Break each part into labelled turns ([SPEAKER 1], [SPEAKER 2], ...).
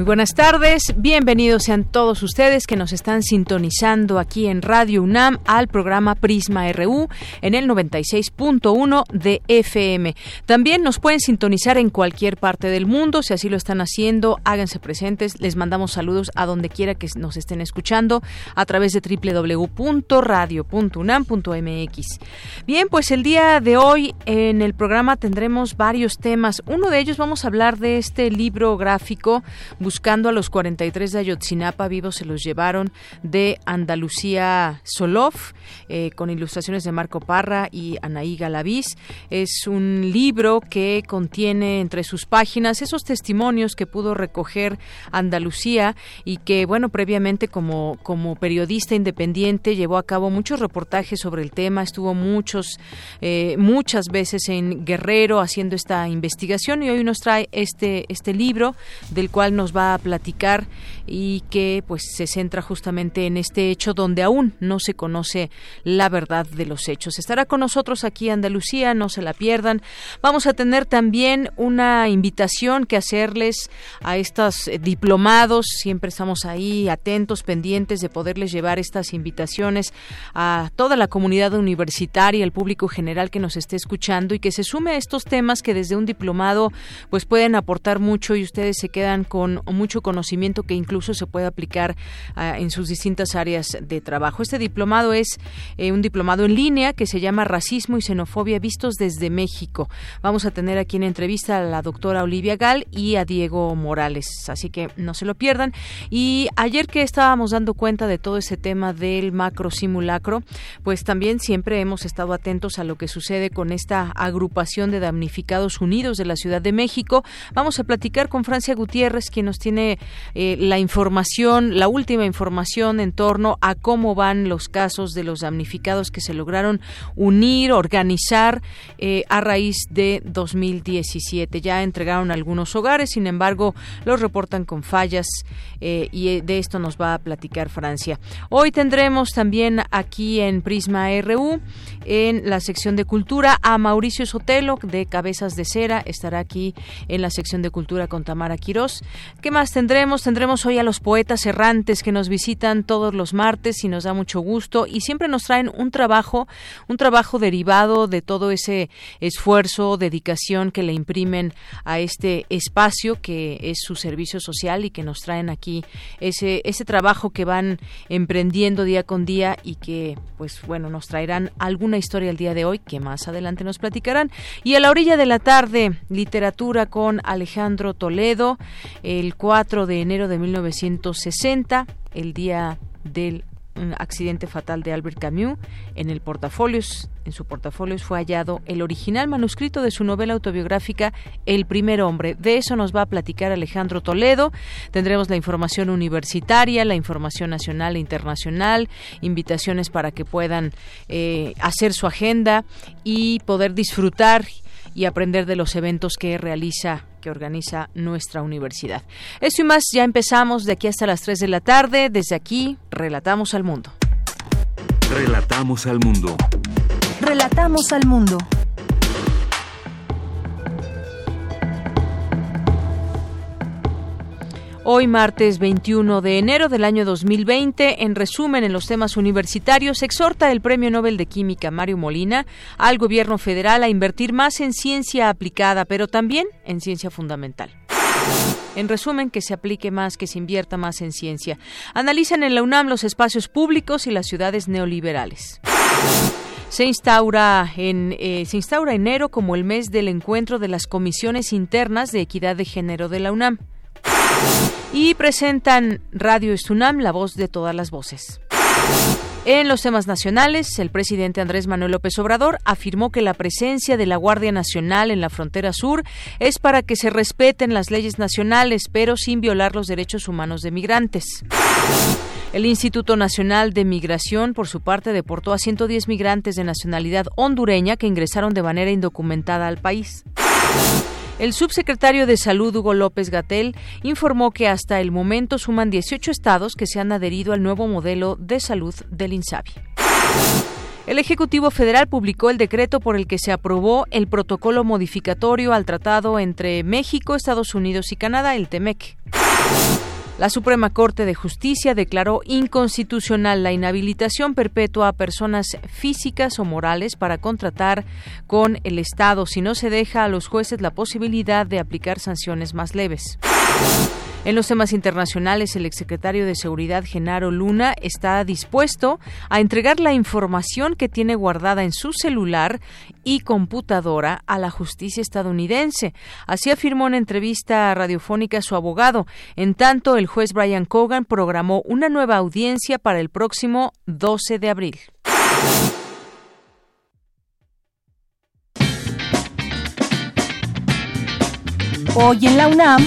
[SPEAKER 1] Muy buenas tardes, bienvenidos sean todos ustedes que nos están sintonizando aquí en Radio UNAM al programa Prisma RU en el 96.1 de FM. También nos pueden sintonizar en cualquier parte del mundo, si así lo están haciendo, háganse presentes, les mandamos saludos a donde quiera que nos estén escuchando a través de www.radio.unam.mx. Bien, pues el día de hoy en el programa tendremos varios temas. Uno de ellos vamos a hablar de este libro gráfico buscando a los 43 de Ayotzinapa vivos se los llevaron de Andalucía Solov, eh, con ilustraciones de Marco Parra y Anaí Galaviz. Es un libro que contiene entre sus páginas esos testimonios que pudo recoger Andalucía y que, bueno, previamente como, como periodista independiente llevó a cabo muchos reportajes sobre el tema, estuvo muchos, eh, muchas veces en Guerrero haciendo esta investigación y hoy nos trae este, este libro del cual nos va a platicar y que pues se centra justamente en este hecho donde aún no se conoce la verdad de los hechos. Estará con nosotros aquí Andalucía, no se la pierdan. Vamos a tener también una invitación que hacerles a estos eh, diplomados, siempre estamos ahí atentos, pendientes de poderles llevar estas invitaciones a toda la comunidad universitaria, el público general que nos esté escuchando y que se sume a estos temas que desde un diplomado pues pueden aportar mucho y ustedes se quedan con mucho conocimiento que incluso se puede aplicar ah, en sus distintas áreas de trabajo. Este diplomado es eh, un diplomado en línea que se llama Racismo y Xenofobia vistos desde México. Vamos a tener aquí en entrevista a la doctora Olivia Gal y a Diego Morales, así que no se lo pierdan. Y ayer que estábamos dando cuenta de todo ese tema del macro simulacro, pues también siempre hemos estado atentos a lo que sucede con esta agrupación de damnificados unidos de la Ciudad de México. Vamos a platicar con Francia Gutiérrez, quien nos tiene eh, la información, la última información en torno a cómo van los casos de los damnificados que se lograron unir, organizar eh, a raíz de 2017. Ya entregaron algunos hogares, sin embargo, los reportan con fallas eh, y de esto nos va a platicar Francia. Hoy tendremos también aquí en Prisma RU, en la sección de cultura, a Mauricio Sotelo de Cabezas de Cera. Estará aquí en la sección de cultura con Tamara Quirós. ¿Qué más tendremos? Tendremos hoy a los poetas errantes que nos visitan todos los martes y nos da mucho gusto y siempre nos traen un trabajo, un trabajo derivado de todo ese esfuerzo, dedicación que le imprimen a este espacio que es su servicio social y que nos traen aquí ese ese trabajo que van emprendiendo día con día y que pues bueno, nos traerán alguna historia el día de hoy que más adelante nos platicarán. Y a la orilla de la tarde, literatura con Alejandro Toledo, el 4 de enero de 1960, el día del accidente fatal de Albert Camus, en el portafolio, en su portafolio fue hallado el original manuscrito de su novela autobiográfica El primer hombre. De eso nos va a platicar Alejandro Toledo. Tendremos la información universitaria, la información nacional e internacional, invitaciones para que puedan eh, hacer su agenda y poder disfrutar y aprender de los eventos que realiza que organiza nuestra universidad. Esto y más ya empezamos de aquí hasta las 3 de la tarde. Desde aquí, relatamos al mundo.
[SPEAKER 2] Relatamos al mundo.
[SPEAKER 3] Relatamos al mundo.
[SPEAKER 1] Hoy martes 21 de enero del año 2020, en resumen en los temas universitarios, exhorta el Premio Nobel de Química Mario Molina al gobierno federal a invertir más en ciencia aplicada, pero también en ciencia fundamental. En resumen, que se aplique más, que se invierta más en ciencia. Analizan en la UNAM los espacios públicos y las ciudades neoliberales. Se instaura, en, eh, se instaura enero como el mes del encuentro de las comisiones internas de equidad de género de la UNAM. Y presentan Radio Estunam, la voz de todas las voces. En los temas nacionales, el presidente Andrés Manuel López Obrador afirmó que la presencia de la Guardia Nacional en la frontera sur es para que se respeten las leyes nacionales, pero sin violar los derechos humanos de migrantes. El Instituto Nacional de Migración, por su parte, deportó a 110 migrantes de nacionalidad hondureña que ingresaron de manera indocumentada al país. El subsecretario de Salud, Hugo López Gatel, informó que hasta el momento suman 18 estados que se han adherido al nuevo modelo de salud del INSABI. El Ejecutivo Federal publicó el decreto por el que se aprobó el protocolo modificatorio al tratado entre México, Estados Unidos y Canadá, el TEMEC. La Suprema Corte de Justicia declaró inconstitucional la inhabilitación perpetua a personas físicas o morales para contratar con el Estado si no se deja a los jueces la posibilidad de aplicar sanciones más leves. En los temas internacionales, el exsecretario de Seguridad, Genaro Luna, está dispuesto a entregar la información que tiene guardada en su celular y computadora a la justicia estadounidense. Así afirmó en entrevista radiofónica su abogado. En tanto, el juez Brian Cogan programó una nueva audiencia para el próximo 12 de abril.
[SPEAKER 3] Hoy en la UNAM,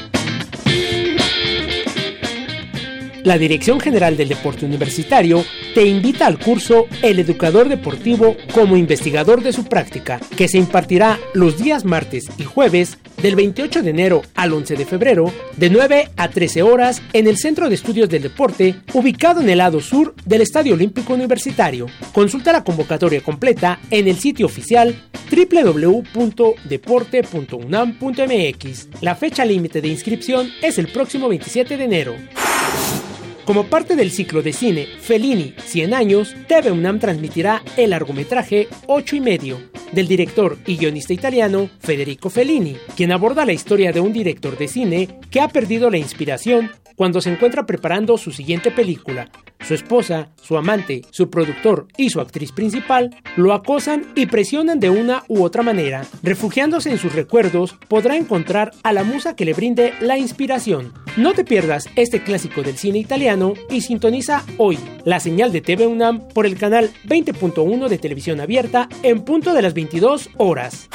[SPEAKER 4] La Dirección General del Deporte Universitario te invita al curso El Educador Deportivo como investigador de su práctica, que se impartirá los días martes y jueves del 28 de enero al 11 de febrero, de 9 a 13 horas, en el Centro de Estudios del Deporte, ubicado en el lado sur del Estadio Olímpico Universitario. Consulta la convocatoria completa en el sitio oficial www.deporte.unam.mx. La fecha límite de inscripción es el próximo 27 de enero. Como parte del ciclo de cine Fellini 100 años, TV UNAM transmitirá el largometraje 8 y medio del director y guionista italiano Federico Fellini, quien aborda la historia de un director de cine que ha perdido la inspiración cuando se encuentra preparando su siguiente película. Su esposa, su amante, su productor y su actriz principal lo acosan y presionan de una u otra manera. Refugiándose en sus recuerdos, podrá encontrar a la musa que le brinde la inspiración. No te pierdas este clásico del cine italiano y sintoniza hoy la señal de TV UNAM por el canal 20.1 de televisión abierta en punto de las 22 horas.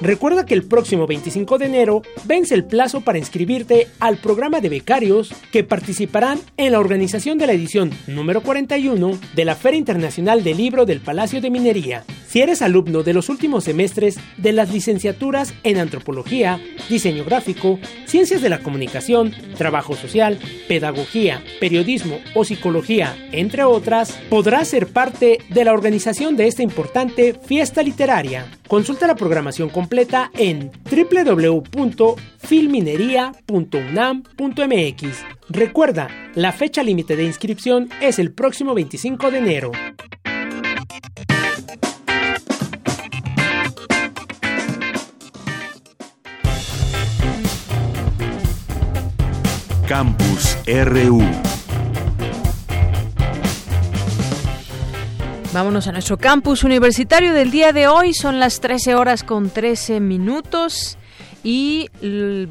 [SPEAKER 4] Recuerda que el próximo 25 de enero vence el plazo para inscribirte al programa de becarios que participarán en la organización de la edición número 41 de la Feria Internacional del Libro del Palacio de Minería. Si eres alumno de los últimos semestres de las licenciaturas en Antropología, Diseño Gráfico, Ciencias de la Comunicación, Trabajo Social, Pedagogía, Periodismo o Psicología, entre otras, podrás ser parte de la organización de esta importante fiesta literaria. Consulta la programación completa en www.filminería.unam.mx. Recuerda, la fecha límite de inscripción es el próximo 25 de enero.
[SPEAKER 2] Campus RU.
[SPEAKER 1] Vámonos a nuestro campus universitario del día de hoy. Son las 13 horas con 13 minutos y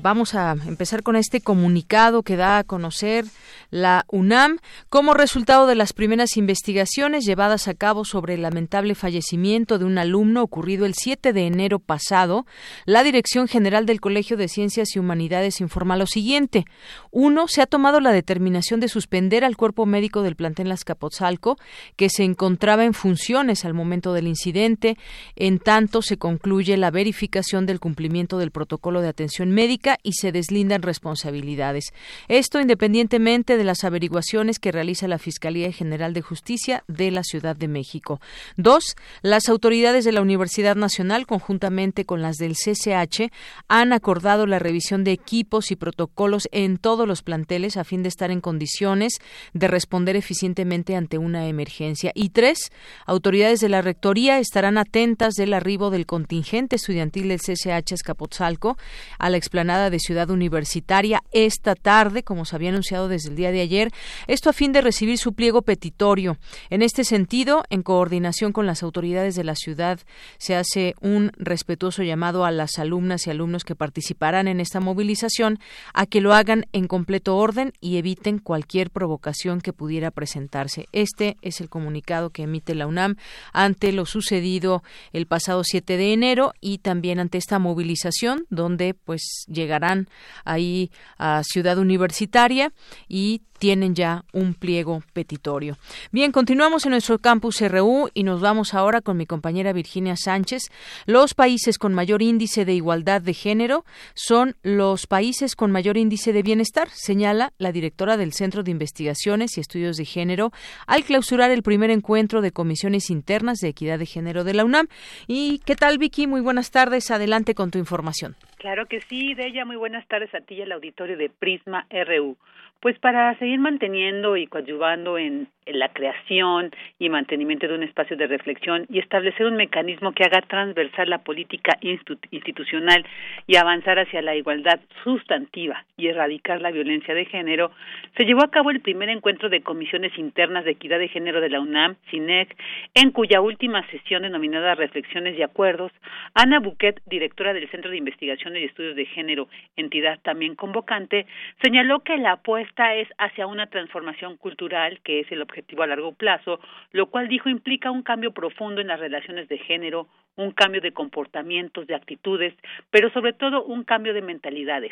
[SPEAKER 1] vamos a empezar con este comunicado que da a conocer la UNAM como resultado de las primeras investigaciones llevadas a cabo sobre el lamentable fallecimiento de un alumno ocurrido el 7 de enero pasado, la Dirección General del Colegio de Ciencias y Humanidades informa lo siguiente. Uno, se ha tomado la determinación de suspender al cuerpo médico del plantel Azcapotzalco, que se encontraba en funciones al momento del incidente, en tanto se concluye la verificación del cumplimiento del protocolo de atención médica y se deslindan responsabilidades. Esto independientemente de las averiguaciones que realiza la Fiscalía General de Justicia de la Ciudad de México. Dos, las autoridades de la Universidad Nacional, conjuntamente con las del CCH, han acordado la revisión de equipos y protocolos en todos los planteles a fin de estar en condiciones de responder eficientemente ante una emergencia. Y tres, autoridades de la Rectoría estarán atentas del arribo del contingente estudiantil del CCH Escapotzalco a la explanada de Ciudad Universitaria esta tarde, como se había anunciado desde el día de ayer, esto a fin de recibir su pliego petitorio. En este sentido, en coordinación con las autoridades de la ciudad, se hace un respetuoso llamado a las alumnas y alumnos que participarán en esta movilización a que lo hagan en completo orden y eviten cualquier provocación que pudiera presentarse. Este es el comunicado que emite la UNAM ante lo sucedido el pasado 7 de enero y también ante esta movilización donde pues llegarán ahí a Ciudad Universitaria y tienen ya un pliego petitorio. Bien, continuamos en nuestro campus RU y nos vamos ahora con mi compañera Virginia Sánchez. Los países con mayor índice de igualdad de género son los países con mayor índice de bienestar, señala la directora del Centro de Investigaciones y Estudios de Género al clausurar el primer encuentro de comisiones internas de equidad de género de la UNAM. ¿Y qué tal, Vicky? Muy buenas tardes. Adelante con tu información.
[SPEAKER 5] Claro que sí, de ella muy buenas tardes a ti y al auditorio de Prisma RU. Pues para seguir manteniendo y coadyuvando en, la creación y mantenimiento de un espacio de reflexión y establecer un mecanismo que haga transversal la política institucional y avanzar hacia la igualdad sustantiva y erradicar la violencia de género, se llevó a cabo el primer encuentro de comisiones internas de equidad de género de la UNAM, CINEC, en cuya última sesión denominada Reflexiones y Acuerdos, Ana Buquet, directora del Centro de Investigación y Estudios de Género, entidad también convocante, señaló que la apuesta esta es hacia una transformación cultural, que es el objetivo a largo plazo, lo cual dijo implica un cambio profundo en las relaciones de género, un cambio de comportamientos, de actitudes, pero sobre todo un cambio de mentalidades,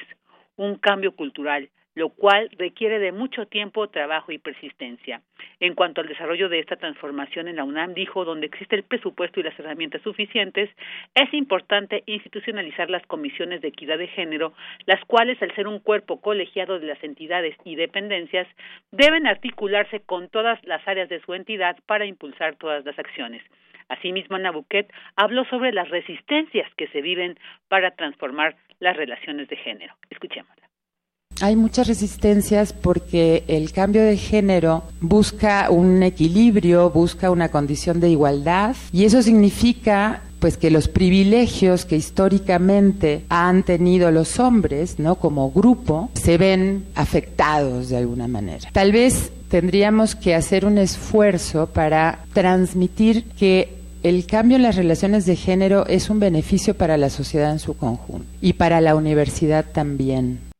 [SPEAKER 5] un cambio cultural, lo cual requiere de mucho tiempo, trabajo y persistencia. En cuanto al desarrollo de esta transformación en la UNAM, dijo, donde existe el presupuesto y las herramientas suficientes, es importante institucionalizar las comisiones de equidad de género, las cuales, al ser un cuerpo colegiado de las entidades y dependencias, deben articularse con todas las áreas de su entidad para impulsar todas las acciones. Asimismo, Ana Buquet habló sobre las resistencias que se viven para transformar las relaciones de género. Escuchémosla.
[SPEAKER 6] Hay muchas resistencias porque el cambio de género busca un equilibrio, busca una condición de igualdad y eso significa pues que los privilegios que históricamente han tenido los hombres, ¿no? como grupo, se ven afectados de alguna manera. Tal vez tendríamos que hacer un esfuerzo para transmitir que el cambio en las relaciones de género es un beneficio para la sociedad en su conjunto y para la universidad también.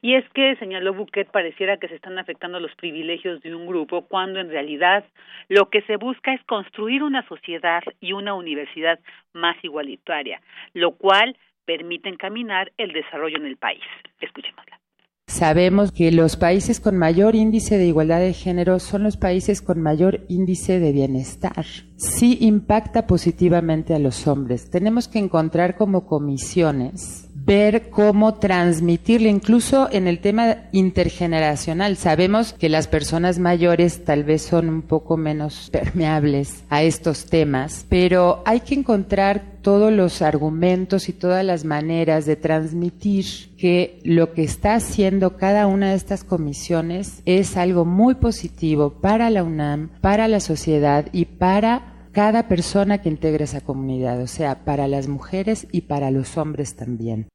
[SPEAKER 5] Y es que, señaló Bouquet, pareciera que se están afectando los privilegios de un grupo cuando en realidad lo que se busca es construir una sociedad y una universidad más igualitaria, lo cual permite encaminar el desarrollo en el país. Escuchémosla.
[SPEAKER 6] Sabemos que los países con mayor índice de igualdad de género son los países con mayor índice de bienestar. Sí impacta positivamente a los hombres. Tenemos que encontrar como comisiones ver cómo transmitirle, incluso en el tema intergeneracional. Sabemos que las personas mayores tal vez son un poco menos permeables a estos temas, pero hay que encontrar todos los argumentos y todas las maneras de transmitir que lo que está haciendo cada una de estas comisiones es algo muy positivo para la UNAM, para la sociedad y para cada persona que integra esa comunidad, o sea, para las mujeres y para los hombres también.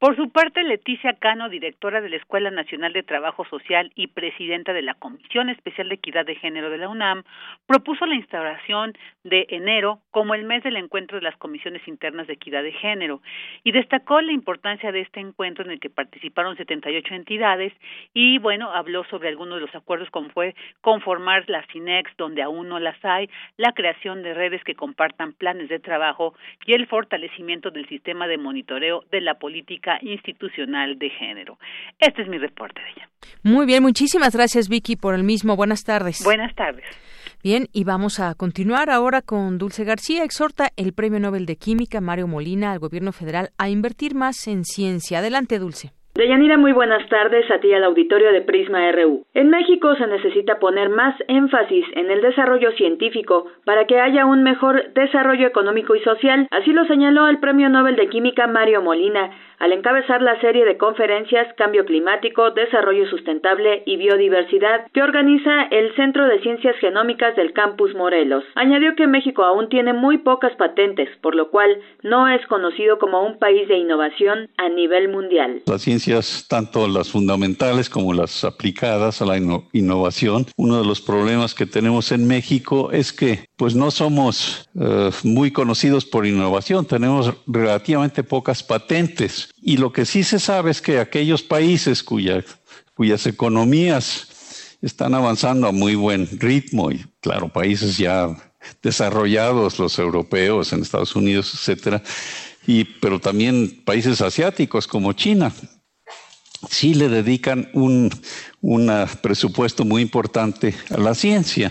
[SPEAKER 5] Por su parte, Leticia Cano, directora de la Escuela Nacional de Trabajo Social y presidenta de la Comisión Especial de Equidad de Género de la UNAM, propuso la instauración de enero como el mes del encuentro de las comisiones internas de equidad de género y destacó la importancia de este encuentro en el que participaron 78 entidades y, bueno, habló sobre algunos de los acuerdos como fue conformar las CINEX donde aún no las hay, la creación de redes que compartan planes de trabajo y el fortalecimiento del sistema de monitoreo de la política institucional de género. Este es mi reporte de ella.
[SPEAKER 1] Muy bien, muchísimas gracias Vicky por el mismo. Buenas tardes.
[SPEAKER 5] Buenas tardes.
[SPEAKER 1] Bien, y vamos a continuar ahora con Dulce García. Exhorta el Premio Nobel de Química Mario Molina al gobierno federal a invertir más en ciencia. Adelante, Dulce.
[SPEAKER 7] Deyanira, muy buenas tardes a ti al auditorio de Prisma RU. En México se necesita poner más énfasis en el desarrollo científico para que haya un mejor desarrollo económico y social, así lo señaló el Premio Nobel de Química Mario Molina al encabezar la serie de conferencias Cambio Climático, Desarrollo Sustentable y Biodiversidad que organiza el Centro de Ciencias Genómicas del Campus Morelos. Añadió que México aún tiene muy pocas patentes, por lo cual no es conocido como un país de innovación a nivel mundial.
[SPEAKER 8] Las ciencias, tanto las fundamentales como las aplicadas a la innovación, uno de los problemas que tenemos en México es que pues no somos eh, muy conocidos por innovación, tenemos relativamente pocas patentes. Y lo que sí se sabe es que aquellos países cuyas economías están avanzando a muy buen ritmo, y claro, países ya desarrollados, los europeos, en Estados Unidos, etcétera, y, pero también países asiáticos como China, sí le dedican un, un presupuesto muy importante a la ciencia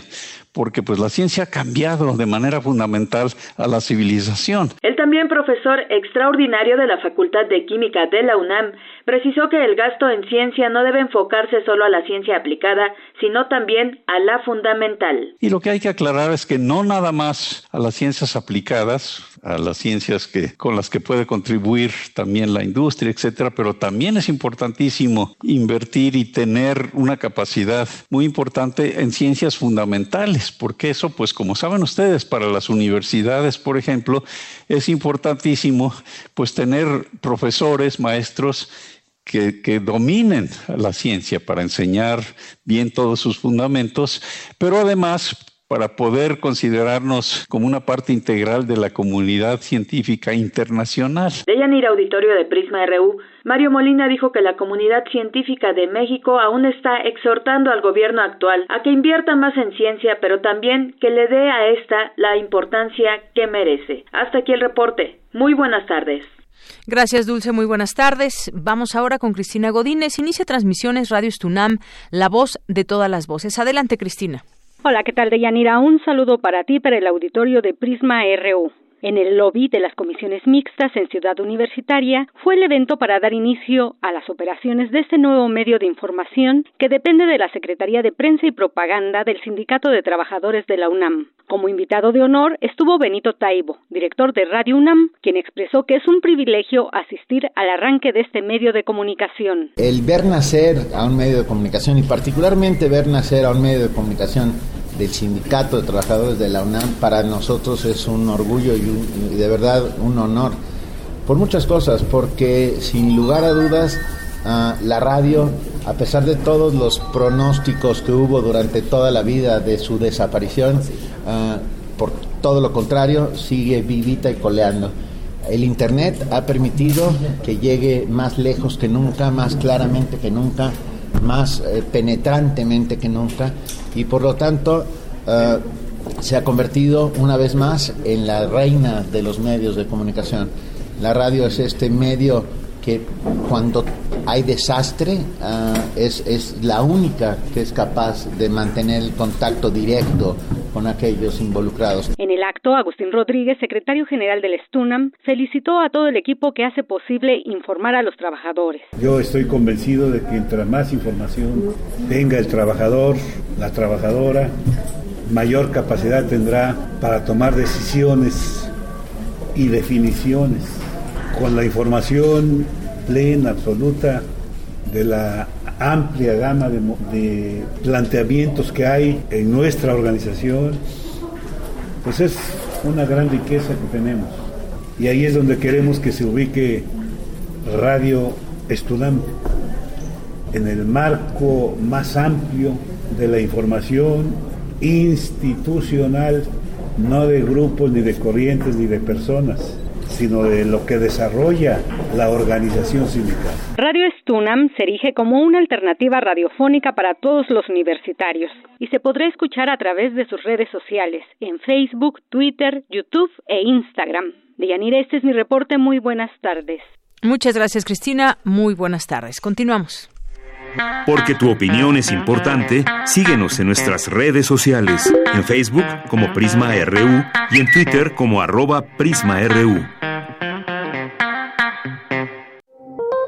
[SPEAKER 8] porque pues la ciencia ha cambiado de manera fundamental a la civilización.
[SPEAKER 7] El también profesor extraordinario de la Facultad de Química de la UNAM precisó que el gasto en ciencia no debe enfocarse solo a la ciencia aplicada, sino también a la fundamental.
[SPEAKER 8] Y lo que hay que aclarar es que no nada más a las ciencias aplicadas, a las ciencias que con las que puede contribuir también la industria, etcétera, pero también es importantísimo invertir y tener una capacidad muy importante en ciencias fundamentales, porque eso, pues como saben ustedes, para las universidades, por ejemplo, es importantísimo pues tener profesores, maestros que, que, dominen la ciencia para enseñar bien todos sus fundamentos, pero además para poder considerarnos como una parte integral de la comunidad científica internacional.
[SPEAKER 7] De Yanira Auditorio de Prisma RU, Mario Molina dijo que la comunidad científica de México aún está exhortando al gobierno actual a que invierta más en ciencia, pero también que le dé a esta la importancia que merece. Hasta aquí el reporte. Muy buenas tardes.
[SPEAKER 1] Gracias, Dulce. Muy buenas tardes. Vamos ahora con Cristina Godínez. Inicia transmisiones Radio Estunam, la voz de todas las voces. Adelante, Cristina.
[SPEAKER 9] Hola, ¿qué tal, Deyanira? Un saludo para ti, para el auditorio de Prisma RU. En el lobby de las comisiones mixtas en Ciudad Universitaria fue el evento para dar inicio a las operaciones de este nuevo medio de información que depende de la Secretaría de Prensa y Propaganda del Sindicato de Trabajadores de la UNAM. Como invitado de honor estuvo Benito Taibo, director de Radio UNAM, quien expresó que es un privilegio asistir al arranque de este medio de comunicación.
[SPEAKER 10] El ver nacer a un medio de comunicación y particularmente ver nacer a un medio de comunicación del Sindicato de Trabajadores de la UNAM para nosotros es un orgullo y, de verdad un honor. Por muchas cosas, porque sin lugar a dudas ah, la radio, a pesar de todos los pronósticos que hubo durante toda la vida de su desaparición, ah, por todo lo contrario, sigue vivita y coleando. El Internet ha permitido que llegue más lejos que nunca, más claramente que nunca, más eh, penetrantemente que nunca y por lo tanto eh, se ha convertido una vez más en la reina de los medios de comunicación. La radio es este medio que cuando hay desastre ah, es, es la única que es capaz de mantener el contacto directo con aquellos involucrados.
[SPEAKER 9] En el acto, Agustín Rodríguez, secretario general del Stunam, felicitó a todo el equipo que hace posible informar a los trabajadores.
[SPEAKER 11] Yo estoy convencido de que entre más información tenga el trabajador, la trabajadora, mayor capacidad tendrá para tomar decisiones y definiciones. Con la información plena, absoluta, de la amplia gama de, planteamientos que hay en nuestra organización, pues es una gran riqueza que tenemos. Y ahí es donde queremos que se ubique Radio Estudam, en el marco más amplio de la información institucional, no de grupos, ni de corrientes, ni de personas sino de lo que desarrolla la organización sindical.
[SPEAKER 9] Radio Estunam se erige como una alternativa radiofónica para todos los universitarios y se podrá escuchar a través de sus redes sociales en Facebook, Twitter, YouTube e Instagram. Deyanira, este es mi reporte. Muy buenas tardes.
[SPEAKER 1] Muchas gracias, Cristina. Muy buenas tardes. Continuamos.
[SPEAKER 2] Porque tu opinión es importante, síguenos en nuestras redes sociales, en Facebook como Prisma RU y en Twitter como arroba PrismaRU.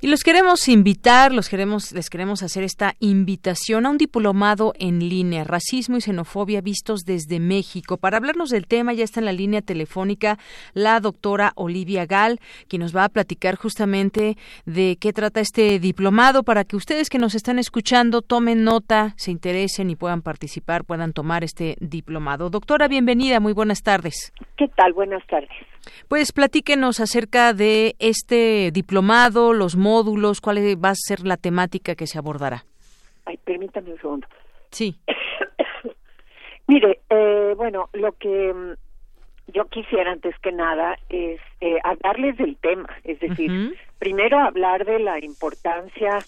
[SPEAKER 1] Y los queremos invitar, los queremos, les queremos hacer esta invitación a un diplomado en línea, racismo y xenofobia vistos desde México. Para hablarnos del tema ya está en la línea telefónica la doctora Olivia Gal, quien nos va a platicar justamente de qué trata este diplomado para que ustedes que nos están escuchando tomen nota, se interesen y puedan participar, puedan tomar este diplomado. Doctora, bienvenida, muy buenas tardes.
[SPEAKER 12] ¿Qué tal? Buenas tardes.
[SPEAKER 1] Pues platíquenos acerca de este diplomado, los módulos, cuál va a ser la temática que se abordará.
[SPEAKER 12] Ay, permítame un segundo.
[SPEAKER 1] Sí.
[SPEAKER 12] Mire, eh, bueno, lo que mm, yo quisiera antes que nada es eh, hablarles del tema, es decir, primero hablar de la importancia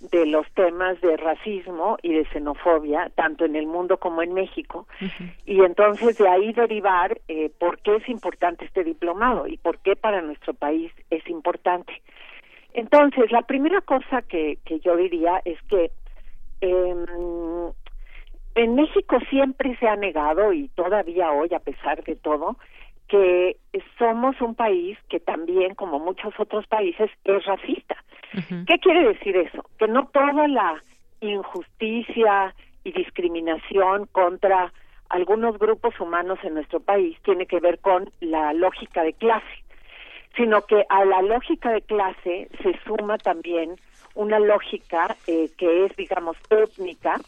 [SPEAKER 12] de los temas de racismo y de xenofobia, tanto en el mundo como en México, y entonces de ahí derivar eh, por qué es importante este diplomado y por qué para nuestro país es importante. Entonces, la primera cosa que, que yo diría es que em, en México siempre se ha negado, y todavía hoy, a pesar de todo, que somos un país que también, como muchos otros países, es racista. ¿Qué quiere decir eso? Que no toda la injusticia y discriminación contra algunos grupos humanos en nuestro país tiene que ver con la lógica de clase, sino que a la lógica de clase se suma también una lógica eh, que es, digamos, étnica,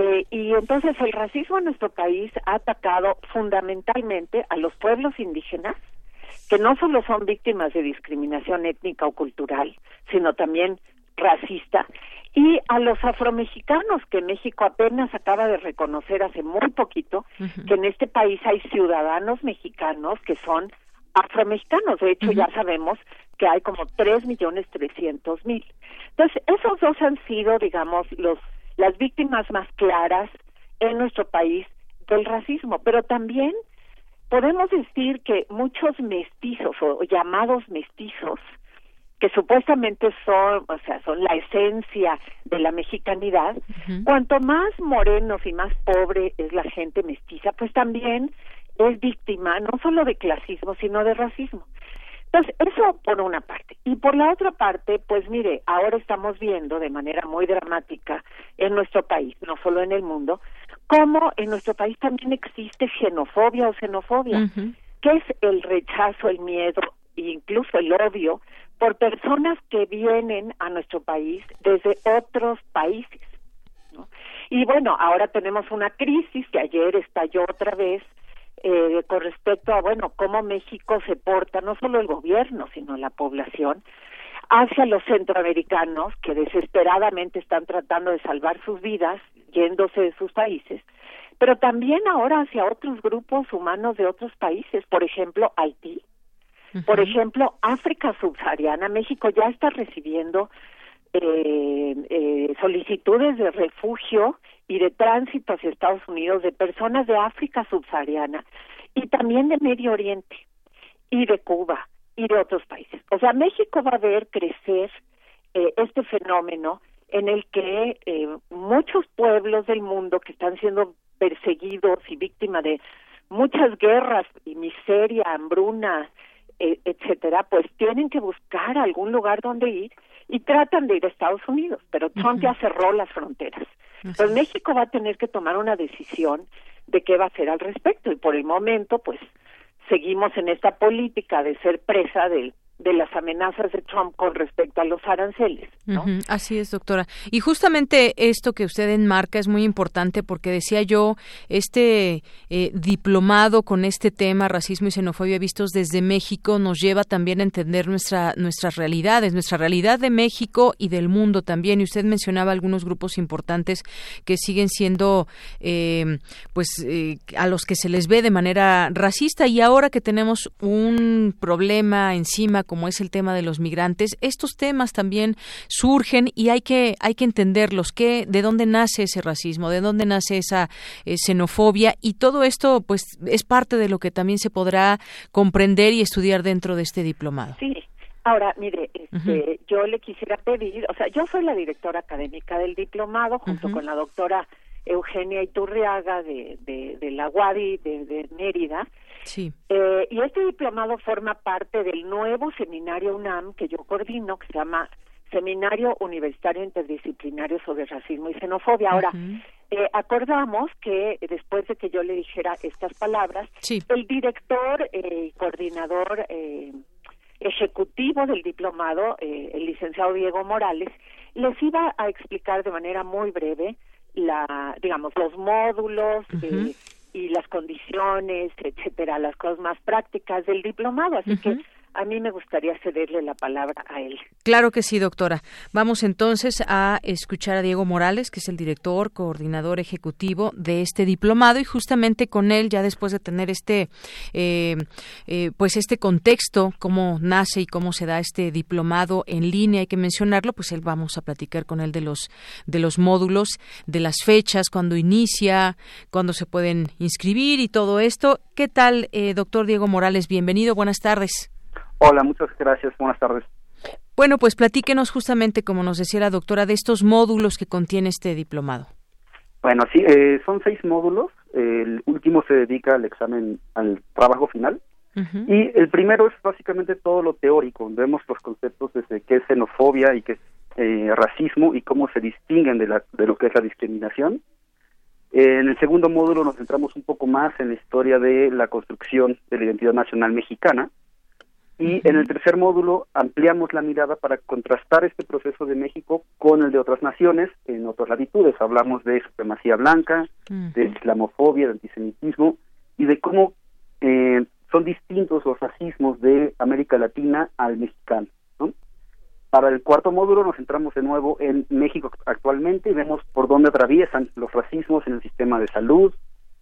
[SPEAKER 12] eh, y entonces el racismo en nuestro país ha atacado fundamentalmente a los pueblos indígenas, que no solo son víctimas de discriminación étnica o cultural, sino también racista, y a los afromexicanos, que México apenas acaba de reconocer hace muy poquito, que en este país hay ciudadanos mexicanos que son afromexicanos. De hecho, ya sabemos que hay como tres millones trescientos mil. Entonces, esos dos han sido, digamos, los las víctimas más claras en nuestro país del racismo, pero también podemos decir que muchos mestizos o llamados mestizos que supuestamente son, o sea, son la esencia de la mexicanidad, cuanto más morenos y más pobre es la gente mestiza, pues también es víctima no solo de clasismo, sino de racismo. Entonces, eso por una parte. Y por la otra parte, pues mire, ahora estamos viendo de manera muy dramática en nuestro país, no solo en el mundo, cómo en nuestro país también existe xenofobia o xenofobia, que es el rechazo, el miedo e incluso el odio por personas que vienen a nuestro país desde otros países. Y bueno, ahora tenemos una crisis que ayer estalló otra vez eh, con respecto a, bueno, cómo México se porta, no solo el gobierno, sino la población, hacia los centroamericanos que desesperadamente están tratando de salvar sus vidas yéndose de sus países, pero también ahora hacia otros grupos humanos de otros países, por ejemplo, Haití, por ejemplo, África subsahariana, México ya está recibiendo eh, eh, solicitudes de refugio y de tránsito hacia Estados Unidos de personas de África subsahariana y también de Medio Oriente y de Cuba y de otros países. O sea, México va a ver crecer eh, este fenómeno en el que eh, muchos pueblos del mundo que están siendo perseguidos y víctimas de muchas guerras y miseria, hambruna, eh, etcétera, pues tienen que buscar algún lugar donde ir y tratan de ir a Estados Unidos, pero Trump ya cerró las fronteras. Pues México va a tener que tomar una decisión de qué va a hacer al respecto. Y por el momento pues seguimos en esta política de ser presa del de las amenazas de Trump con respecto a los aranceles. ¿no?
[SPEAKER 1] así es, doctora. Y justamente esto que usted enmarca es muy importante porque decía yo, este eh, diplomado con este tema, racismo y xenofobia vistos desde México, nos lleva también a entender nuestra, nuestras realidades, nuestra realidad de México y del mundo también. Y usted mencionaba algunos grupos importantes que siguen siendo, eh, pues, eh, a los que se les ve de manera racista y ahora que tenemos un problema encima como es el tema de los migrantes, estos temas también surgen y hay que hay que entenderlos, que de dónde nace ese racismo, de dónde nace esa eh, xenofobia y todo esto pues es parte de lo que también se podrá comprender y estudiar dentro de este diplomado.
[SPEAKER 12] Sí. Ahora, mire, este, yo le quisiera pedir, o sea, yo soy la directora académica del diplomado junto con la doctora Eugenia Iturriaga de, de, la UADI de, de Mérida.
[SPEAKER 1] Sí.
[SPEAKER 12] Eh, y este diplomado forma parte del nuevo seminario UNAM que yo coordino, que se llama Seminario Universitario Interdisciplinario sobre Racismo y Xenofobia. Ahora, eh, acordamos que después de que yo le dijera estas palabras, el director eh, coordinador eh, ejecutivo del diplomado, el licenciado Diego Morales, les iba a explicar de manera muy breve la, digamos, los módulos y las condiciones, etcétera, las cosas más prácticas del diplomado. Así que a mí me gustaría cederle la palabra a él.
[SPEAKER 1] Claro que sí, doctora. Vamos entonces a escuchar a Diego Morales, que es el director, coordinador ejecutivo de este diplomado, y justamente con él, ya después de tener este, eh, eh, pues este contexto, cómo nace y cómo se da este diplomado en línea, hay que mencionarlo, pues él vamos a platicar con él de los de los módulos, de las fechas, cuándo inicia, cuándo se pueden inscribir y todo esto. ¿Qué tal, eh, doctor Diego Morales? Bienvenido, buenas tardes.
[SPEAKER 13] Hola, muchas gracias. Buenas tardes.
[SPEAKER 1] Bueno, pues platíquenos justamente, como nos decía la doctora, de estos módulos que contiene este diplomado.
[SPEAKER 13] Bueno, sí, eh, son seis módulos. El último se dedica al examen, al trabajo final. Y el primero es básicamente todo lo teórico. Vemos los conceptos desde qué es xenofobia y qué es eh, racismo y cómo se distinguen de, la, de lo que es la discriminación. en el segundo módulo nos centramos un poco más en la historia de la construcción de la identidad nacional mexicana y en el tercer módulo ampliamos la mirada para contrastar este proceso de México con el de otras naciones en otras latitudes. Hablamos de supremacía blanca, de islamofobia, de antisemitismo y de cómo eh, son distintos los racismos de América Latina al mexicano. Para el cuarto módulo nos centramos de nuevo en México actualmente y vemos por dónde atraviesan los racismos en el sistema de salud,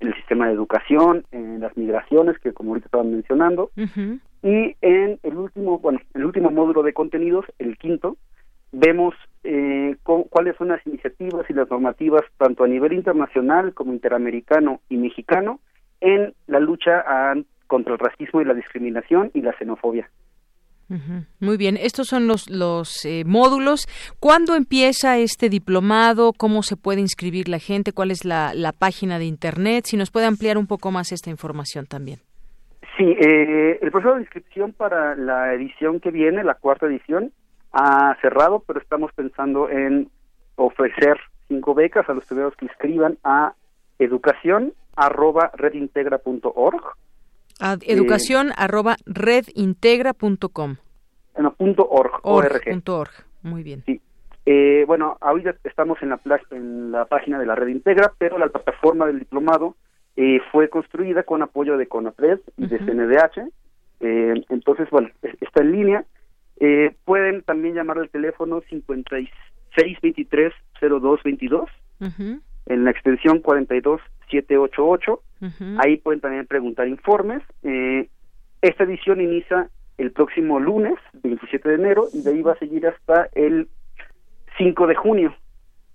[SPEAKER 13] en el sistema de educación, en las migraciones que como ahorita estaban mencionando, y en el último, bueno, el último módulo de contenidos, el quinto, vemos eh, cuáles son las iniciativas y las normativas tanto a nivel internacional como interamericano y mexicano en la lucha contra el racismo y la discriminación y la xenofobia.
[SPEAKER 1] Muy bien, estos son los, los eh, módulos. ¿Cuándo empieza este diplomado? ¿Cómo se puede inscribir la gente? ¿Cuál es la, la página de Internet? Si nos puede ampliar un poco más esta información también.
[SPEAKER 13] Sí, eh, el proceso de inscripción para la edición que viene, la cuarta edición, ha cerrado, pero estamos pensando en ofrecer cinco becas a los estudiantes que inscriban a educación arroba redintegra.org.
[SPEAKER 1] A educación arroba redintegra.com.
[SPEAKER 13] No, punto org, org.
[SPEAKER 1] Punto org. Muy bien.
[SPEAKER 13] Sí. Eh, bueno, ahorita estamos en la, en la página de la Red Integra, pero la plataforma del diplomado eh, fue construida con apoyo de CONAPRED y de CNDH. Eh, entonces, bueno, está en línea. Eh, pueden también llamar al teléfono 5623-0222 en la extensión 42788. Ahí pueden también preguntar informes. esta edición inicia el próximo lunes, 27 de enero, y de ahí va a seguir hasta el 5 de junio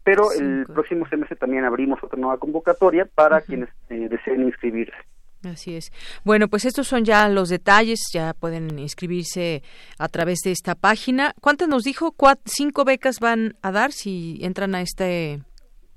[SPEAKER 13] pero el próximo semestre también abrimos otra nueva convocatoria para quienes eh, deseen inscribirse.
[SPEAKER 1] Así es. Bueno, pues estos son ya los detalles, ya pueden inscribirse a través de esta página. ¿Cuántas nos dijo? ¿Cinco becas van a dar si entran a este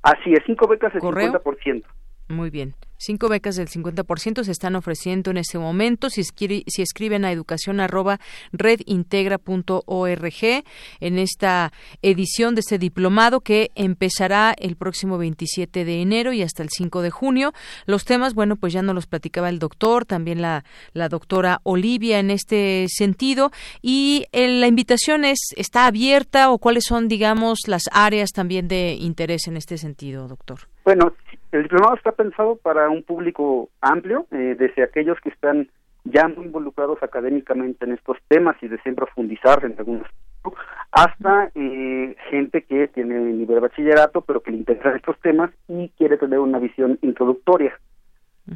[SPEAKER 13] Así es, cinco becas el
[SPEAKER 1] ¿Correo?
[SPEAKER 13] 50%.
[SPEAKER 1] Muy bien. Cinco becas del 50% se están ofreciendo en este momento. Si, si escriben a educación arroba redintegra.org en esta edición de este diplomado que empezará el próximo 27 de enero y hasta el 5 de junio. Los temas, bueno, pues ya nos los platicaba el doctor, también la, la doctora Olivia en este sentido. Y eh, la invitación es, está abierta o cuáles son, digamos, las áreas también de interés en este sentido, doctor.
[SPEAKER 13] Bueno, el diplomado está pensado para un público amplio, eh, desde aquellos que están ya muy involucrados académicamente en estos temas y desean profundizar en algunos hasta eh, gente que tiene nivel de bachillerato pero que le interesan estos temas y quiere tener una visión introductoria.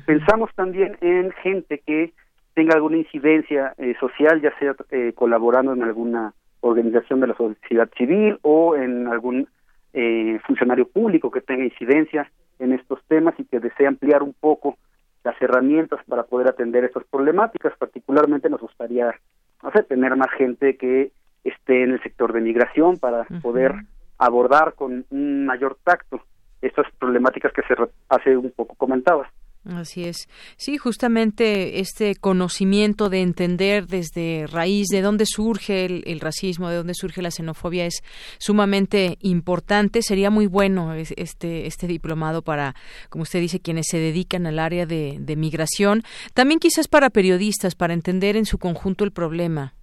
[SPEAKER 13] Pensamos también en gente que tenga alguna incidencia eh, social, ya sea eh, colaborando en alguna organización de la sociedad civil o en algún eh, funcionario público que tenga incidencia en estos temas y que desee ampliar un poco las herramientas para poder atender estas problemáticas. Particularmente nos gustaría no tener más gente que esté en el sector de migración para poder abordar con un mayor tacto estas problemáticas que se hace un poco comentadas.
[SPEAKER 1] Así es. Sí, justamente este conocimiento de entender desde raíz de dónde surge el, racismo, de dónde surge la xenofobia es sumamente importante. Sería muy bueno este, este diplomado para, como usted dice, quienes se dedican al área de, de migración. También quizás para periodistas, para entender en su conjunto el problema.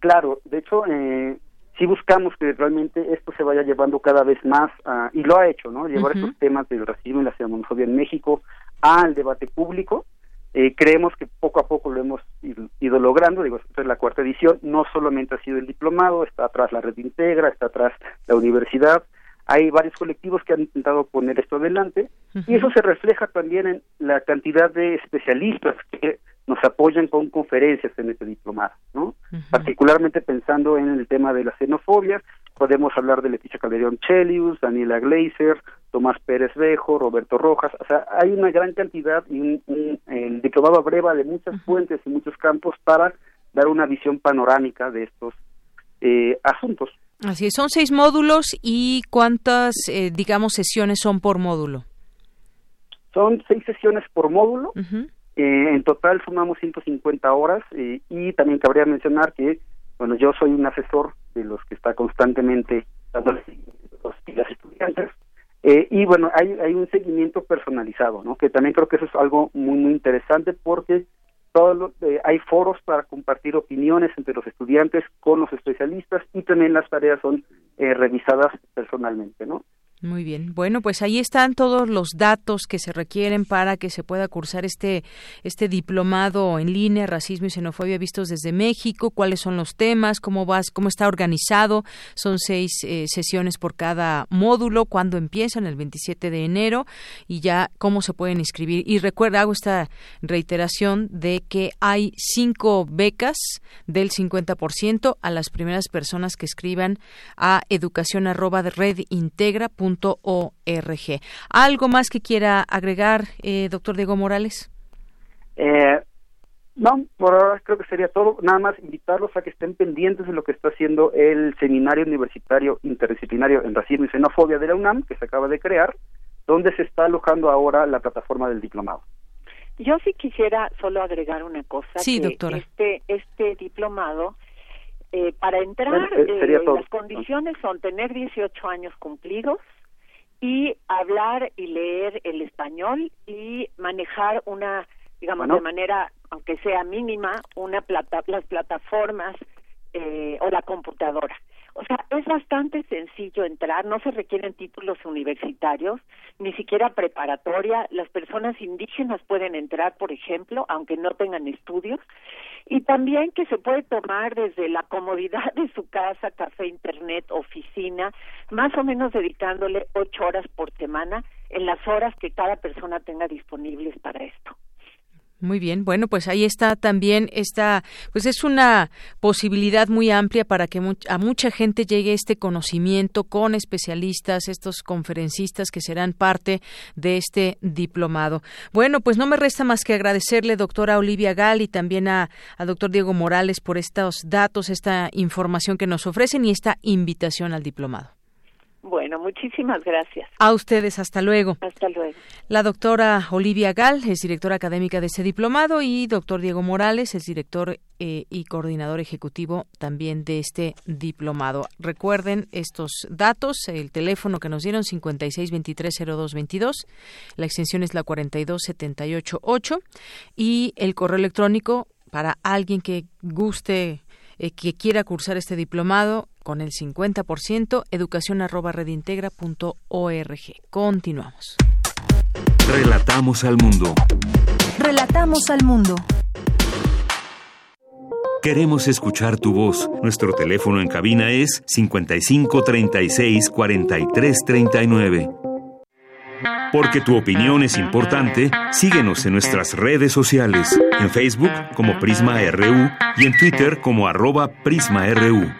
[SPEAKER 13] Claro, de hecho, eh, sí buscamos que realmente esto se vaya llevando cada vez más, y lo ha hecho, ¿no? Llevar estos temas del racismo y la xenofobia en México al debate público. Eh, creemos que poco a poco lo hemos ido, logrando, digo, esta es la cuarta edición, no solamente ha sido el diplomado, está atrás la red integra, está atrás la universidad, hay varios colectivos que han intentado poner esto adelante. Y eso se refleja también en la cantidad de especialistas que nos apoyan con conferencias en este diplomado, ¿no? Particularmente pensando en el tema de la xenofobia, podemos hablar de Leticia Calderón Chelius, Daniela Gleiser, Tomás Pérez Bejo, Roberto Rojas, o sea, hay una gran cantidad y un, el diplomado breva de muchas fuentes y muchos campos para dar una visión panorámica de estos eh, asuntos.
[SPEAKER 1] Así es, son seis módulos y cuántas, eh, digamos, sesiones son por módulo.
[SPEAKER 13] Son seis sesiones por módulo. Eh, en total sumamos 150 horas eh, y también cabría mencionar que, bueno, yo soy un asesor de los que está constantemente dando los las estudiantes eh, y bueno, hay, hay un seguimiento personalizado, ¿no? Que también creo que eso es algo muy, muy interesante porque todo hay foros para compartir opiniones entre los estudiantes con los especialistas y también las tareas son revisadas personalmente, ¿no?
[SPEAKER 1] Muy bien. Bueno, pues ahí están todos los datos que se requieren para que se pueda cursar este este diplomado en línea racismo y xenofobia vistos desde México. Cuáles son los temas, cómo vas, cómo está organizado. Son seis eh, sesiones por cada módulo. Cuándo empiezan el 27 de enero y ya cómo se pueden inscribir. Y recuerda hago esta reiteración de que hay cinco becas del 50% a las primeras personas que escriban a educación arroba red integra org. ¿Algo más que quiera agregar, eh, doctor Diego Morales?
[SPEAKER 13] Eh, no, por ahora creo que sería todo. Nada más invitarlos a que estén pendientes de lo que está haciendo el Seminario Universitario Interdisciplinario en Racismo y Xenofobia de la UNAM, que se acaba de crear, donde se está alojando ahora la plataforma del diplomado.
[SPEAKER 12] Yo sí quisiera solo agregar una cosa.
[SPEAKER 1] Sí, doctora.
[SPEAKER 12] Este, este diplomado eh, para entrar, eh, las condiciones son tener 18 años cumplidos y hablar y leer el español y manejar una, digamos, de manera, aunque sea mínima, una plata, las plataformas eh, o la computadora. O sea, es bastante sencillo entrar, no se requieren títulos universitarios, ni siquiera preparatoria. Las personas indígenas pueden entrar, por ejemplo, aunque no tengan estudios. Y también que se puede tomar desde la comodidad de su casa, café, internet, oficina, más o menos dedicándole ocho horas por semana en las horas que cada persona tenga disponibles para esto.
[SPEAKER 1] Muy bien, bueno, pues ahí está también esta, pues es una posibilidad muy amplia para que a mucha gente llegue este conocimiento con especialistas, estos conferencistas que serán parte de este diplomado. Bueno, pues no me resta más que agradecerle, doctora Olivia Gal, y también a, a doctor Diego Morales por estos datos, esta información que nos ofrecen y esta invitación al diplomado.
[SPEAKER 12] Bueno, muchísimas gracias.
[SPEAKER 1] A ustedes, hasta luego.
[SPEAKER 12] Hasta luego.
[SPEAKER 1] La doctora Olivia Gal es directora académica de este diplomado y doctor Diego Morales es director eh, y coordinador ejecutivo también de este diplomado. Recuerden estos datos, el teléfono que nos dieron 56230222, la extensión es la 42788 y el correo electrónico para alguien que guste eh, que quiera cursar este diplomado con el 50%, educación arroba redintegra.org. Continuamos.
[SPEAKER 2] Relatamos al mundo.
[SPEAKER 3] Relatamos al mundo.
[SPEAKER 2] Queremos escuchar tu voz. Nuestro teléfono en cabina es 55 36 43 39. Porque tu opinión es importante, síguenos en nuestras redes sociales, en Facebook como Prisma RU y en Twitter como arroba PrismaRU.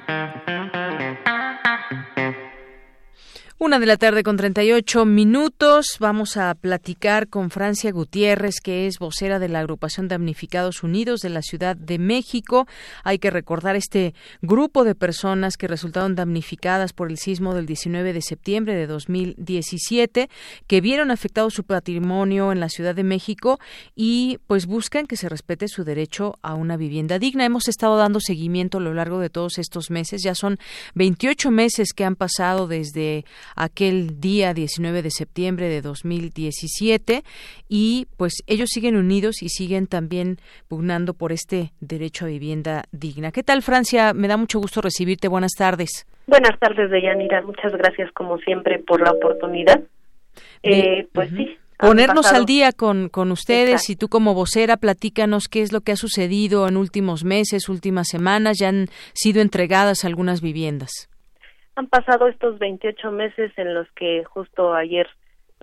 [SPEAKER 1] Una de la tarde con 38 minutos. Vamos a platicar con Francia Gutiérrez, que es vocera de la agrupación Damnificados Unidos de la Ciudad de México. Hay que recordar este grupo de personas que resultaron damnificadas por el sismo del 19 de septiembre de 2017, que vieron afectado su patrimonio en la Ciudad de México y pues buscan que se respete su derecho a una vivienda digna. Hemos estado dando seguimiento a lo largo de todos estos meses. Ya son 28 meses que han pasado desde aquel día 19 de septiembre de 2017 y pues ellos siguen unidos y siguen también pugnando por este derecho a vivienda digna. ¿Qué tal Francia? Me da mucho gusto recibirte. Buenas tardes.
[SPEAKER 14] Buenas tardes, Deyanira. Muchas gracias como siempre por la oportunidad. Eh, pues sí.
[SPEAKER 1] Ponernos al día con, con ustedes y tú como vocera, platícanos qué es lo que ha sucedido en últimos meses, últimas semanas. Ya han sido entregadas algunas viviendas.
[SPEAKER 14] Han pasado estos 28 meses en los que justo ayer,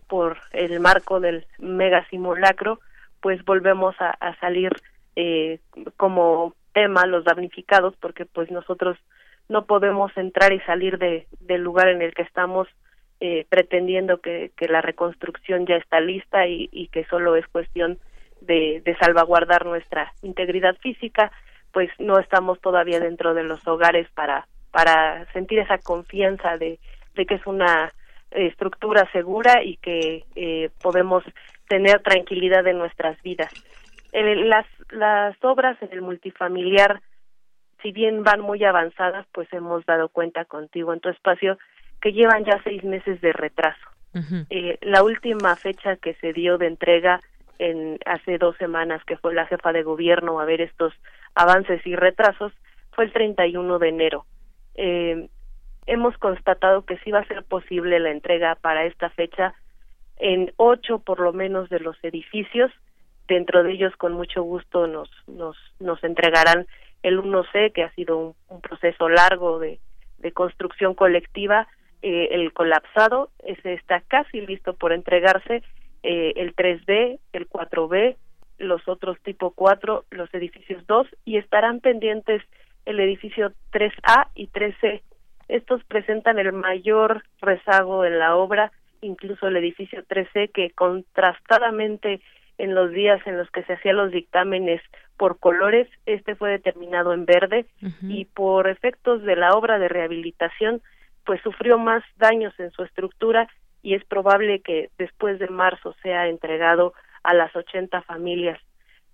[SPEAKER 14] por el marco del mega simulacro, pues volvemos a, salir eh, como tema los damnificados, porque pues nosotros no podemos entrar y salir de, del lugar en el que estamos eh, pretendiendo que, la reconstrucción ya está lista y, y que solo es cuestión de, de, salvaguardar nuestra integridad física, pues no estamos todavía dentro de los hogares para para sentir esa confianza de, de que es una estructura segura y que eh, podemos tener tranquilidad en nuestras vidas. las, las obras en el multifamiliar, si bien van muy avanzadas, pues hemos dado cuenta contigo en tu espacio que llevan ya seis meses de retraso. eh, la última fecha que se dio de entrega en hace dos semanas, que fue la jefa de gobierno a ver estos avances y retrasos, fue el 31 de enero eh, hemos constatado que sí va a ser posible la entrega para esta fecha en ocho por lo menos de los edificios. Dentro de ellos, con mucho gusto, nos, nos, nos entregarán el 1C, que ha sido un, proceso largo de, de construcción colectiva, eh, el colapsado, ese está casi listo por entregarse, eh, el 3B, el 4B, los otros tipo 4, los edificios 2, y estarán pendientes el edificio 3A y 3C. Estos presentan el mayor rezago en la obra, incluso el edificio 3C, que contrastadamente en los días en los que se hacían los dictámenes por colores, este fue determinado en verde y por efectos de la obra de rehabilitación, pues sufrió más daños en su estructura y es probable que después de marzo sea entregado a las 80 familias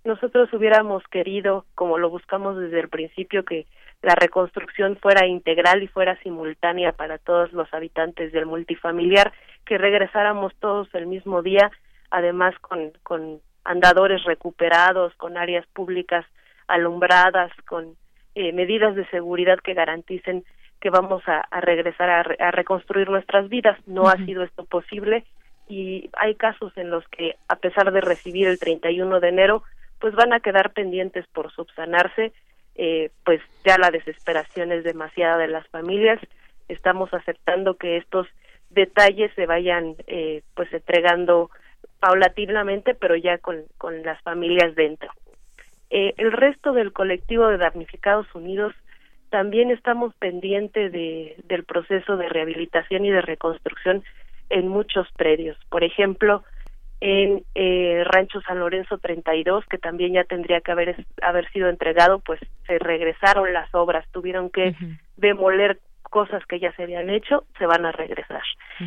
[SPEAKER 14] nosotros hubiéramos querido, como lo buscamos desde el principio, que la reconstrucción fuera integral y fuera simultánea para todos los habitantes del multifamiliar, que regresáramos todos el mismo día, además con, con andadores recuperados, con áreas públicas alumbradas, con eh, medidas de seguridad que garanticen que vamos a, regresar a, reconstruir nuestras vidas. No ha sido esto posible y hay casos en los que, a pesar de recibir el 31 de enero, pues van a quedar pendientes por subsanarse, eh, pues ya la desesperación es demasiada de las familias, estamos aceptando que estos detalles se vayan eh, pues entregando paulatinamente, pero ya con, con las familias dentro. Eh, el resto del colectivo de damnificados unidos también estamos pendientes de, del proceso de rehabilitación y de reconstrucción en muchos predios. Por ejemplo, en eh, Rancho San Lorenzo 32, que también ya tendría que haber, haber sido entregado, pues se regresaron las obras, tuvieron que demoler cosas que ya se habían hecho, se van a regresar.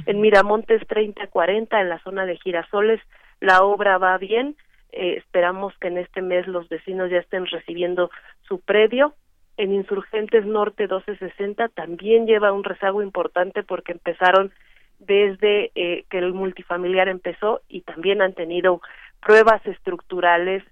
[SPEAKER 14] En Miramontes 3040, en la zona de Girasoles, la obra va bien, eh, esperamos que en este mes los vecinos ya estén recibiendo su predio. En Insurgentes Norte 1260 también lleva un rezago importante porque empezaron desde eh, que el multifamiliar empezó y también han tenido pruebas estructurales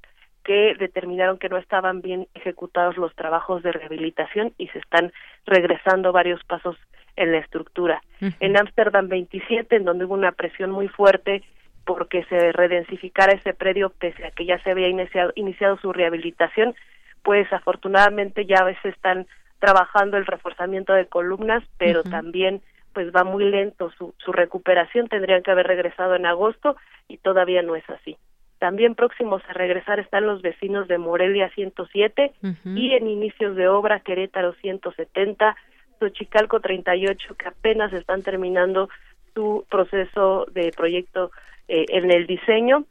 [SPEAKER 14] que determinaron que no estaban bien ejecutados los trabajos de rehabilitación y se están regresando varios pasos en la estructura. En Ámsterdam 27, en donde hubo una presión muy fuerte porque se redensificara ese predio pese a que ya se había iniciado, iniciado su rehabilitación, pues afortunadamente ya a veces están trabajando el reforzamiento de columnas, pero también pues va muy lento su, su recuperación, tendrían que haber regresado en agosto y todavía no es así. También próximos a regresar están los vecinos de Morelia 107 y en inicios de obra Querétaro 170, Xochicalco 38 que apenas están terminando su proceso de proyecto eh, en el diseño.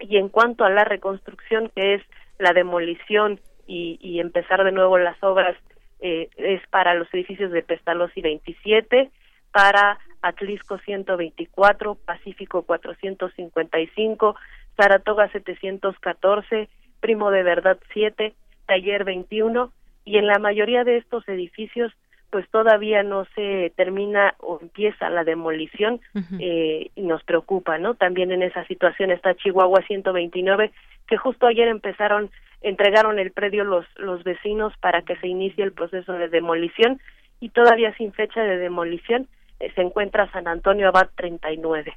[SPEAKER 14] Y en cuanto a la reconstrucción que es la demolición y, y empezar de nuevo las obras eh, es para los edificios de Pestalozzi 27 para Atlisco 124 Pacífico 455 Saratoga 714 Primo de Verdad 7 Taller 21 y en la mayoría de estos edificios pues todavía no se termina o empieza la demolición eh, y nos preocupa, ¿no? También en esa situación está Chihuahua 129 que justo ayer empezaron entregaron el predio los los vecinos para que se inicie el proceso de demolición y todavía sin fecha de demolición se encuentra San Antonio Abad 39.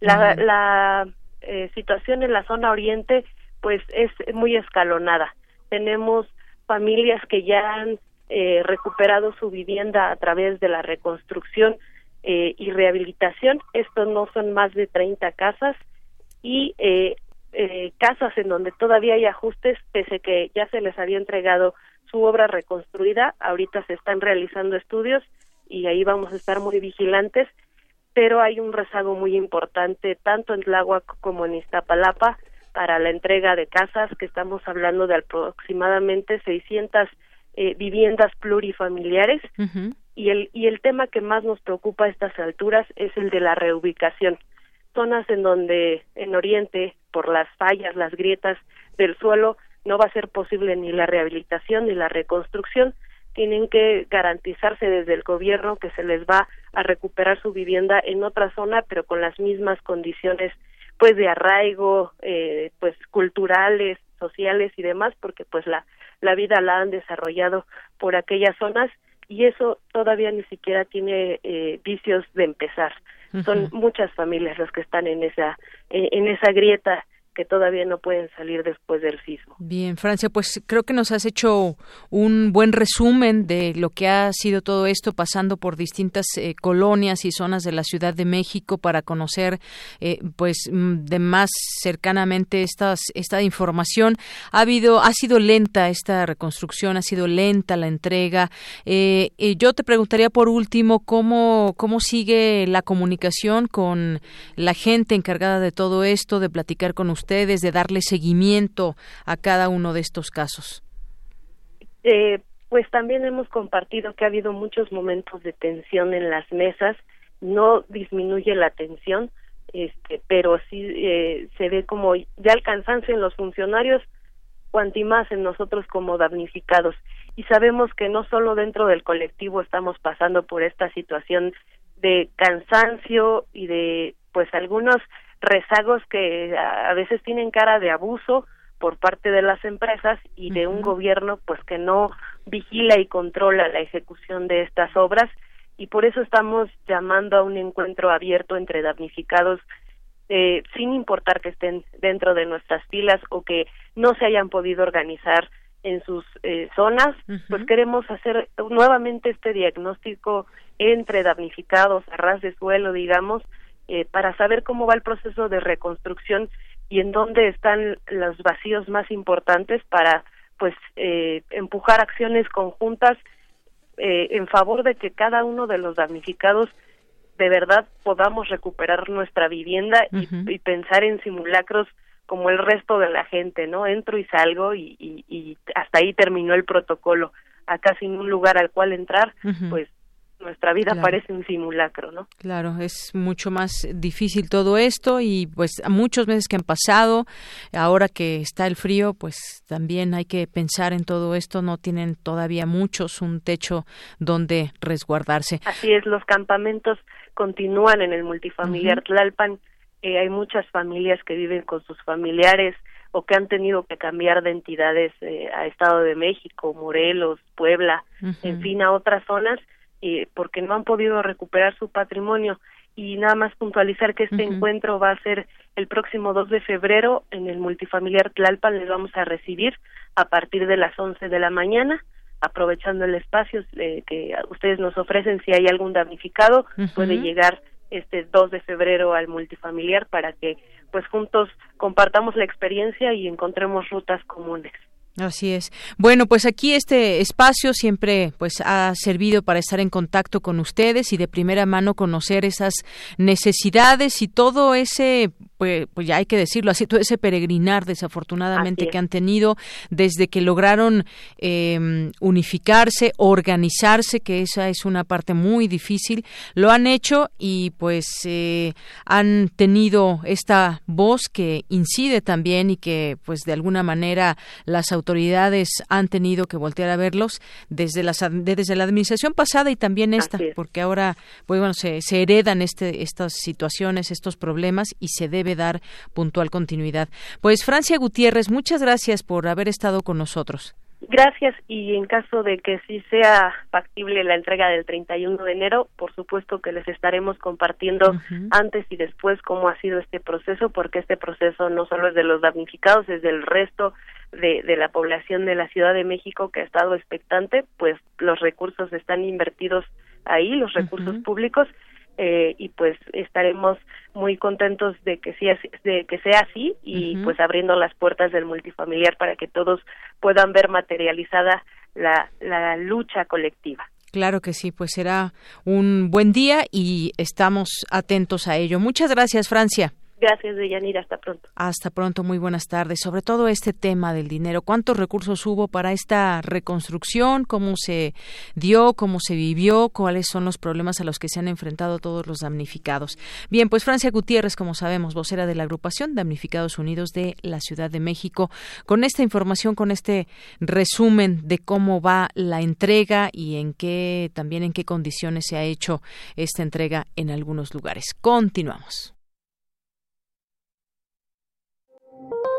[SPEAKER 14] La, la eh, situación en la zona oriente pues es muy escalonada. Tenemos familias que ya han eh, recuperado su vivienda a través de la reconstrucción eh, y rehabilitación. Estos no son más de 30 casas y eh, eh, casas en donde todavía hay ajustes, pese que ya se les había entregado su obra reconstruida. Ahorita se están realizando estudios y ahí vamos a estar muy vigilantes, pero hay un rezago muy importante tanto en Tláhuac como en Iztapalapa para la entrega de casas, que estamos hablando de aproximadamente 600 eh, viviendas plurifamiliares. y, el, y el tema que más nos preocupa a estas alturas es el de la reubicación. Zonas en donde en Oriente, por las fallas, las grietas del suelo, no va a ser posible ni la rehabilitación ni la reconstrucción. Tienen que garantizarse desde el gobierno que se les va a recuperar su vivienda en otra zona, pero con las mismas condiciones pues de arraigo, eh, pues culturales, sociales y demás, porque pues la, la vida la han desarrollado por aquellas zonas y eso todavía ni siquiera tiene eh, vicios de empezar. Son muchas familias las que están en esa, en esa grieta que todavía no pueden salir después del sismo.
[SPEAKER 1] Bien, Francia, pues creo que nos has hecho un buen resumen de lo que ha sido todo esto pasando por distintas eh, colonias y zonas de la Ciudad de México para conocer eh, pues mm, de más cercanamente estas esta información. Ha habido ha sido lenta esta reconstrucción, ha sido lenta la entrega. Eh, yo te preguntaría por último cómo cómo sigue la comunicación con la gente encargada de todo esto, de platicar con ustedes ustedes de darle seguimiento a cada uno de estos casos?
[SPEAKER 14] Eh, pues también hemos compartido que ha habido muchos momentos de tensión en las mesas, no disminuye la tensión, este, pero sí eh, se ve como ya el cansancio en los funcionarios, cuanti más en nosotros como damnificados. Y sabemos que no solo dentro del colectivo estamos pasando por esta situación de cansancio y de pues algunos rezagos que a veces tienen cara de abuso por parte de las empresas y de un gobierno pues que no vigila y controla la ejecución de estas obras. Y por eso estamos llamando a un encuentro abierto entre damnificados eh, sin importar que estén dentro de nuestras filas o que no se hayan podido organizar en sus eh, zonas, pues queremos hacer nuevamente este diagnóstico entre damnificados a ras de suelo, digamos, eh, para saber cómo va el proceso de reconstrucción y en dónde están los vacíos más importantes para pues eh, empujar acciones conjuntas eh, en favor de que cada uno de los damnificados de verdad podamos recuperar nuestra vivienda y, pensar en simulacros como el resto de la gente, ¿no? Entro y salgo y, y, hasta ahí terminó el protocolo. Acá sin un lugar al cual entrar, pues nuestra vida parece un simulacro, ¿no?
[SPEAKER 1] Claro, es mucho más difícil todo esto y pues muchos meses que han pasado, ahora que está el frío, pues también hay que pensar en todo esto, no tienen todavía muchos un techo donde resguardarse.
[SPEAKER 14] Así es, los campamentos continúan en el multifamiliar Tlalpan, eh, hay muchas familias que viven con sus familiares o que han tenido que cambiar de entidades eh, a Estado de México, Morelos, Puebla, en fin, a otras zonas eh, porque no han podido recuperar su patrimonio. Y nada más puntualizar que este encuentro va a ser el próximo 2 de febrero en el multifamiliar Tlalpan. Les vamos a recibir a partir de las 11 de la mañana aprovechando el espacio eh, que ustedes nos ofrecen si hay algún damnificado puede llegar este 2 de febrero al multifamiliar para que pues juntos compartamos la experiencia y encontremos rutas comunes.
[SPEAKER 1] Así es. Bueno, pues aquí este espacio siempre pues ha servido para estar en contacto con ustedes y de primera mano conocer esas necesidades y todo ese pues, pues ya hay que decirlo así, todo ese peregrinar desafortunadamente que han tenido desde que lograron eh, unificarse, organizarse, que esa es una parte muy difícil, lo han hecho y pues eh, han tenido esta voz que incide también y que pues de alguna manera las autoridades han tenido que voltear a verlos desde, las, desde la administración pasada y también esta, porque ahora pues, bueno, se, se heredan este, estas situaciones, estos problemas y se debe dar puntual continuidad. Pues Francia Gutiérrez, muchas gracias por haber estado con nosotros.
[SPEAKER 14] Gracias y en caso de que sí sea factible la entrega del 31 de enero, por supuesto que les estaremos compartiendo antes y después cómo ha sido este proceso, porque este proceso no solo es de los damnificados, es del resto de, de la población de la Ciudad de México que ha estado expectante, pues los recursos están invertidos ahí, los recursos públicos, eh, y pues estaremos muy contentos de que sea, de que sea así y pues abriendo las puertas del multifamiliar para que todos puedan ver materializada la, la lucha colectiva.
[SPEAKER 1] Claro que sí, pues será un buen día y estamos atentos a ello. Muchas gracias, Francia.
[SPEAKER 14] Gracias, Deyanira. Hasta pronto.
[SPEAKER 1] Hasta pronto. Muy buenas tardes. Sobre todo este tema del dinero. ¿Cuántos recursos hubo para esta reconstrucción? ¿Cómo se dio? ¿Cómo se vivió? ¿Cuáles son los problemas a los que se han enfrentado todos los damnificados? Bien, pues Francia Gutiérrez, como sabemos, vocera de la agrupación Damnificados Unidos de la Ciudad de México, con esta información, con este resumen de cómo va la entrega y en qué, también en qué condiciones se ha hecho esta entrega en algunos lugares. Continuamos.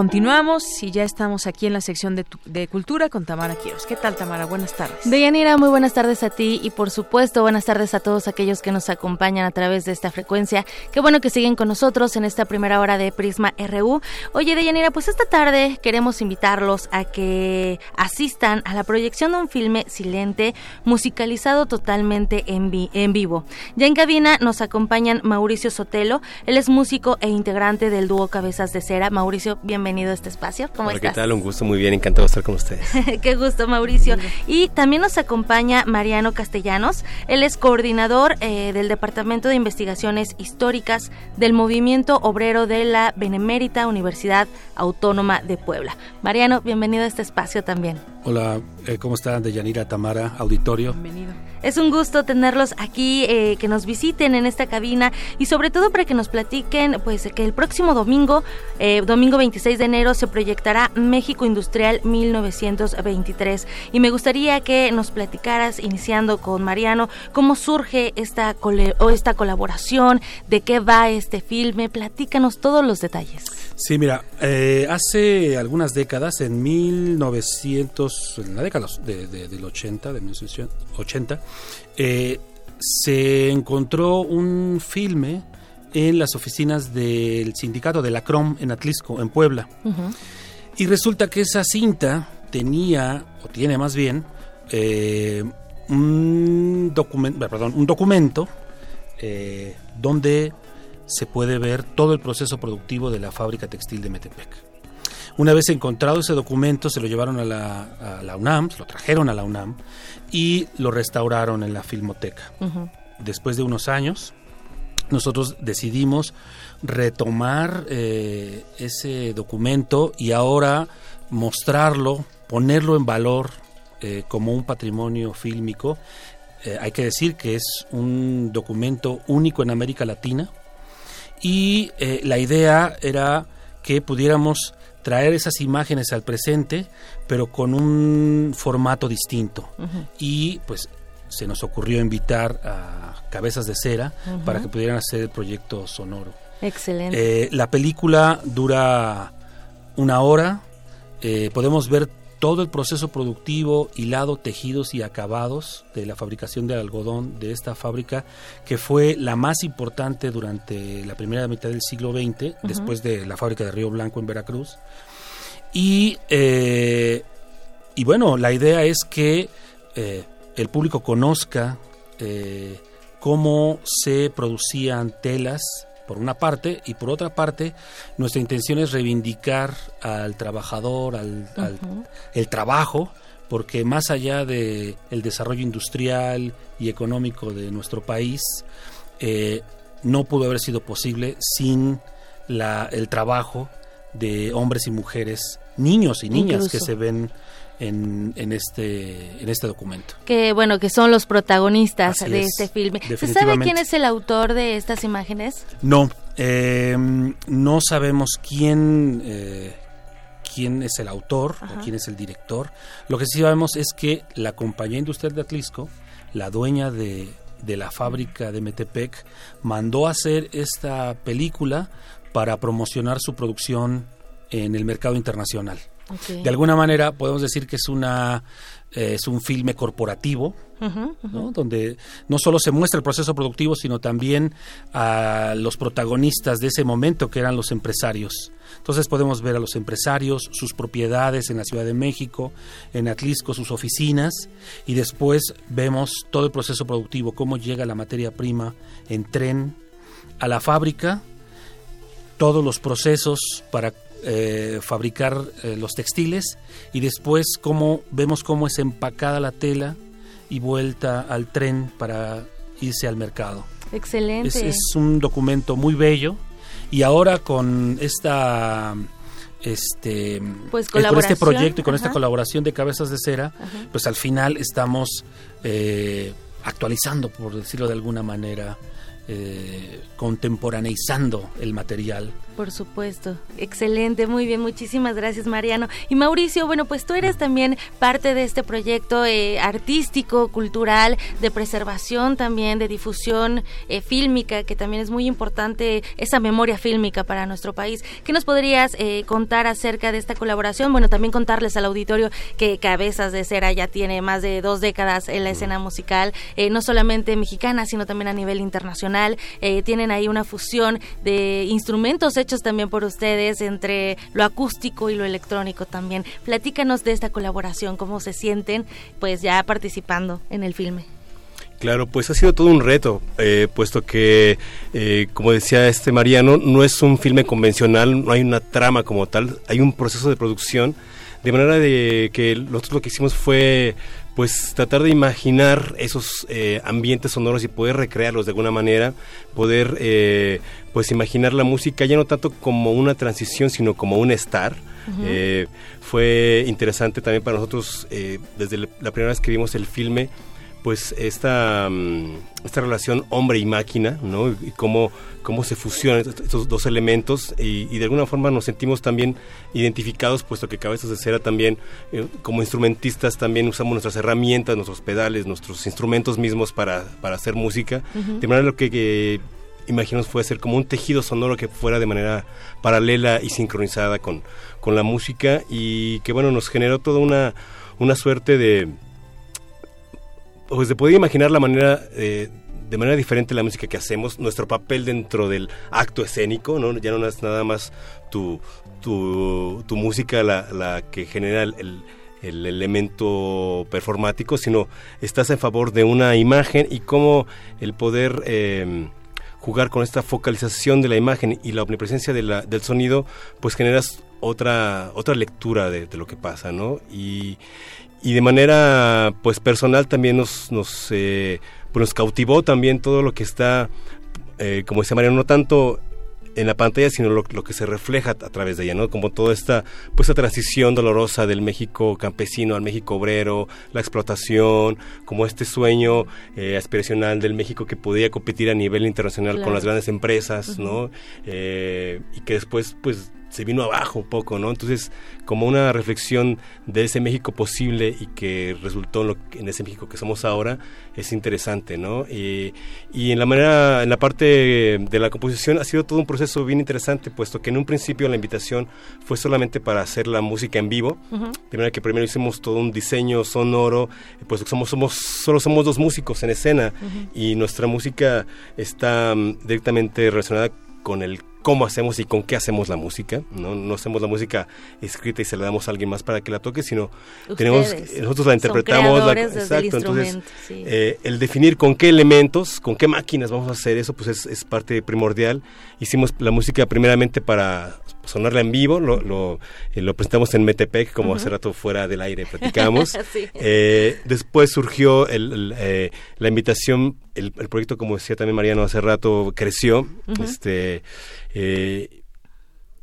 [SPEAKER 1] Continuamos y ya estamos aquí en la sección de, Cultura con Tamara Quiros. ¿Qué tal, Tamara? Buenas tardes.
[SPEAKER 15] Deyanira, muy buenas tardes a ti y por supuesto buenas tardes a todos aquellos que nos acompañan a través de esta frecuencia. Qué bueno que siguen con nosotros en esta primera hora de Prisma RU. Oye, Deyanira, pues esta tarde queremos invitarlos a que asistan a la proyección de un filme silente musicalizado totalmente en, en vivo. Ya en cabina nos acompañan Mauricio Sotelo, él es músico e integrante del dúo Cabezas de Cera. Mauricio, bienvenido bienvenido a este espacio. ¿Cómo
[SPEAKER 16] ¿qué tal? Un gusto, muy bien, encantado de estar con ustedes.
[SPEAKER 15] Qué gusto, Mauricio. Y también nos acompaña Mariano Castellanos. Él es coordinador eh, del Departamento de Investigaciones Históricas del Movimiento Obrero de la Benemérita Universidad Autónoma de Puebla. Mariano, bienvenido a este espacio también.
[SPEAKER 17] Hola, eh, ¿cómo están? Deyanira, Tamara, auditorio.
[SPEAKER 1] Bienvenido.
[SPEAKER 15] Es un gusto tenerlos aquí, eh, que nos visiten en esta cabina y sobre todo para que nos platiquen, pues que el próximo domingo, eh, domingo 26 de enero, se proyectará México Industrial 1923. Y me gustaría que nos platicaras, iniciando con Mariano, cómo surge esta, o esta colaboración, de qué va este filme, platícanos todos los detalles.
[SPEAKER 17] Sí, mira, eh, hace algunas décadas, en 1900, en la década de, del 80, de 1980, eh, se encontró un filme en las oficinas del sindicato de la CROM en Atlisco, en Puebla. Y resulta que esa cinta tenía, o tiene más bien, eh, un, perdón, un documento donde se puede ver todo el proceso productivo de la fábrica textil de Metepec. Una vez encontrado ese documento, se lo llevaron a la, UNAM, se lo trajeron a la UNAM y lo restauraron en la Filmoteca. Después de unos años, nosotros decidimos retomar eh, ese documento y ahora mostrarlo, ponerlo en valor eh, como un patrimonio fílmico. Eh, hay que decir que es un documento único en América Latina y la idea era que pudiéramos traer esas imágenes al presente, pero con un formato distinto. Y pues se nos ocurrió invitar a Cabezas de Cera para que pudieran hacer el proyecto sonoro.
[SPEAKER 15] Excelente.
[SPEAKER 17] Eh, la película dura una hora. Eh, podemos ver todo el proceso productivo, hilado, tejidos y acabados de la fabricación del algodón de esta fábrica, que fue la más importante durante la primera mitad del siglo XX, después de la fábrica de Río Blanco en Veracruz. Y, eh, y bueno, la idea es que eh, el público conozca eh, cómo se producían telas por una parte, y por otra parte, nuestra intención es reivindicar al trabajador, al, el trabajo, porque más allá de el desarrollo industrial y económico de nuestro país, eh, no pudo haber sido posible sin la, el trabajo de hombres y mujeres, niños y niñas que se ven en, en, este en este documento.
[SPEAKER 15] Que bueno, que son los protagonistas de este filme. ¿Se sabe quién es el autor de estas imágenes?
[SPEAKER 17] No, eh, no sabemos quién eh, quién es el autor o quién es el director. Lo que sí sabemos es que la compañía industrial de Atlisco, la dueña de, de la fábrica de Metepec, mandó hacer esta película para promocionar su producción en el mercado internacional. De alguna manera podemos decir que es una eh, es un filme corporativo, donde no solo se muestra el proceso productivo, sino también a los protagonistas de ese momento, que eran los empresarios. Entonces podemos ver a los empresarios, sus propiedades en la Ciudad de México, en Atlisco, sus oficinas, y después vemos todo el proceso productivo, cómo llega la materia prima en tren a la fábrica, todos los procesos para eh, fabricar eh, los textiles y después cómo vemos cómo es empacada la tela y vuelta al tren para irse al mercado.
[SPEAKER 15] Excelente.
[SPEAKER 17] Es, un documento muy bello y ahora con esta este
[SPEAKER 15] pues
[SPEAKER 17] con este proyecto y con esta colaboración de cabezas de cera pues al final estamos eh, actualizando por decirlo de alguna manera eh, contemporaneizando el material.
[SPEAKER 15] Por supuesto, excelente, muy bien, muchísimas gracias Mariano. Y Mauricio, bueno, pues tú eres también parte de este proyecto eh, artístico, cultural, de preservación también, de difusión eh, fílmica, que también es muy importante esa memoria fílmica para nuestro país. ¿Qué nos podrías contar acerca de esta colaboración? Bueno, también contarles al auditorio que Cabezas de Cera ya tiene más de dos décadas en la escena musical, no solamente mexicana, sino también a nivel internacional eh, tienen ahí una fusión de instrumentos hechos también por ustedes entre lo acústico y lo electrónico también. Platícanos de esta colaboración, cómo se sienten pues ya participando en el filme.
[SPEAKER 16] Claro, pues ha sido todo un reto, eh, puesto que, eh, como decía este Mariano, no es un filme convencional, no hay una trama como tal, hay un proceso de producción, de manera de que nosotros lo que hicimos fue pues tratar de imaginar esos eh, ambientes sonoros y poder recrearlos de alguna manera, poder eh, pues imaginar la música ya no tanto como una transición, sino como un estar. Eh, fue interesante también para nosotros, desde la primera vez que vimos el filme, pues esta, mm, esta relación hombre y máquina, ¿no? Y cómo, cómo se fusionan estos dos elementos y, de alguna forma nos sentimos también identificados, puesto que Cabezas de Cera también, eh, como instrumentistas, también usamos nuestras herramientas, nuestros pedales, nuestros instrumentos mismos para, para hacer música. De manera lo que, imaginamos fue hacer como un tejido sonoro que fuera de manera paralela y sincronizada con, con la música y que, bueno, nos generó toda una, una suerte de pues se puede imaginar la manera eh, de manera diferente la música que hacemos, nuestro papel dentro del acto escénico, ¿no? Ya no es nada más tu, tu, tu música la, la, que genera el, el, elemento performático, sino estás en favor de una imagen y cómo el poder eh, jugar con esta focalización de la imagen y la omnipresencia de del sonido, pues generas otra, otra lectura de, de lo que pasa, ¿no? Y, y de manera pues personal también nos nos, eh, pues, nos cautivó también todo lo que está eh, como decía María, no tanto en la pantalla, sino lo, que se refleja a través de ella, ¿no? Como toda esta, pues, esta transición dolorosa del México campesino al México obrero, la explotación, como este sueño eh, aspiracional del México que podía competir a nivel internacional con las grandes empresas, ¿no? Eh, y que después, pues, se vino abajo un poco, ¿no? Entonces, como una reflexión de ese México posible y que resultó en, lo, en ese México que somos ahora, es interesante, ¿no? Y, y, en la manera, en la parte de la composición ha sido todo un proceso bien interesante, puesto que en un principio la invitación fue solamente para hacer la música en vivo, de manera que primero hicimos todo un diseño sonoro, puesto que somos, somos, solo somos dos músicos en escena y nuestra música está mm, directamente relacionada con el cómo hacemos y con qué hacemos la música. No, no hacemos la música escrita y se la damos a alguien más para que la toque, sino tenemos nosotros la interpretamos. La, exacto, entonces eh, el definir con qué elementos, con qué máquinas vamos a hacer eso, pues es, es parte primordial. Hicimos la música primeramente para sonarla en vivo, lo, lo, eh, lo presentamos en Metepec, como hace rato fuera del aire platicamos. eh, después surgió el, eh, la invitación, el, el, proyecto, como decía también Mariano hace rato, creció. este eh,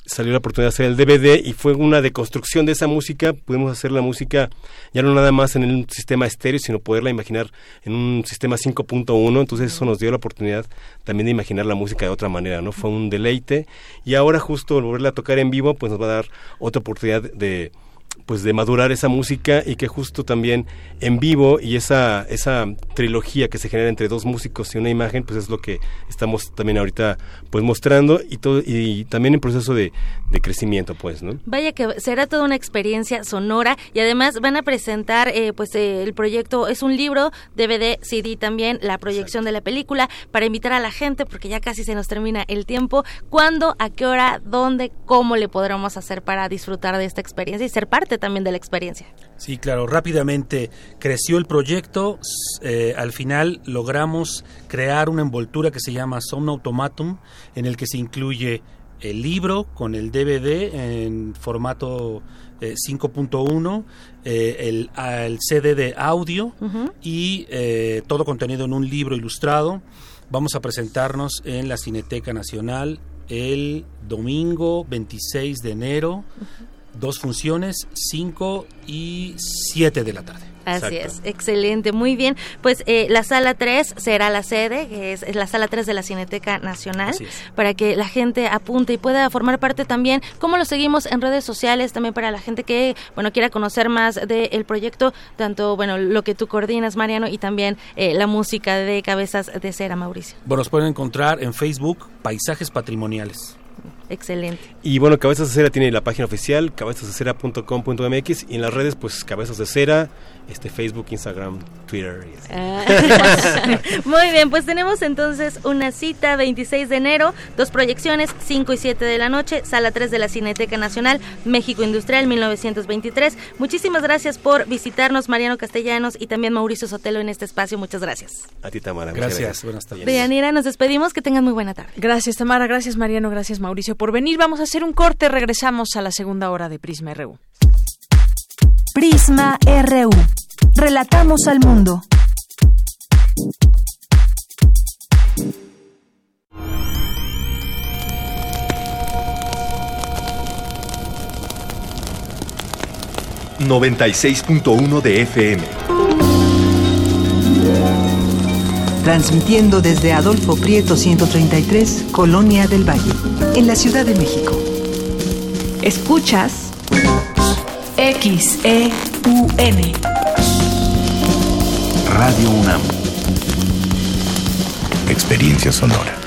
[SPEAKER 16] salió la oportunidad de hacer el DVD y fue una deconstrucción de esa música. Pudimos hacer la música ya no nada más en un sistema estéreo, sino poderla imaginar en un sistema 5.1. Entonces eso nos dio la oportunidad también de imaginar la música de otra manera, ¿no? Fue un deleite. Y ahora justo volverla a tocar en vivo, pues nos va a dar otra oportunidad de pues de madurar esa música y que justo también en vivo y esa esa trilogía que se genera entre dos músicos y una imagen pues es lo que estamos también ahorita pues mostrando y todo y también en proceso de, de crecimiento pues no
[SPEAKER 15] vaya que será toda una experiencia sonora y además van a presentar eh, pues eh, el proyecto es un libro DVD CD también la proyección de la película para invitar a la gente porque ya casi se nos termina el tiempo. Cuándo a qué hora dónde cómo le podremos hacer para disfrutar de esta experiencia y ser parte también de la experiencia.
[SPEAKER 17] Sí, claro, rápidamente creció el proyecto, eh, al final logramos crear una envoltura que se llama Somno Automatum, en el que se incluye el libro con el DVD en formato 5.1, eh, el, el, CD de audio y eh, todo contenido en un libro ilustrado. Vamos a presentarnos en la Cineteca Nacional el domingo 26 de enero dos funciones, 5 y 7 de la tarde.
[SPEAKER 15] Así es, excelente, muy bien. Pues eh, la sala 3 será la sede, que es, la sala 3 de la Cineteca Nacional, para que la gente apunte y pueda formar parte también. ¿Cómo lo seguimos en redes sociales? También para la gente que, bueno, quiera conocer más del proyecto, tanto, bueno, lo que tú coordinas, Mariano, y también eh, la música de Cabezas de Cera, Mauricio.
[SPEAKER 17] Bueno, nos pueden encontrar en Facebook Paisajes Patrimoniales.
[SPEAKER 15] Excelente.
[SPEAKER 16] Y bueno, Cabezas de Cera tiene la página oficial, cabezasdecera.com.mx y en las redes, pues Cabezas de Cera, este Facebook, Instagram, Twitter.
[SPEAKER 15] Ah. Muy bien, pues tenemos entonces una cita 26 de enero, dos proyecciones, 5 y 7 de la noche, sala 3 de la Cineteca Nacional, México Industrial 1923. Muchísimas gracias por visitarnos, Mariano Castellanos y también Mauricio Sotelo en este espacio. Muchas gracias.
[SPEAKER 16] A ti, Tamara.
[SPEAKER 17] Gracias. gracias. Buenas tardes.
[SPEAKER 15] Deyanira, nos despedimos. Que tengan muy buena tarde.
[SPEAKER 1] Gracias, Tamara. Gracias, Mariano. Gracias, Mauricio por venir. Vamos a hacer un corte, regresamos a la segunda hora de Prisma RU.
[SPEAKER 3] Prisma RU. Relatamos al mundo.
[SPEAKER 18] ...96.1 de FM.
[SPEAKER 19] Transmitiendo desde Adolfo Prieto 133, Colonia del Valle, en la Ciudad de México.
[SPEAKER 3] Escuchas XEUN.
[SPEAKER 18] Radio UNAM. Experiencia sonora.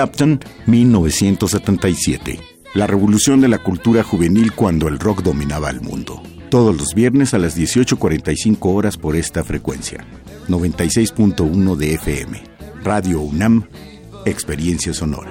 [SPEAKER 18] Clapton, 1977. La revolución de la cultura juvenil cuando el rock dominaba el mundo. Todos los viernes a las 18.45 horas por esta frecuencia. 96.1 de FM. Radio UNAM, Experiencia Sonora.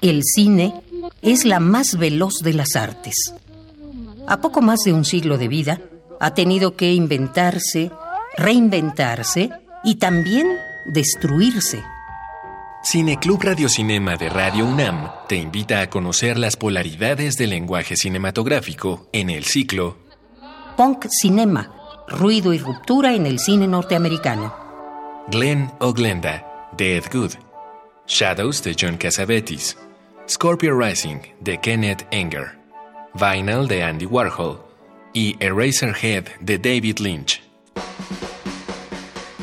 [SPEAKER 20] El cine es la más veloz de las artes. A poco más de un siglo de vida, ha tenido que inventarse, reinventarse y también destruirse.
[SPEAKER 21] Cineclub Radiocinema de Radio UNAM te invita a conocer las polaridades del lenguaje cinematográfico en el ciclo
[SPEAKER 20] Punk Cinema, ruido y ruptura en el cine norteamericano.
[SPEAKER 21] Glenn o Glenda, de Ed Good. Shadows de John Cassavetes. Scorpio Rising de Kenneth Enger. Vinyl de Andy Warhol. Y Eraserhead de David Lynch.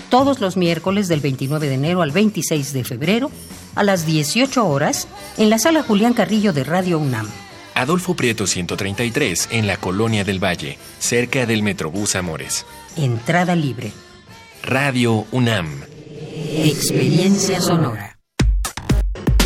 [SPEAKER 20] Todos los miércoles del 29 de enero al 26 de febrero, a las 18 horas, en la sala Julián Carrillo de Radio UNAM.
[SPEAKER 21] Adolfo Prieto 133 en la Colonia del Valle, cerca del Metrobús Amores.
[SPEAKER 20] Entrada libre.
[SPEAKER 21] Radio UNAM.
[SPEAKER 20] Experiencia sonora.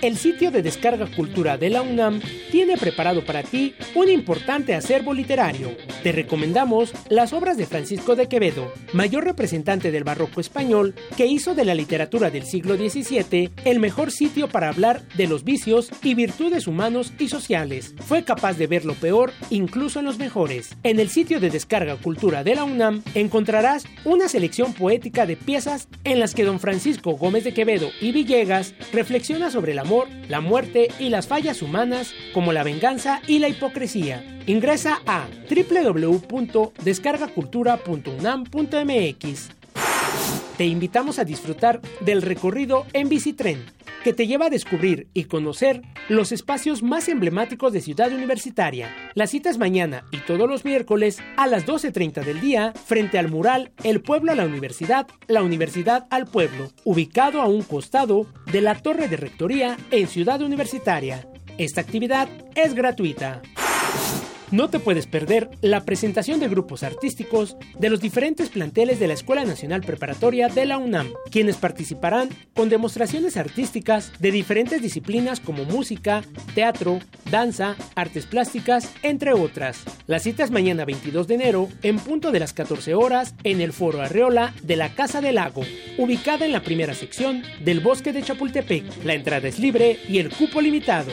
[SPEAKER 4] El sitio de descarga cultura de la UNAM tiene preparado para ti un importante acervo literario. Te recomendamos las obras de Francisco de Quevedo, mayor representante del barroco español, que hizo de la literatura del siglo XVII el mejor sitio para hablar de los vicios y virtudes humanos y sociales. Fue capaz de ver lo peor incluso en los mejores. En el sitio de descarga cultura de la UNAM encontrarás una selección poética de piezas en las que don Francisco Gómez de Quevedo y Villegas reflexiona sobre el la muerte y las fallas humanas como la venganza y la hipocresía. Ingresa a www.descargacultura.unam.mx. Te invitamos a disfrutar del recorrido en bicitren, que te lleva a descubrir y conocer los espacios más emblemáticos de Ciudad Universitaria. La cita es mañana y todos los miércoles a las 12.30 del día frente al mural El pueblo a la universidad, la universidad al pueblo, ubicado a un costado de la torre de rectoría en Ciudad Universitaria. Esta actividad es gratuita. No te puedes perder la presentación de grupos artísticos de los diferentes planteles de la Escuela Nacional Preparatoria de la UNAM, quienes participarán con demostraciones artísticas de diferentes disciplinas como música, teatro, danza, artes plásticas, entre otras. La cita es mañana 22 de enero en punto de las 14 horas en el Foro Arreola de la Casa del Lago, ubicada en la primera sección del Bosque de Chapultepec. La entrada es libre y el cupo limitado.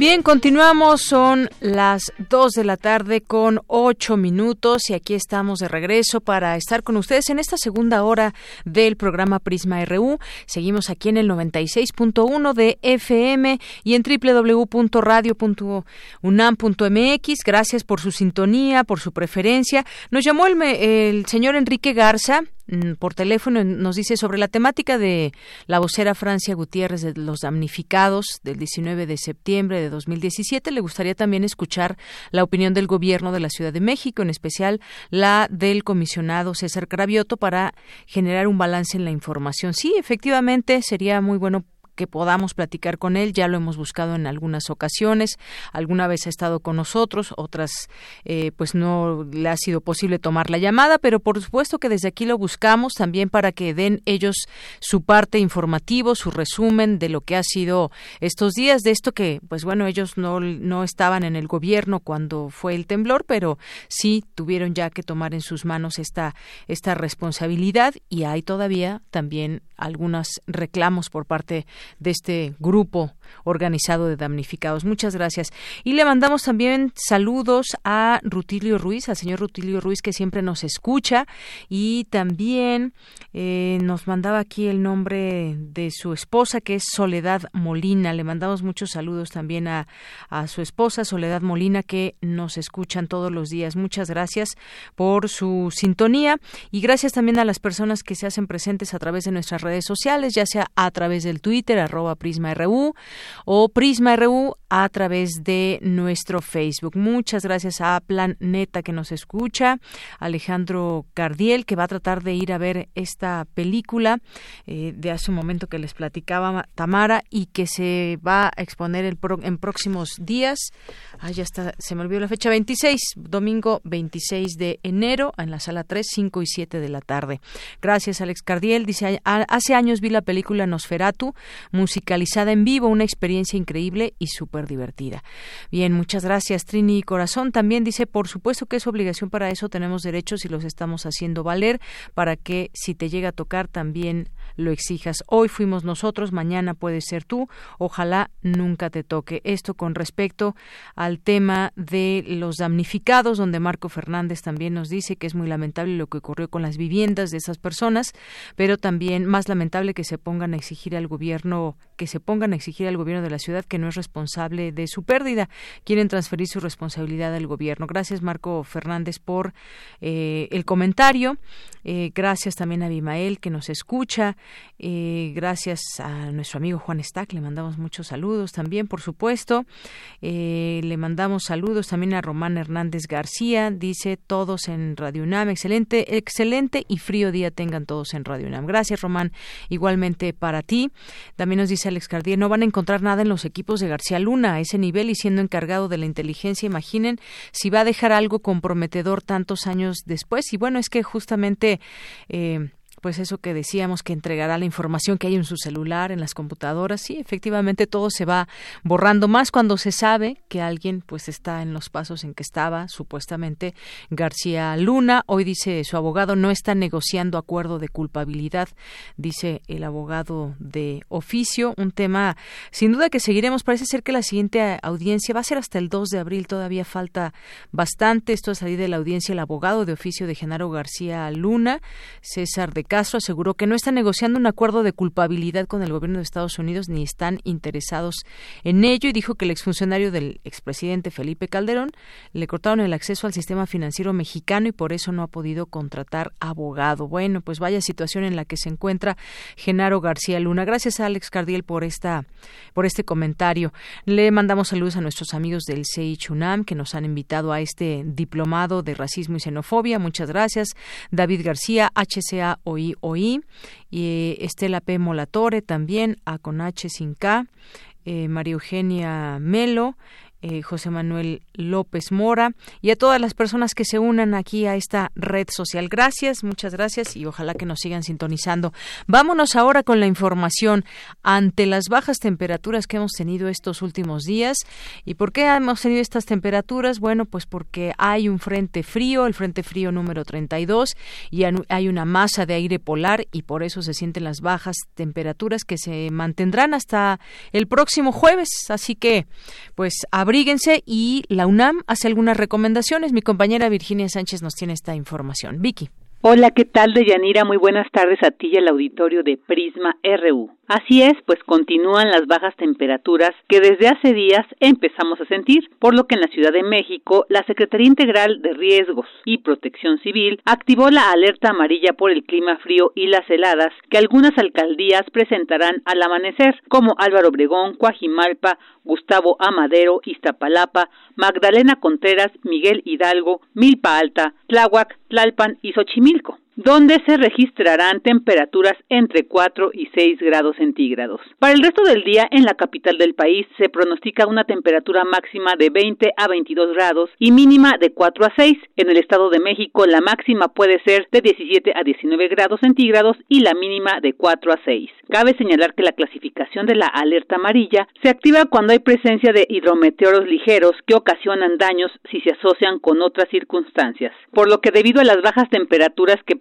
[SPEAKER 1] Bien, continuamos, son las 2 de la tarde con 8 minutos y aquí estamos de regreso para estar con ustedes en esta segunda hora del programa Prisma RU. Seguimos aquí en el 96.1 de FM y en www.radio.unam.mx. Gracias por su sintonía, por su preferencia. Nos llamó el, el señor Enrique Garza, por teléfono nos dice sobre la temática de la vocera Francia Gutiérrez de los damnificados del 19 de septiembre de 2017. Le gustaría también escuchar la opinión del gobierno de la Ciudad de México, en especial la del comisionado César Cravioto, para generar un balance en la información. Sí, efectivamente, sería muy bueno que podamos platicar con él. Ya lo hemos buscado en algunas ocasiones. Alguna vez ha estado con nosotros, otras eh, pues no le ha sido posible tomar la llamada, pero por supuesto que desde aquí lo buscamos también para que den ellos su parte informativo, su resumen de lo que ha sido estos días, de esto que pues bueno, ellos no, no estaban en el gobierno cuando fue el temblor, pero sí tuvieron ya que tomar en sus manos esta, esta responsabilidad y hay todavía también algunos reclamos por parte de este grupo organizado de damnificados. Muchas gracias. Y le mandamos también saludos a Rutilio Ruiz, al señor Rutilio Ruiz que siempre nos escucha y también eh, nos mandaba aquí el nombre de su esposa que es Soledad Molina. Le mandamos muchos saludos también a, a su esposa Soledad Molina que nos escuchan todos los días. Muchas gracias por su sintonía y gracias también a las personas que se hacen presentes a través de nuestras redes sociales, ya sea a través del Twitter, arroba PrismaRU, o Prisma RU a través de nuestro Facebook. Muchas gracias a Plan Neta que nos escucha, Alejandro Cardiel que va a tratar de ir a ver esta película eh, de hace un momento que les platicaba Tamara y que se va a exponer en próximos días. Ah, ya está, se me olvidó la fecha 26, domingo 26 de enero en la sala 3, 5 y 7 de la tarde. Gracias Alex Cardiel, dice, hace años vi la película Nosferatu musicalizada en vivo, una experiencia increíble y súper divertida. Bien, muchas gracias. Trini Corazón también dice, por supuesto que es obligación para eso, tenemos derechos y los estamos haciendo valer para que si te llega a tocar también lo exijas. Hoy fuimos nosotros, mañana puede ser tú, ojalá nunca te toque. Esto con respecto al tema de los damnificados, donde Marco Fernández también nos dice que es muy lamentable lo que ocurrió con las viviendas de esas personas, pero también más lamentable que se pongan a exigir al gobierno que se pongan a exigir al gobierno de la ciudad que no es responsable de su pérdida. Quieren transferir su responsabilidad al gobierno. Gracias, Marco Fernández, por eh, el comentario. Eh, gracias también a Abimael, que nos escucha. Eh, gracias a nuestro amigo Juan Stack. Le mandamos muchos saludos también, por supuesto. le mandamos saludos también a Román Hernández García. Dice todos en Radio UNAM. Excelente, excelente y frío día tengan todos en Radio UNAM. Gracias, Román. Igualmente para ti. También nos dice Alex Cardier, no van a encontrar nada en los equipos de García Luna a ese nivel y siendo encargado de la inteligencia, imaginen si va a dejar algo comprometedor tantos años después. Y bueno, es que justamente eh, pues eso que decíamos que entregará la información que hay en su celular, en las computadoras, sí, efectivamente todo se va borrando más cuando se sabe que alguien pues está en los pasos en que estaba supuestamente García Luna. Hoy dice su abogado no está negociando acuerdo de culpabilidad, dice el abogado de oficio, un tema sin duda que seguiremos, parece ser que la siguiente audiencia va a ser hasta el 2 de abril, todavía falta bastante, esto a salir de la audiencia el abogado de oficio de Genaro García Luna, César de caso aseguró que no está negociando un acuerdo de culpabilidad con el gobierno de Estados Unidos ni están interesados en ello y dijo que el exfuncionario del expresidente Felipe Calderón le cortaron el acceso al sistema financiero mexicano y por eso no ha podido contratar abogado. Bueno, pues vaya situación en la que se encuentra Genaro García Luna. Gracias a Alex Cardiel por esta por este comentario. Le mandamos saludos a nuestros amigos del CEI Chunam que nos han invitado a este diplomado de racismo y xenofobia. Muchas gracias. David García, HCA oí, y Estela P. Molatore también, A con H sin K, eh, María Eugenia Melo, eh, José Manuel López Mora y a todas las personas que se unan aquí a esta red social. Gracias, muchas gracias y ojalá que nos sigan sintonizando. Vámonos ahora con la información ante las bajas temperaturas que hemos tenido estos últimos días. ¿Y por qué hemos tenido estas temperaturas? Bueno, pues porque hay un frente frío, el frente frío número 32, y hay una masa de aire polar y por eso se sienten las bajas temperaturas que se mantendrán hasta el próximo jueves. Así que, pues, abríguense y la UNAM hace algunas recomendaciones. Mi compañera Virginia Sánchez nos tiene esta información. Vicky.
[SPEAKER 5] Hola, ¿qué tal, Deyanira? Muy buenas tardes a ti y al auditorio de Prisma RU. Así es, pues continúan las bajas temperaturas que desde hace días empezamos a sentir, por lo que en la Ciudad de México la Secretaría Integral de Riesgos y Protección Civil activó la alerta amarilla por el clima frío y las heladas que algunas alcaldías presentarán al amanecer, como Álvaro Obregón, Coajimalpa, Gustavo Amadero, Iztapalapa, Magdalena Contreras, Miguel Hidalgo, Milpa Alta, Tláhuac, Tlalpan y Xochimilco donde se registrarán temperaturas entre 4 y 6 grados centígrados. Para el resto del día, en la capital del país se pronostica una temperatura máxima de 20 a 22 grados y mínima de 4 a 6. En el Estado de México, la máxima puede ser de 17 a 19 grados centígrados y la mínima de 4 a 6. Cabe señalar que la clasificación de la alerta amarilla se activa cuando hay presencia de hidrometeoros ligeros que ocasionan daños si se asocian con otras circunstancias, por lo que debido a las bajas temperaturas que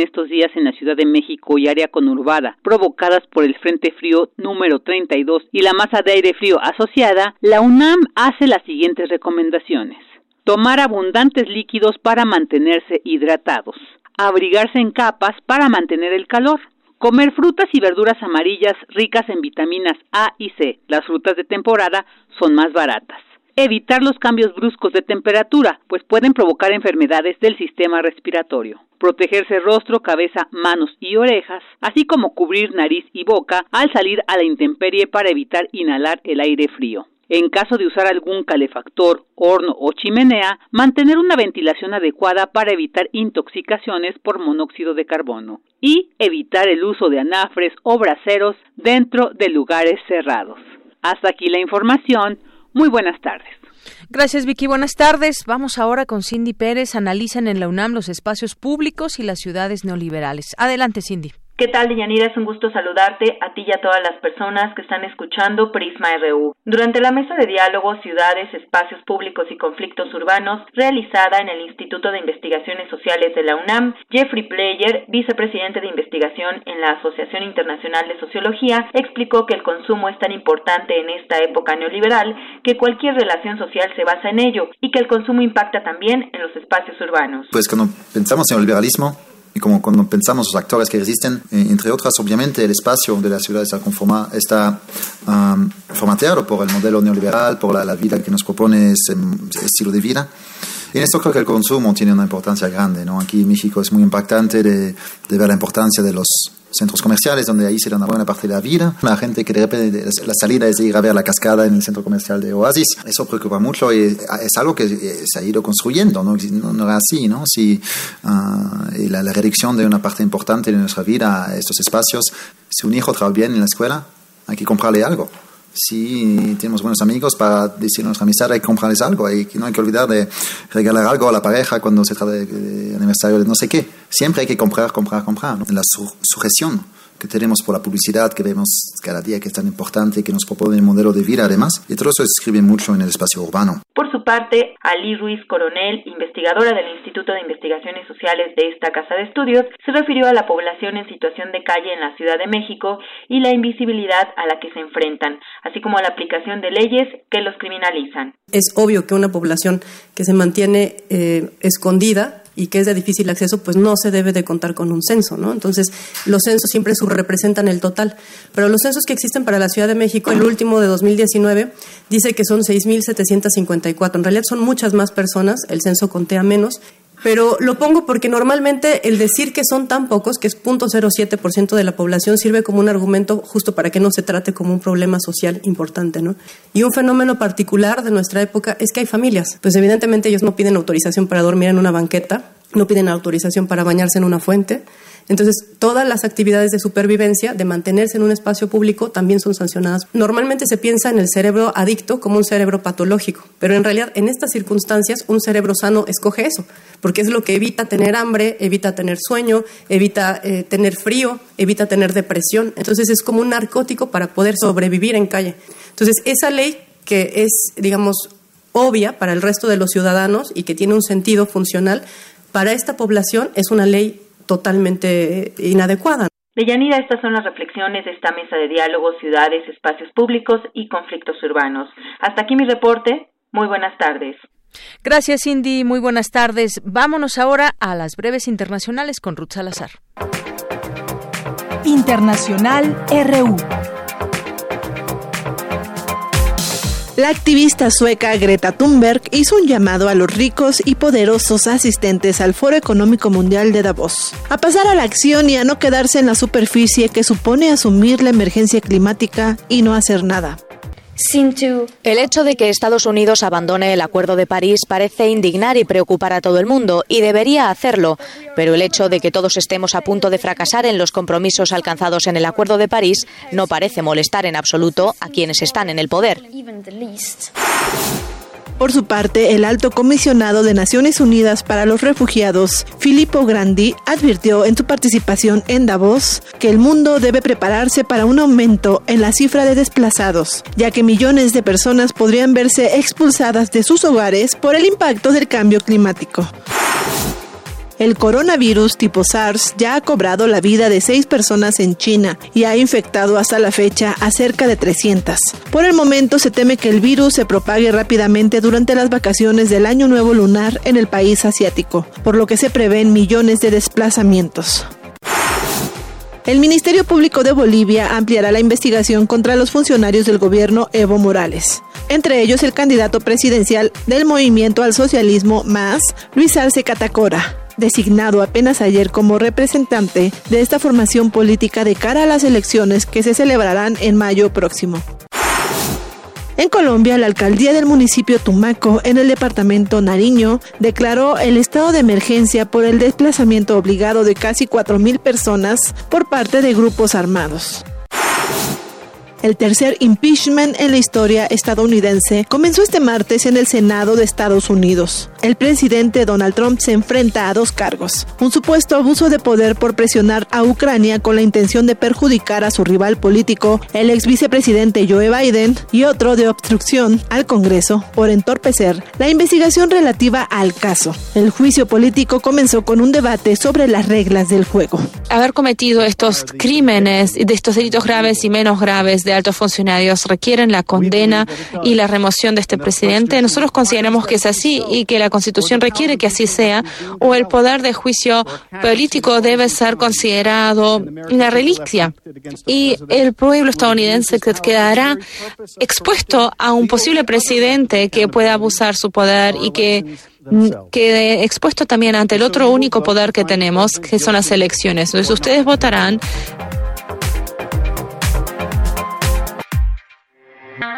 [SPEAKER 5] estos días en la Ciudad de México y área conurbada, provocadas por el Frente Frío número 32 y la masa de aire frío asociada, la UNAM hace las siguientes recomendaciones. Tomar abundantes líquidos para mantenerse hidratados. Abrigarse en capas para mantener el calor. Comer frutas y verduras amarillas ricas en vitaminas A y C. Las frutas de temporada son más baratas Evitar los cambios bruscos de temperatura, pues pueden provocar enfermedades del sistema respiratorio. Protegerse rostro, cabeza, manos y orejas, así como cubrir nariz y boca al salir a la intemperie para evitar inhalar el aire frío. En caso de usar algún calefactor, horno o chimenea, mantener una ventilación adecuada para evitar intoxicaciones por monóxido de carbono y evitar el uso de anafres o braseros dentro de lugares cerrados. Hasta aquí la información. Muy buenas tardes.
[SPEAKER 1] Gracias, Vicky. Buenas tardes. Vamos ahora con Cindy Pérez. Analizan en la UNAM los espacios públicos y las ciudades neoliberales. Adelante, Cindy.
[SPEAKER 22] ¿Qué tal, Deyanira? Es un gusto saludarte a ti y a todas las personas que están escuchando Prisma RU. Durante la mesa de diálogo Ciudades, Espacios Públicos y Conflictos Urbanos, realizada en el Instituto de Investigaciones Sociales de la UNAM, Jeffrey Player, vicepresidente de investigación en la Asociación Internacional de Sociología, explicó que el consumo es tan importante en esta época neoliberal que cualquier relación social se basa en ello y que el consumo impacta también en los espacios urbanos.
[SPEAKER 23] Pues cuando pensamos en el liberalismo, y como cuando pensamos los actores que existen, eh, entre otras, obviamente el espacio de la ciudad está, conforma, está um, formateado por el modelo neoliberal, por la, vida que nos propone ese, estilo de vida. Y en esto creo que el consumo tiene una importancia grande. ¿no? Aquí en México es muy impactante de, ver la importancia de los centros comerciales, donde ahí se da una buena parte de la vida. La gente que de repente la salida es ir a ver la cascada en el centro comercial de Oasis. Eso preocupa mucho y es algo que se ha ido construyendo, no, no, era así, ¿no? Si ah, la, la, reducción de una parte importante de nuestra vida a estos espacios, si un hijo trabaja bien en la escuela, hay que comprarle algo si tenemos buenos amigos para decir nuestra amistad hay que comprarles algo. Y no hay que olvidar de regalar algo a la pareja cuando se trata de, aniversario de no sé qué. Siempre hay que comprar comprar comprar la sujeción que tenemos por la publicidad que vemos cada día que es tan importante y que nos propone el modelo de vida además. Y todo eso escribe mucho en el espacio urbano.
[SPEAKER 22] Por su parte, Ali Ruiz Coronel, investigadora del Instituto de Investigaciones Sociales de esta casa de estudios, se refirió a la población en situación de calle en la Ciudad de México y la invisibilidad a la que se enfrentan, así como a la aplicación de leyes que los criminalizan.
[SPEAKER 24] Es obvio que una población que se mantiene eh, escondida y que es de difícil acceso, pues no se debe de contar con un censo, ¿no? Entonces, los censos siempre representan el total, pero los censos que existen para la Ciudad de México, el último de 2019, dice que son 6.754. En realidad son muchas más personas, el censo contea menos, pero lo pongo porque normalmente el decir que son tan pocos, que es 0.07% de la población, sirve como un argumento justo para que no se trate como un problema social importante, ¿no? Y un fenómeno particular de nuestra época es que hay familias. Pues evidentemente ellos no piden autorización para dormir en una banqueta, no piden autorización para bañarse en una fuente. Entonces, todas las actividades de supervivencia, de mantenerse en un espacio público, también son sancionadas. Normalmente se piensa en el cerebro adicto como un cerebro patológico, pero en realidad en estas circunstancias un cerebro sano escoge eso, porque es lo que evita tener hambre, evita tener sueño, evita eh, tener frío, evita tener depresión. Entonces es como un narcótico para poder sobrevivir en calle. Entonces, esa ley que es, digamos, obvia para el resto de los ciudadanos y que tiene un sentido funcional, para esta población es una ley totalmente inadecuada.
[SPEAKER 22] Deyanira, estas son las reflexiones de esta mesa de diálogo, ciudades, espacios públicos y conflictos urbanos. Hasta aquí mi reporte. Muy buenas tardes.
[SPEAKER 1] Gracias, Cindy. Muy buenas tardes. Vámonos ahora a las breves internacionales con Ruth Salazar.
[SPEAKER 3] Internacional RU.
[SPEAKER 25] La activista sueca Greta Thunberg hizo un llamado a los ricos y poderosos asistentes al Foro Económico Mundial de Davos a pasar a la acción y a no quedarse en la superficie que supone asumir la emergencia climática y no hacer nada.
[SPEAKER 26] El hecho de que Estados Unidos abandone el Acuerdo de París parece indignar y preocupar a todo el mundo, y debería hacerlo, pero el hecho de que todos estemos a punto de fracasar en los compromisos alcanzados en el Acuerdo de París no parece molestar en absoluto a quienes están en el poder.
[SPEAKER 25] Por su parte, el alto comisionado de Naciones Unidas para los Refugiados, Filippo Grandi, advirtió en su participación en Davos que el mundo debe prepararse para un aumento en la cifra de desplazados, ya que millones de personas podrían verse expulsadas de sus hogares por el impacto del cambio climático. El coronavirus tipo SARS ya ha cobrado la vida de seis personas en China y ha infectado hasta la fecha a cerca de 300. Por el momento se teme que el virus se propague rápidamente durante las vacaciones del Año Nuevo Lunar en el país asiático, por lo que se prevén millones de desplazamientos. El Ministerio Público de Bolivia ampliará la investigación contra los funcionarios del gobierno Evo Morales. Entre ellos el candidato presidencial del Movimiento al Socialismo MAS, Luis Arce Catacora, designado apenas ayer como representante de esta formación política de cara a las elecciones que se celebrarán en mayo próximo. En Colombia, la alcaldía del municipio Tumaco, en el departamento Nariño, declaró el estado de emergencia por el desplazamiento obligado de casi 4.000 personas por parte de grupos armados. El tercer impeachment en la historia estadounidense comenzó este martes en el Senado de Estados Unidos. El presidente Donald Trump se enfrenta a dos cargos. Un supuesto abuso de poder por presionar a Ucrania con la intención de perjudicar a su rival político, el ex vicepresidente Joe Biden, y otro de obstrucción al Congreso por entorpecer la investigación relativa al caso. El juicio político comenzó con un debate sobre las reglas del juego.
[SPEAKER 27] Haber cometido estos crímenes, de estos delitos graves y menos graves de altos funcionarios requieren la condena y la remoción de este presidente. Nosotros consideramos que es así y que la Constitución requiere que así sea, o el poder de juicio político debe ser considerado una reliquia. Y el pueblo estadounidense quedará expuesto a un posible presidente que pueda abusar su poder y que quede expuesto también ante el otro único poder que tenemos, que son las elecciones. Entonces ustedes votarán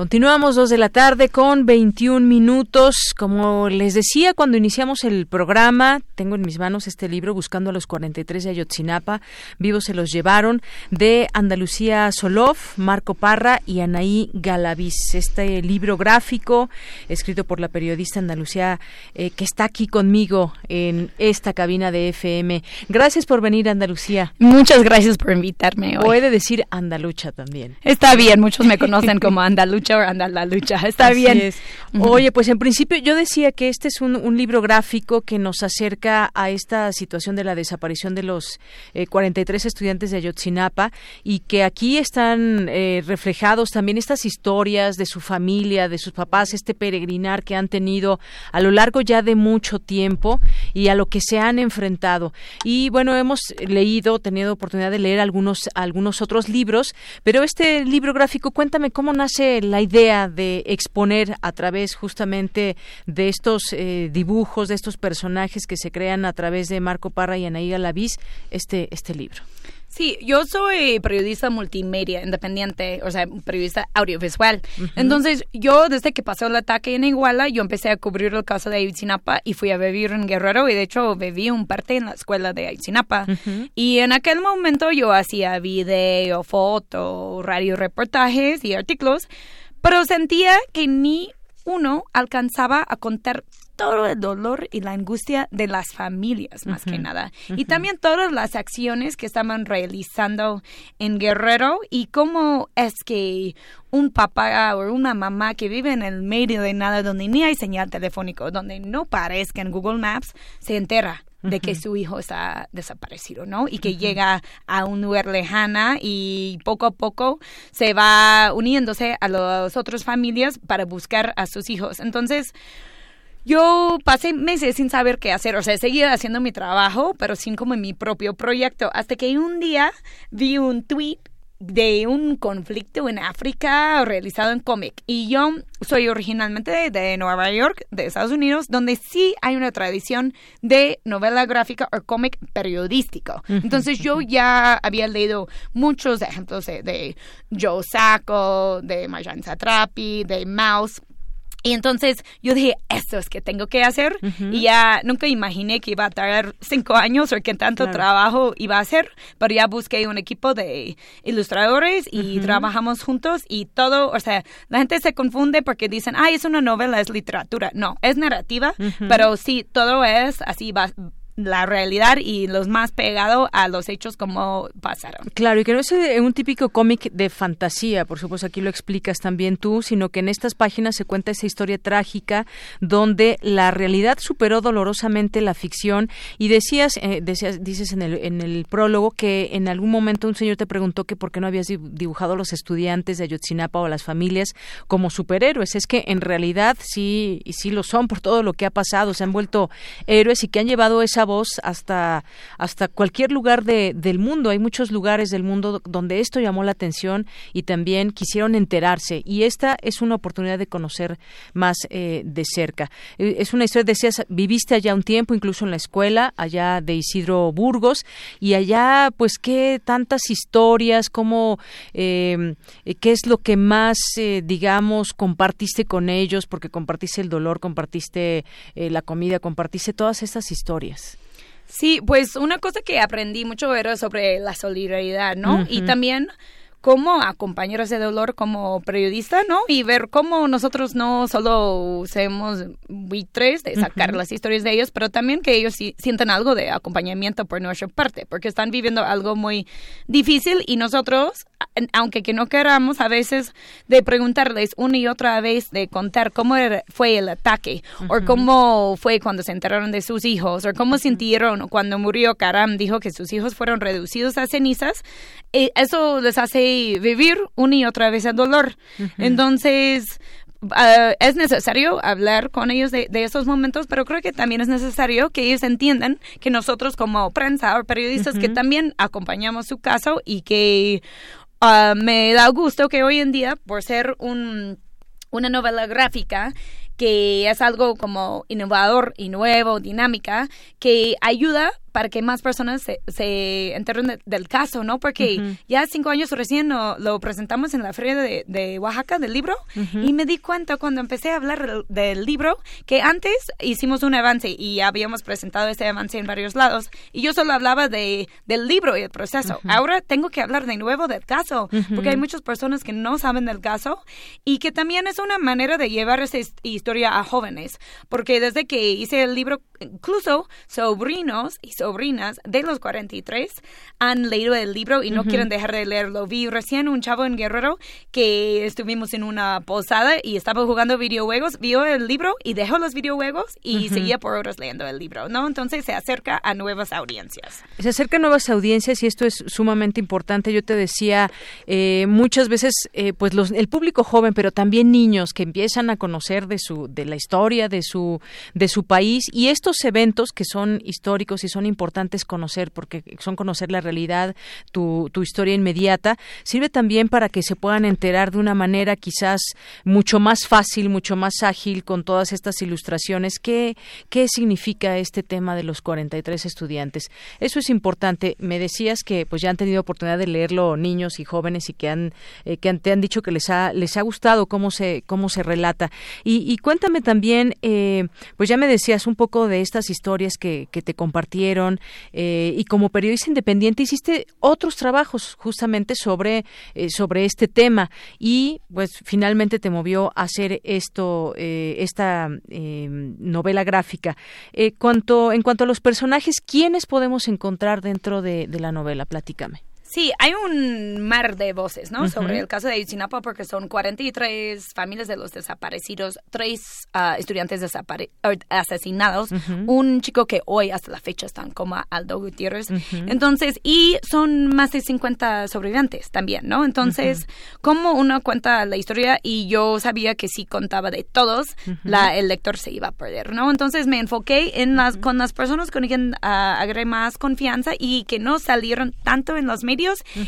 [SPEAKER 1] Continuamos dos de la tarde con 21 minutos. Como les decía cuando iniciamos el programa, tengo en mis manos este libro Buscando a los 43 de Ayotzinapa. Vivos se los llevaron de Andalucía Solov, Marco Parra y Anaí Galaviz. Este libro gráfico escrito por la periodista Andalucía eh, que está aquí conmigo en esta cabina de FM. Gracias por venir, Andalucía.
[SPEAKER 28] Muchas gracias por invitarme hoy.
[SPEAKER 1] Puede decir Andalucha también.
[SPEAKER 28] Está bien, muchos me conocen como Andalucha anda la lucha. Está bien.
[SPEAKER 1] Oye, pues en principio yo decía que este es un, libro gráfico que nos acerca a esta situación de la desaparición de los 43 eh, estudiantes de Ayotzinapa y que aquí están eh, reflejados también estas historias de su familia, de sus papás, este peregrinar que han tenido a lo largo ya de mucho tiempo y a lo que se han enfrentado. Y bueno, hemos leído, tenido oportunidad de leer algunos, algunos otros libros, pero este libro gráfico, cuéntame cómo nace el la idea de exponer a través justamente de estos eh, dibujos, de estos personajes que se crean a través de Marco Parra y Anaíga Lavis, este, este libro.
[SPEAKER 28] Sí, yo soy periodista multimedia independiente, o sea, periodista audiovisual. Entonces, yo desde que pasó el ataque en Iguala, yo empecé a cubrir el caso de Ayotzinapa y fui a vivir en Guerrero y de hecho viví un parte en la escuela de Ayotzinapa. Y en aquel momento yo hacía video, foto, radio reportajes y artículos, pero sentía que ni uno alcanzaba a contar todo el dolor y la angustia de las familias, más que nada. Y también todas las acciones que estaban realizando en Guerrero y cómo es que un papá o una mamá que vive en el medio de nada donde ni hay señal telefónico, donde no parezca en Google Maps, se entera de que su hijo está desaparecido, ¿no? Y que llega a un lugar lejana y poco a poco se va uniéndose a las otras familias para buscar a sus hijos. Entonces, yo pasé meses sin saber qué hacer, o sea, seguía haciendo mi trabajo, pero sin como mi propio proyecto, hasta que un día vi un tweet de un conflicto en África realizado en cómic. Y yo soy originalmente de, Nueva York, de Estados Unidos, donde sí hay una tradición de novela gráfica o cómic periodístico. Entonces yo ya había leído muchos ejemplos de, de Joe Sacco, de Marjan Satrapi, de Mouse y entonces yo dije, esto es que tengo que hacer. Y ya nunca imaginé que iba a tardar cinco años o que tanto trabajo iba a hacer. Pero ya busqué un equipo de ilustradores y trabajamos juntos y todo, o sea, la gente se confunde porque dicen, ay, es una novela, es literatura. No, es narrativa, pero sí, todo es así, va, la realidad y los más pegados a los hechos como pasaron.
[SPEAKER 1] Claro, y que no es eh, un típico cómic de fantasía, por supuesto aquí lo explicas también tú, sino que en estas páginas se cuenta esa historia trágica donde la realidad superó dolorosamente la ficción y decías, eh, decías dices en el, en el prólogo que en algún momento un señor te preguntó que por qué no habías dibujado a los estudiantes de Ayotzinapa o a las familias como superhéroes. Es que en realidad sí, y sí lo son por todo lo que ha pasado, se han vuelto héroes y que han llevado esa hasta, hasta cualquier lugar de, del mundo. Hay muchos lugares del mundo donde esto llamó la atención y también quisieron enterarse. Y esta es una oportunidad de conocer más eh, de cerca. Eh, es una historia, decías, viviste allá un tiempo, incluso en la escuela, allá de Isidro Burgos, y allá, pues, qué tantas historias, cómo, em, eh, qué es lo que más, digamos, compartiste con ellos, porque compartiste el dolor, compartiste la comida, compartiste todas estas historias.
[SPEAKER 28] Sí, pues una cosa que aprendí mucho era sobre la solidaridad, ¿no? Y también cómo acompañar ese dolor como periodista, ¿no? Y ver cómo nosotros no solo somos buitres de sacar las historias de ellos, pero también que ellos sientan algo de acompañamiento por nuestra parte, porque están viviendo algo muy difícil y nosotros, aunque que no queramos, a veces de preguntarles una y otra vez, de contar cómo fue el ataque, o cómo fue cuando se enteraron de sus hijos, o cómo sintieron cuando murió Karam, dijo que sus hijos fueron reducidos a cenizas, eh, eso les hace vivir una y otra vez el dolor. Entonces, ah, es necesario hablar con ellos de, esos momentos, pero creo que también es necesario que ellos entiendan que nosotros como prensa o periodistas que también acompañamos su caso y que ah, me da gusto que hoy en día, por ser un, una novela gráfica, que es algo como innovador y nuevo, dinámica, que ayuda para que más personas se, se enteren del caso, ¿no? Porque ya cinco años recién lo, presentamos en la feria de, Oaxaca del libro y me di cuenta cuando empecé a hablar del, libro que antes hicimos un avance y habíamos presentado ese avance en varios lados y yo solo hablaba de, del libro y el proceso. Ahora tengo que hablar de nuevo del caso porque hay muchas personas que no saben del caso y que también es una manera de llevar esa historia a jóvenes porque desde que hice el libro incluso sobrinos y sobrinas de los 43 han leído el libro y no quieren dejar de leerlo. Vi recién un chavo en Guerrero que estuvimos en una posada y estaba jugando videojuegos, vio el libro y dejó los videojuegos y seguía por horas leyendo el libro, ¿no? Entonces se acerca a nuevas audiencias.
[SPEAKER 1] Se acerca a nuevas audiencias y esto es sumamente importante. Yo te decía, eh, muchas veces, eh, pues los, el público joven, pero también niños que empiezan a conocer de su, de la historia de su, de su país y estos eventos que son históricos y son importantes conocer, porque son conocer la realidad, tu, tu historia inmediata, sirve también para que se puedan enterar de una manera quizás mucho más fácil, mucho más ágil con todas estas ilustraciones. ¿Qué, qué significa este tema de los 43 estudiantes? Eso es importante. Me decías que pues ya han tenido oportunidad de leerlo niños y jóvenes y que han, eh, que te han dicho que les ha, les ha gustado cómo se, cómo se relata. Y, cuéntame también, eh, pues ya me decías un poco de estas historias que, que te compartieron eh, y como periodista independiente hiciste otros trabajos justamente sobre, sobre este tema y pues finalmente te movió a hacer esto, esta novela gráfica. cuanto, en cuanto a los personajes, ¿quiénes podemos encontrar dentro de, de la novela? Platícame.
[SPEAKER 28] Sí, hay un mar de voces, ¿no? Sobre el caso de Ayotzinapa, porque son 43 familias de los desaparecidos, tres ah, estudiantes asesinados, un chico que hoy hasta la fecha están como Aldo Gutiérrez. Entonces, y son más de 50 sobrevivientes también, ¿no? Entonces, como uno cuenta la historia y yo sabía que si contaba de todos, la, el lector se iba a perder, ¿no? Entonces me enfoqué en las, con las personas con quien uh, agregué más confianza y que no salieron tanto en los medios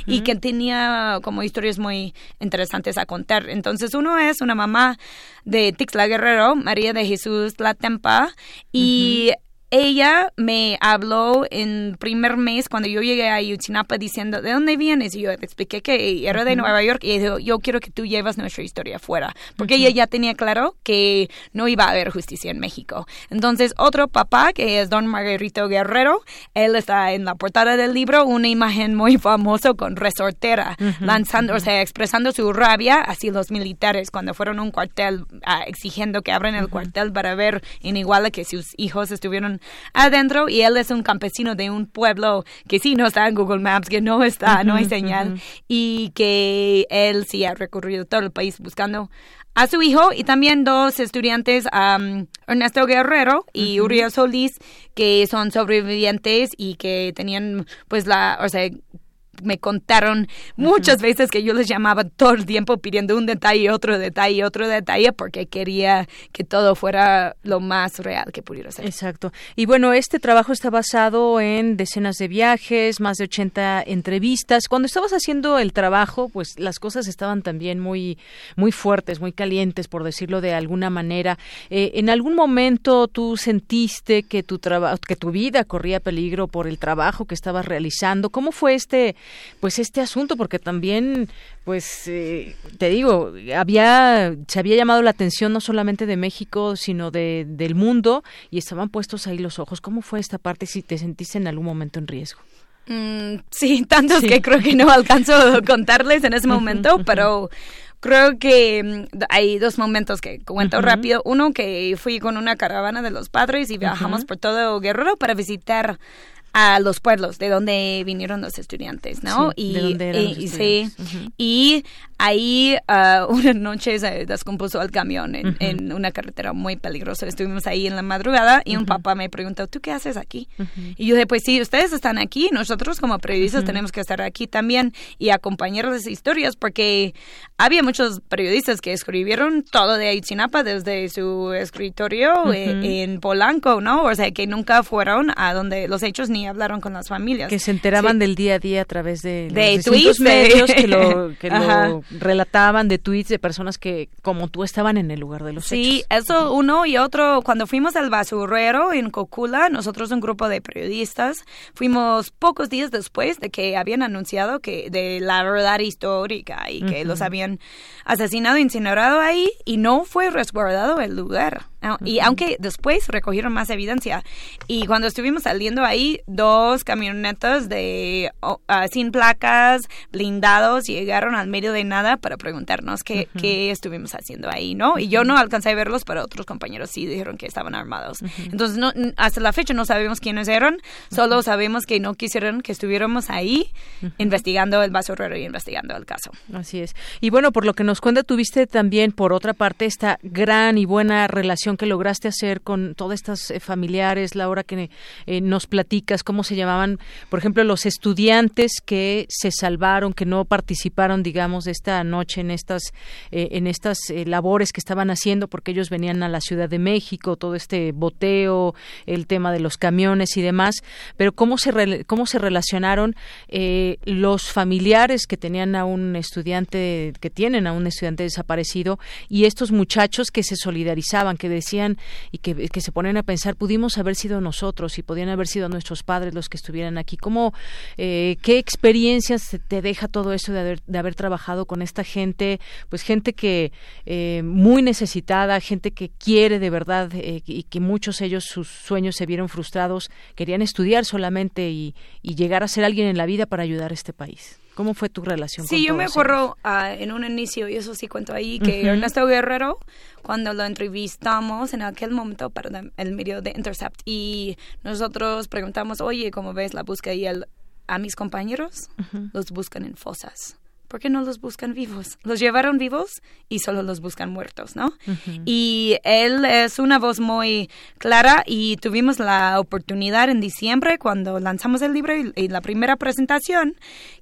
[SPEAKER 28] y que tenía como historias muy interesantes a contar. Entonces, uno es una mamá de Tixla Guerrero, María de Jesús La Tempa, y ella me habló en primer mes cuando yo llegué a Ayotzinapa diciendo, ¿de dónde vienes? Y yo le expliqué que era de Nueva York y dijo, yo quiero que tú llevas nuestra historia afuera, porque ella ya tenía claro que no iba a haber justicia en México. Entonces, otro papá, que es don Margarito Guerrero, él está en la portada del libro, una imagen muy famosa con resortera, lanzando, o sea, expresando su rabia así los militares cuando fueron a un cuartel ah, exigiendo que abran el cuartel para ver en Iguala que sus hijos estuvieron adentro y él es un campesino de un pueblo que sí no está en Google Maps, que no está, no hay señal y que él sí ha recorrido todo el país buscando a su hijo y también dos estudiantes, Ernesto Guerrero y Uriel Solís, que son sobrevivientes y que tenían pues la, o sea, me contaron muchas veces que yo les llamaba todo el tiempo pidiendo un detalle, otro detalle, otro detalle, porque quería que todo fuera lo más real que pudiera ser.
[SPEAKER 1] Exacto. Y bueno, este trabajo está basado en decenas de viajes, más de 80 entrevistas. Cuando estabas haciendo el trabajo, pues las cosas estaban también muy, muy fuertes, muy calientes, por decirlo de alguna manera. Eh, ¿En algún momento tú sentiste que tu, que tu vida corría peligro por el trabajo que estabas realizando? ¿Cómo fue este pues este asunto porque también pues eh, te digo había se había llamado la atención no solamente de México sino de del mundo y estaban puestos ahí los ojos. Cómo fue esta parte si te sentiste en algún momento en riesgo
[SPEAKER 28] mm, sí tantos que creo que no alcanzo a contarles en ese momento pero creo que mm, hay dos momentos que cuento rápido. Uno que fui con una caravana de los padres y viajamos por todo Guerrero para visitar a los pueblos de donde vinieron los estudiantes, ¿no?
[SPEAKER 1] y, y, sí,
[SPEAKER 28] y ahí uh, una noche se descompuso el camión en, una carretera muy peligrosa. Estuvimos ahí en la madrugada y un papá me preguntó, ¿tú qué haces aquí? Y yo dije, pues sí, ustedes están aquí, nosotros como periodistas tenemos que estar aquí también y acompañar las historias porque había muchos periodistas que escribieron todo de Ayotzinapa desde su escritorio eh, en Polanco, ¿no? O sea, que nunca fueron a donde los hechos ni hablaron con las familias.
[SPEAKER 1] Que se enteraban del día a día a través de,
[SPEAKER 28] de tweets,
[SPEAKER 1] medios que lo, que lo relataban de tweets de personas que, como tú, estaban en el lugar de los
[SPEAKER 28] hechos.
[SPEAKER 1] Sí,
[SPEAKER 28] eso uno y otro. Cuando fuimos al basurero en Cocula, nosotros, un grupo de periodistas, fuimos pocos días después de que habían anunciado que de la verdad histórica y que los habían asesinado, incinerado ahí y no fue resguardado el lugar. Y aunque después recogieron más evidencia. Y cuando estuvimos saliendo ahí, dos camionetas de ah, sin placas, blindados, llegaron al medio de nada para preguntarnos qué, qué estuvimos haciendo ahí, ¿no? Y yo no alcancé a verlos, pero otros compañeros sí dijeron que estaban armados. Entonces, no, hasta la fecha no sabemos quiénes eran, solo sabemos que no quisieron que estuviéramos ahí investigando el basurero y investigando el caso.
[SPEAKER 1] Así es. Y bueno, por lo que nos cuenta, tuviste también, por otra parte, esta gran y buena relación que lograste hacer con todas estas eh, familiares, Laura, que eh, nos platicas cómo se llamaban, por ejemplo, los estudiantes que se salvaron, que no participaron, digamos, esta noche en estas, eh, en estas labores que estaban haciendo, porque ellos venían a la Ciudad de México, todo este boteo, el tema de los camiones y demás, pero cómo se, cómo se relacionaron los familiares que tenían a un estudiante, que tienen a un estudiante desaparecido y estos muchachos que se solidarizaban, que decían y que, se ponen a pensar, pudimos haber sido nosotros y podían haber sido nuestros padres los que estuvieran aquí. ¿Cómo, eh, ¿Qué experiencias te deja todo eso de haber, de haber trabajado con esta gente? Pues gente que eh, muy necesitada, gente que quiere de verdad eh, y que muchos ellos sus sueños se vieron frustrados, querían estudiar solamente y, y llegar a ser alguien en la vida para ayudar a este país. ¿Cómo fue tu relación
[SPEAKER 28] sí, yo me acuerdo uh, en un inicio, y eso sí cuento ahí, que Ernesto Guerrero, cuando lo entrevistamos en aquel momento para el medio de Intercept, y nosotros preguntamos, oye, ¿cómo ves la búsqueda? Y él, a mis compañeros los buscan en fosas. ¿Por qué no los buscan vivos? Los llevaron vivos y solo los buscan muertos, ¿no? Y él es una voz muy clara y tuvimos la oportunidad en diciembre cuando lanzamos el libro y la primera presentación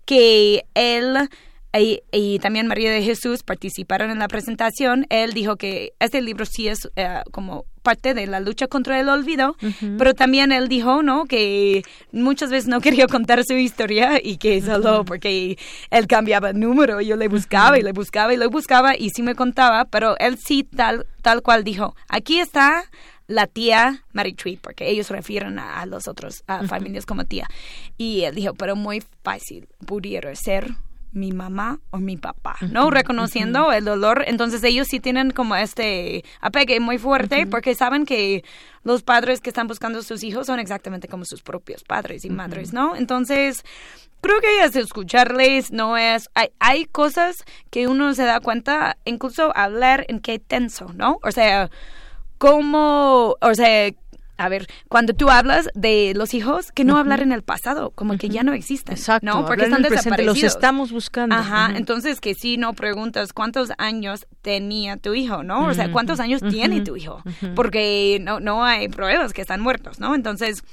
[SPEAKER 28] que él y, también María de Jesús participaron en la presentación. Él dijo que este libro sí es eh, como parte de la lucha contra el olvido, pero también él dijo, ¿no? Que muchas veces no quería contar su historia y que solo porque él cambiaba el número, yo le buscaba y le buscaba y le buscaba y sí me contaba, pero él sí tal, tal cual dijo, aquí está la tía Mary Tree, porque ellos refieren a, los otros familias como tía. Y él dijo, pero muy fácil pudiera ser mi mamá o mi papá, ¿no? Reconociendo el dolor. Entonces ellos sí tienen como este apegue muy fuerte porque saben que los padres que están buscando a sus hijos son exactamente como sus propios padres y madres, ¿no? Entonces, creo que es escucharles, no es... Hay, hay cosas que uno se da cuenta, incluso hablar en qué tenso, ¿no? O sea, cómo... O sea a ver, cuando tú hablas de los hijos, que no hablar en el pasado, como que ya no existen. Exacto. ¿no? Porque están desaparecidos.
[SPEAKER 1] Los estamos buscando.
[SPEAKER 28] Ajá. Entonces, que si no preguntas cuántos años tenía tu hijo, ¿no? O sea, cuántos años tiene tu hijo. Porque no, no hay pruebas que están muertos, ¿no? Entonces,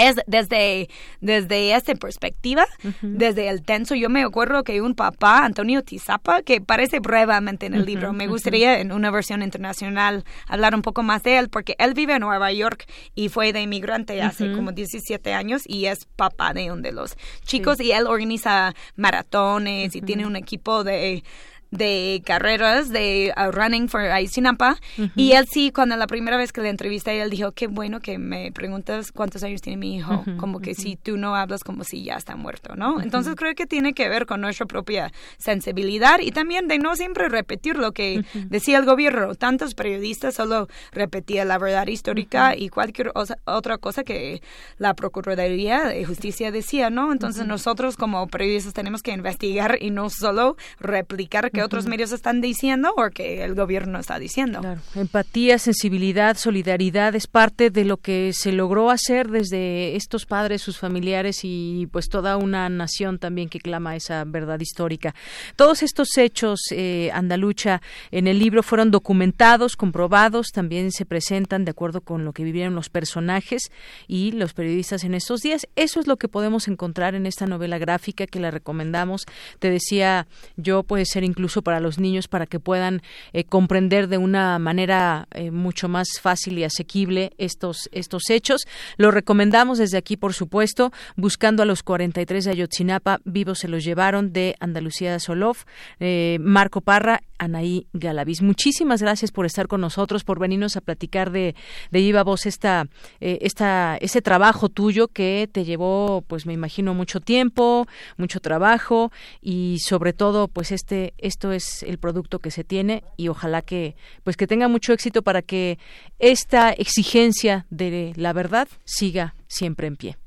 [SPEAKER 28] es desde, desde esta perspectiva, desde el tenso. Yo me acuerdo que un papá, Antonio Tizapa, que aparece brevemente en el libro, me gustaría en una versión internacional hablar un poco más de él, porque él vive en Nueva York y fue de inmigrante hace como 17 años y es papá de uno de los chicos y él organiza maratones y tiene un equipo de de carreras de uh, running for Ayotzinapa y él sí cuando la primera vez que le entrevisté él dijo qué bueno que me preguntas cuántos años tiene mi hijo como que si tú no hablas como si ya está muerto no entonces creo que tiene que ver con nuestra propia sensibilidad y también de no siempre repetir lo que decía el gobierno. Tantos periodistas solo repetían la verdad histórica y cualquier otra cosa que la procuraduría de justicia decía no entonces nosotros como periodistas tenemos que investigar y no solo replicar que otros medios están diciendo o que el gobierno está diciendo.
[SPEAKER 1] Empatía, sensibilidad, solidaridad es parte de lo que se logró hacer desde estos padres, sus familiares y pues toda una nación también que clama esa verdad histórica. Todos estos hechos, eh, Andalucha, en el libro fueron documentados, comprobados, también se presentan de acuerdo con lo que vivieron los personajes y los periodistas en estos días. Eso es lo que podemos encontrar en esta novela gráfica que la recomendamos. Te decía yo, puede ser incluso para los niños para que puedan eh, comprender de una manera eh, mucho más fácil y asequible estos estos hechos. Lo recomendamos desde aquí, por supuesto, buscando a los 43 de Ayotzinapa, vivos se los llevaron de Andalucía Solov, eh, Marco Parra, Anaí Galaviz. Muchísimas gracias por estar con nosotros, por venirnos a platicar de, de Viva Voz esta, esta, ese trabajo tuyo que te llevó, pues me imagino, mucho tiempo, mucho trabajo y sobre todo, pues este, este esto es el producto que se tiene y ojalá que pues que tenga mucho éxito para que esta exigencia de la verdad siga siempre en pie.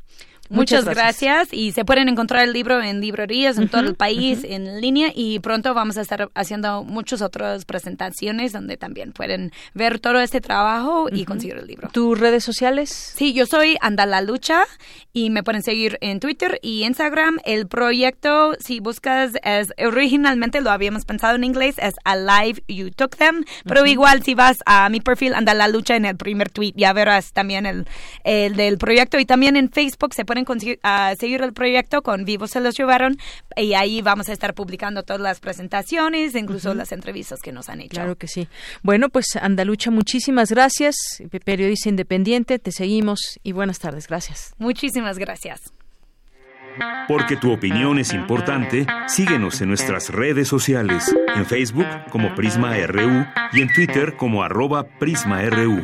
[SPEAKER 28] Muchas, gracias. Y se pueden encontrar el libro en librerías en todo el país, en línea, y pronto vamos a estar haciendo muchas otras presentaciones donde también pueden ver todo este trabajo y conseguir el libro.
[SPEAKER 1] ¿Tus redes sociales?
[SPEAKER 28] Sí, yo soy Andala Lucha y me pueden seguir en Twitter y Instagram. El proyecto, si buscas, es originalmente lo habíamos pensado en inglés, es Alive You Took Them, pero igual si vas a mi perfil Andala Lucha en el primer tweet, ya verás también el, el del proyecto y también en Facebook se pueden seguir el proyecto con Vivos se los llevaron y ahí vamos a estar publicando todas las presentaciones, incluso las entrevistas que nos han hecho.
[SPEAKER 1] Claro que sí. Bueno, pues Andalucha, muchísimas gracias. Periodista independiente, te seguimos y buenas tardes. Gracias.
[SPEAKER 28] Muchísimas gracias.
[SPEAKER 2] Porque tu opinión es importante, síguenos en nuestras redes sociales, en Facebook como Prisma RU y en Twitter como arroba PrismaRU.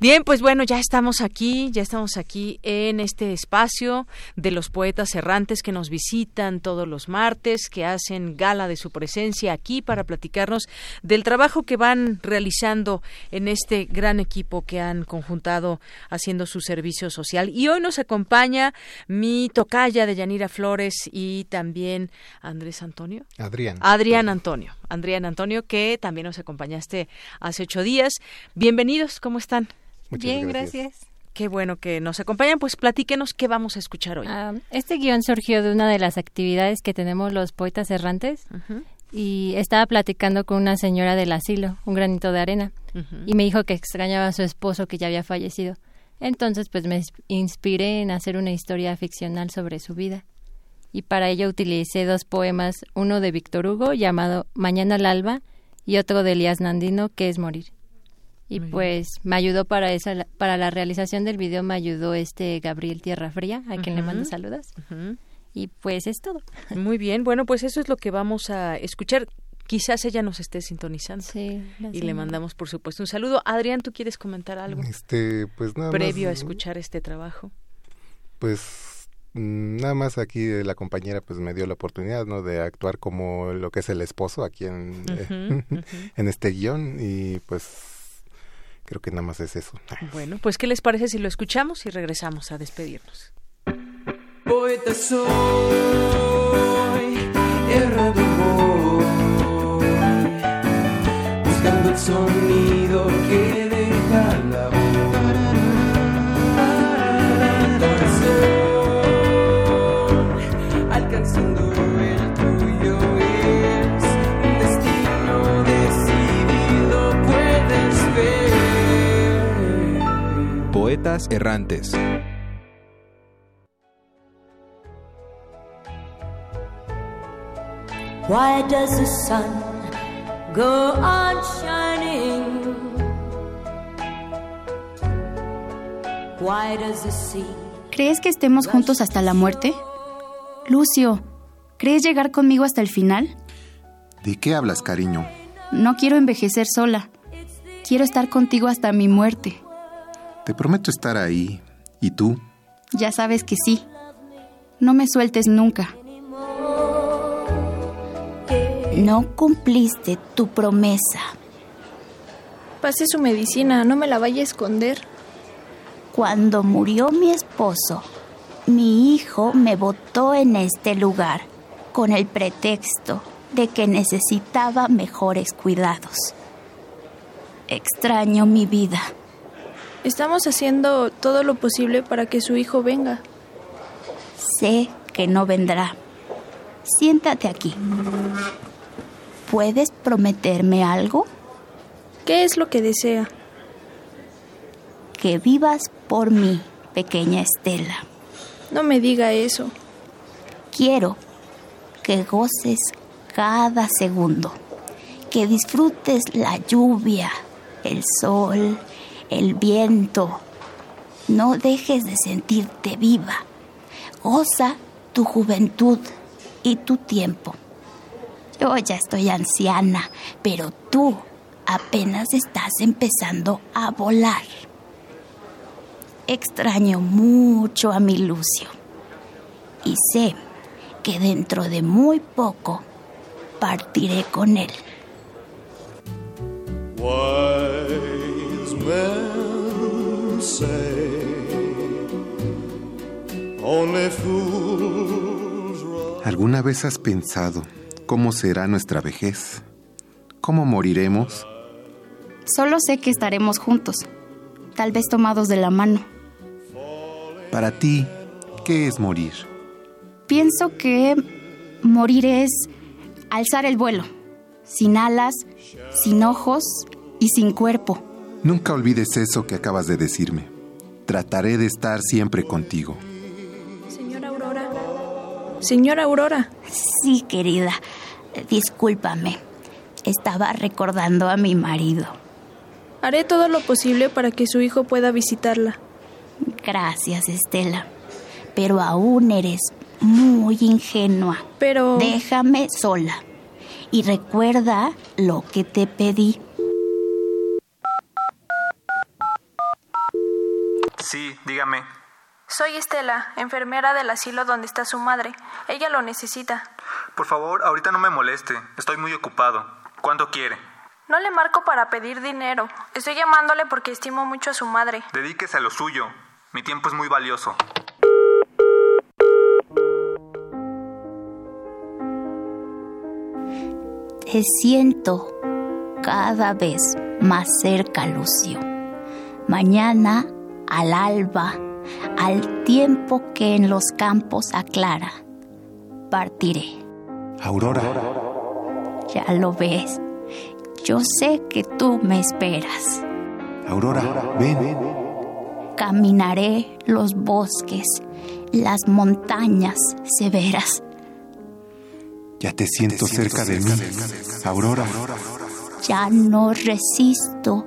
[SPEAKER 1] Bien, pues bueno, ya estamos aquí, ya estamos aquí en este espacio de los poetas errantes que nos visitan todos los martes, que hacen gala de su presencia aquí para platicarnos del trabajo que van realizando en este gran equipo que han conjuntado haciendo su servicio social. Y hoy nos acompaña mi tocaya de Yanira Flores y también Andrés Antonio.
[SPEAKER 29] Adrián.
[SPEAKER 1] Adrián Antonio. Adrián Antonio, que también nos acompañaste hace ocho días. Bienvenidos, ¿cómo están?
[SPEAKER 30] Bien, gracias.
[SPEAKER 1] Qué bueno que nos acompañan. Pues platíquenos qué vamos a escuchar hoy.
[SPEAKER 30] Ah, este guion surgió de una de las actividades que tenemos los poetas errantes. Y estaba platicando con una señora del asilo, un granito de arena, y me dijo que extrañaba a su esposo que ya había fallecido. Entonces, pues me inspiré en hacer una historia ficcional sobre su vida. Y para ello utilicé dos poemas, uno de Víctor Hugo llamado Mañana al alba y otro de Elías Nandino que es Morir y pues me ayudó para esa para la realización del video me ayudó este Gabriel Tierra Fría a quien le mando saludos. Y pues es todo.
[SPEAKER 1] Muy bien. Bueno pues eso es lo que vamos a escuchar. Quizás ella nos esté sintonizando.
[SPEAKER 30] Sí,
[SPEAKER 1] y le mandamos por supuesto un saludo. Adrián tú quieres comentar algo
[SPEAKER 29] este pues nada
[SPEAKER 1] previo
[SPEAKER 29] a
[SPEAKER 1] escuchar este trabajo.
[SPEAKER 29] pues mm, nada más aquí la compañera pues me dio la oportunidad no de actuar como lo que es el esposo aquí en en este guion. Y pues Creo que nada más es eso.
[SPEAKER 1] Bueno, pues ¿qué les parece si lo escuchamos y regresamos a despedirnos?
[SPEAKER 31] Poeta soy, errado voy, buscando el sonido que
[SPEAKER 32] Poetas errantes.
[SPEAKER 33] Why does the sun go on shining? Why does the sea
[SPEAKER 34] ¿Crees que estemos juntos hasta la muerte? Lucio, ¿crees llegar conmigo hasta el final?
[SPEAKER 29] ¿De qué hablas, cariño?
[SPEAKER 34] No quiero envejecer sola. Quiero estar contigo hasta mi muerte.
[SPEAKER 29] Te prometo estar ahí. ¿Y tú?
[SPEAKER 34] Ya sabes que sí. No me sueltes nunca.
[SPEAKER 33] No cumpliste tu promesa.
[SPEAKER 35] Pase su medicina, no me la vaya a esconder.
[SPEAKER 33] Cuando murió mi esposo, mi hijo me botó en este lugar con el pretexto de que necesitaba mejores cuidados. Extraño mi vida.
[SPEAKER 35] Estamos haciendo todo lo posible para que su hijo venga.
[SPEAKER 33] Sé que no vendrá. Siéntate aquí. ¿Puedes prometerme algo?
[SPEAKER 35] ¿Qué es lo que desea?
[SPEAKER 33] Que vivas por mí, pequeña Estela.
[SPEAKER 35] No me diga eso.
[SPEAKER 33] Quiero que goces cada segundo, que disfrutes la lluvia, el sol, el viento. No dejes de sentirte viva. Goza tu juventud y tu tiempo. Yo ya estoy anciana, pero tú apenas estás empezando a volar. Extraño mucho a mi Lucio y sé que dentro de muy poco partiré con él.
[SPEAKER 31] Men say only fools rush
[SPEAKER 29] ¿Alguna vez has pensado cómo será nuestra vejez? ¿Cómo moriremos?
[SPEAKER 34] Solo sé que estaremos juntos, tal vez tomados de la mano.
[SPEAKER 29] Para ti, ¿qué es morir?
[SPEAKER 34] Pienso que morir es alzar el vuelo, sin alas, sin ojos y sin cuerpo.
[SPEAKER 29] Nunca olvides eso que acabas de decirme. Trataré de estar siempre contigo.
[SPEAKER 35] Señora Aurora. Señora Aurora.
[SPEAKER 33] Sí, querida. Discúlpame. Estaba recordando a mi marido.
[SPEAKER 35] Haré todo lo posible para que su hijo pueda visitarla.
[SPEAKER 33] Gracias, Estela. Pero aún eres muy ingenua.
[SPEAKER 35] Pero...
[SPEAKER 33] Déjame sola. Y recuerda lo que te pedí.
[SPEAKER 32] Sí, dígame.
[SPEAKER 35] Soy Estela, enfermera del asilo donde está su madre. Ella lo necesita.
[SPEAKER 32] Por favor, ahorita no me moleste. Estoy muy ocupado. ¿Cuánto quiere?
[SPEAKER 35] No le marco para pedir dinero. Estoy llamándole porque estimo mucho a su madre.
[SPEAKER 32] Dedíquese a lo suyo. Mi tiempo es muy valioso.
[SPEAKER 33] Te siento cada vez más cerca, Lucio. Mañana, al alba, al tiempo que en los campos aclara, partiré.
[SPEAKER 29] Aurora.
[SPEAKER 33] Ya lo ves. Yo sé que tú me esperas.
[SPEAKER 29] Aurora, ven.
[SPEAKER 33] Caminaré los bosques, las montañas severas.
[SPEAKER 29] Ya te siento cerca de mí. Aurora.
[SPEAKER 33] Ya no resisto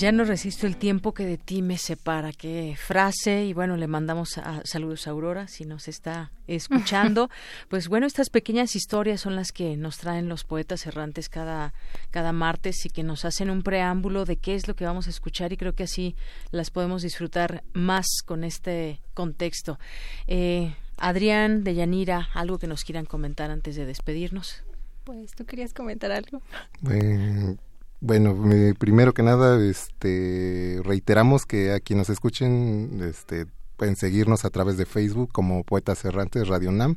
[SPEAKER 1] Ya no resisto el tiempo que de ti me separa. Qué frase. Y bueno, le mandamos a, saludos a Aurora si nos está escuchando. pues bueno, estas pequeñas historias son las que nos traen los poetas errantes cada, cada martes y que nos hacen un preámbulo de qué es lo que vamos a escuchar y creo que así las podemos disfrutar más con este contexto. Eh, Adrián de Yanira, algo que nos quieran comentar antes de despedirnos.
[SPEAKER 30] Pues tú querías comentar algo.
[SPEAKER 29] Eh, bueno, eh, primero que nada, este, reiteramos que a quienes nos escuchen, este, pueden seguirnos a través de Facebook como Poetas Errantes Radio Nam.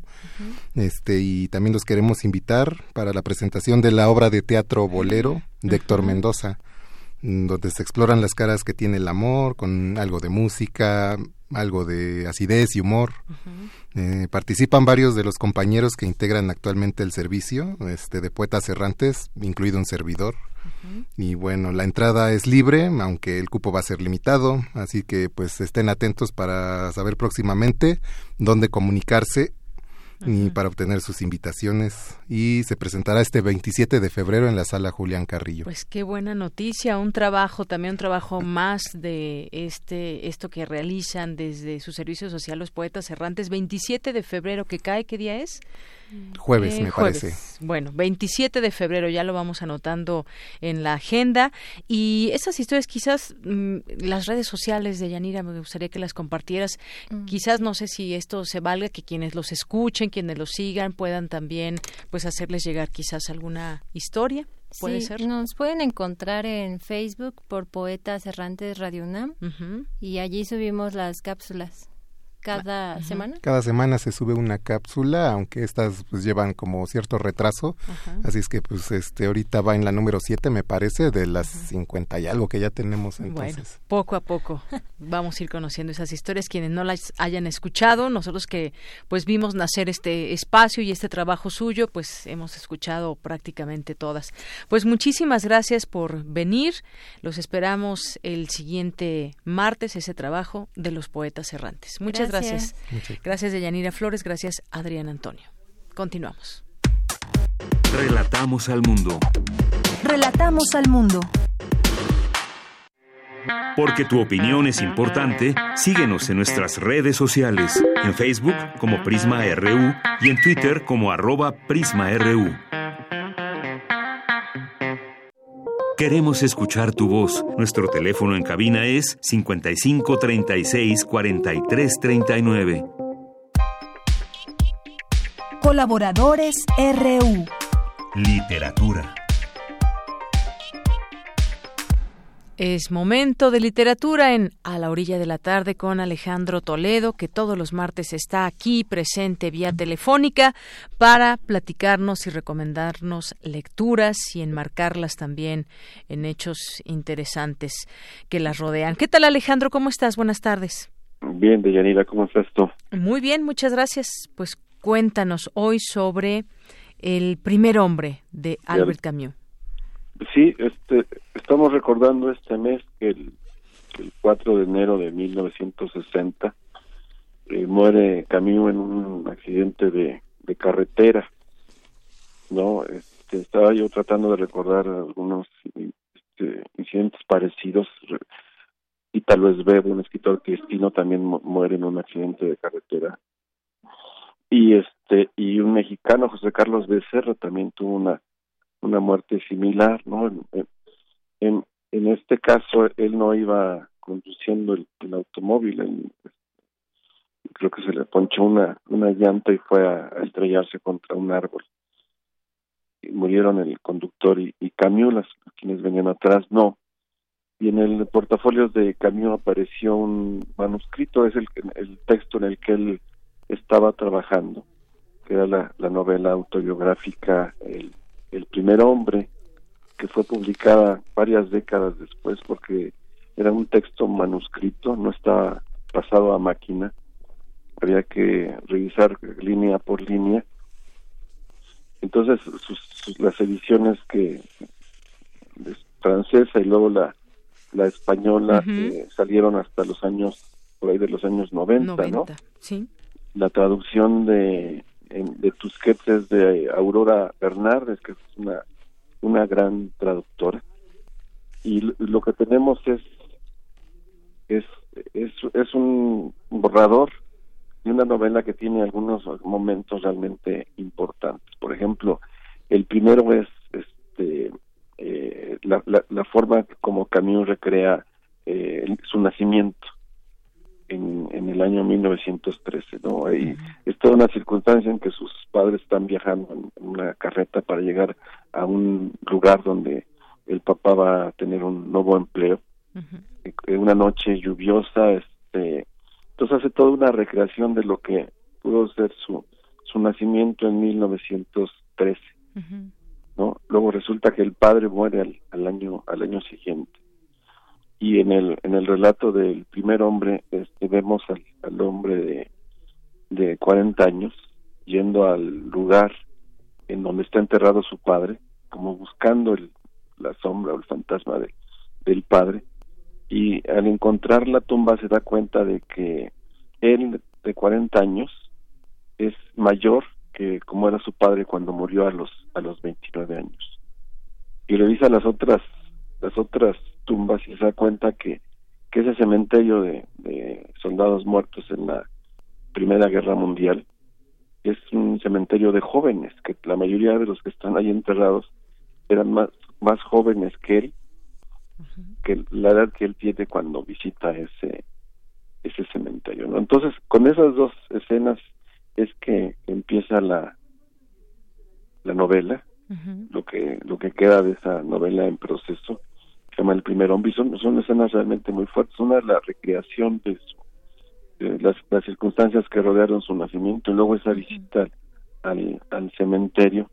[SPEAKER 29] Este, y también los queremos invitar para la presentación de la obra de teatro Bolero de Héctor Mendoza, mm, donde se exploran las caras que tiene el amor, con algo de música, algo de acidez y humor. Eh, participan varios de los compañeros que integran actualmente el servicio este, de Poetas Errantes, incluido un servidor. Y bueno, la entrada es libre, aunque el cupo va a ser limitado, así que pues estén atentos para saber próximamente dónde comunicarse y para obtener sus invitaciones y se presentará este 27 de febrero en la sala Julián Carrillo.
[SPEAKER 1] Pues qué buena noticia, un trabajo también un trabajo más de este esto que realizan desde su servicio social los poetas errantes 27 de febrero que cae, ¿qué día es?
[SPEAKER 29] Jueves,
[SPEAKER 1] Eh,
[SPEAKER 29] me
[SPEAKER 1] jueves.
[SPEAKER 29] parece.
[SPEAKER 1] Bueno, 27 de febrero ya lo vamos anotando en la agenda. Y esas historias, quizás mm, las redes sociales de Yanira, me gustaría que las compartieras.
[SPEAKER 30] Mm.
[SPEAKER 1] Quizás no sé si esto se valga, que quienes los escuchen, quienes los sigan, puedan también pues hacerles llegar quizás alguna historia. ¿Puede
[SPEAKER 30] Sí,
[SPEAKER 1] ser?
[SPEAKER 30] Nos pueden encontrar en Facebook por Poetas Errantes Radio UNAM y allí subimos las cápsulas. Cada semana.
[SPEAKER 29] Cada semana se sube una cápsula, aunque estas pues llevan como cierto retraso. Así es que pues este ahorita va en la número 7 me parece de las 50 y algo que ya tenemos entonces.
[SPEAKER 1] Bueno, poco a poco vamos a ir conociendo esas historias quienes no las hayan escuchado, nosotros que pues vimos nacer este espacio y este trabajo suyo, pues hemos escuchado prácticamente todas. Pues muchísimas gracias por venir. Los esperamos el siguiente martes ese trabajo de los poetas errantes. Muchas gracias. Gracias, de Yanira Flores. Gracias, Adrián Antonio. Continuamos.
[SPEAKER 2] Relatamos al mundo.
[SPEAKER 3] Relatamos al mundo.
[SPEAKER 2] Porque tu opinión es importante, síguenos en nuestras redes sociales, en Facebook como Prisma RU y en Twitter como arroba PrismaRU. Queremos escuchar tu voz. Nuestro teléfono en cabina es 55 36 43 39.
[SPEAKER 3] Colaboradores RU.
[SPEAKER 2] Literatura.
[SPEAKER 1] Es momento de literatura en A la orilla de la tarde con Alejandro Toledo, que todos los martes está aquí presente vía telefónica para platicarnos y recomendarnos lecturas y enmarcarlas también en hechos interesantes que las rodean. ¿Qué tal Alejandro? ¿Cómo estás? Buenas tardes.
[SPEAKER 36] Bien, Deyanira, ¿cómo estás tú?
[SPEAKER 1] Muy bien, muchas gracias. Pues cuéntanos hoy sobre El primer hombre de Albert Camus.
[SPEAKER 36] Sí, este, estamos recordando este mes que el, el 4 de enero de 1960 eh, muere Camus en un accidente de, de carretera. No, este, estaba yo tratando de recordar algunos este, incidentes parecidos y tal vez Bebo, un escritor cristino, también muere en un accidente de carretera. Y este y un mexicano, José Carlos Becerra, también tuvo una una muerte similar, ¿no? En, en, este caso, él no iba conduciendo el, el automóvil, creo que se le ponchó una, una llanta y fue a, estrellarse contra un árbol. Y murieron el conductor y, y Camus, las, quienes venían atrás, no. Y en el portafolio de Camus apareció un manuscrito, es el, el texto en el que él estaba trabajando, que era la, la novela autobiográfica El el primer hombre, que fue publicada varias décadas después porque era un texto manuscrito, no estaba pasado a máquina, había que revisar línea por línea. Entonces, sus, las ediciones que francesa y luego la, la española eh, salieron hasta los años, por ahí de los años 90, ¿no?
[SPEAKER 1] Sí.
[SPEAKER 36] La traducción de de Tusquets es de Aurora Bernardes, que es una, una gran traductora. Y lo que tenemos es, es, es, es un borrador de una novela que tiene algunos momentos realmente importantes. Por ejemplo, el primero es este eh, la, la, la, forma como Camus recrea eh, su nacimiento en, en el año 1913, ¿no? Hay, es toda una circunstancia en que sus padres están viajando en, una carreta para llegar a un lugar donde el papá va a tener un nuevo empleo. Uh Una noche lluviosa, este, entonces hace toda una recreación de lo que pudo ser su, su nacimiento en 1913, ¿no? Luego resulta que el padre muere al, al año al año siguiente y en el en el relato del primer hombre este, vemos al, hombre de, de 40 años yendo al lugar en donde está enterrado su padre como buscando el, la sombra o el fantasma de, del padre y al encontrar la tumba se da cuenta de que él de 40 años es mayor que como era su padre cuando murió a los a los 29 años. Y revisa las otras las otras tumbas y se da cuenta que, que ese cementerio de, de soldados muertos en la Primera Guerra Mundial es un cementerio de jóvenes, que la mayoría de los que están ahí enterrados eran más, más jóvenes que él, que la edad que él tiene cuando visita ese ese cementerio. ¿no? Entonces, con esas dos escenas es que empieza la la novela, lo que lo que queda de esa novela en proceso se llama El primer hombre, y son, son escenas realmente muy fuertes. Una es la recreación de su, las, las circunstancias que rodearon su nacimiento y luego esa visita al, al cementerio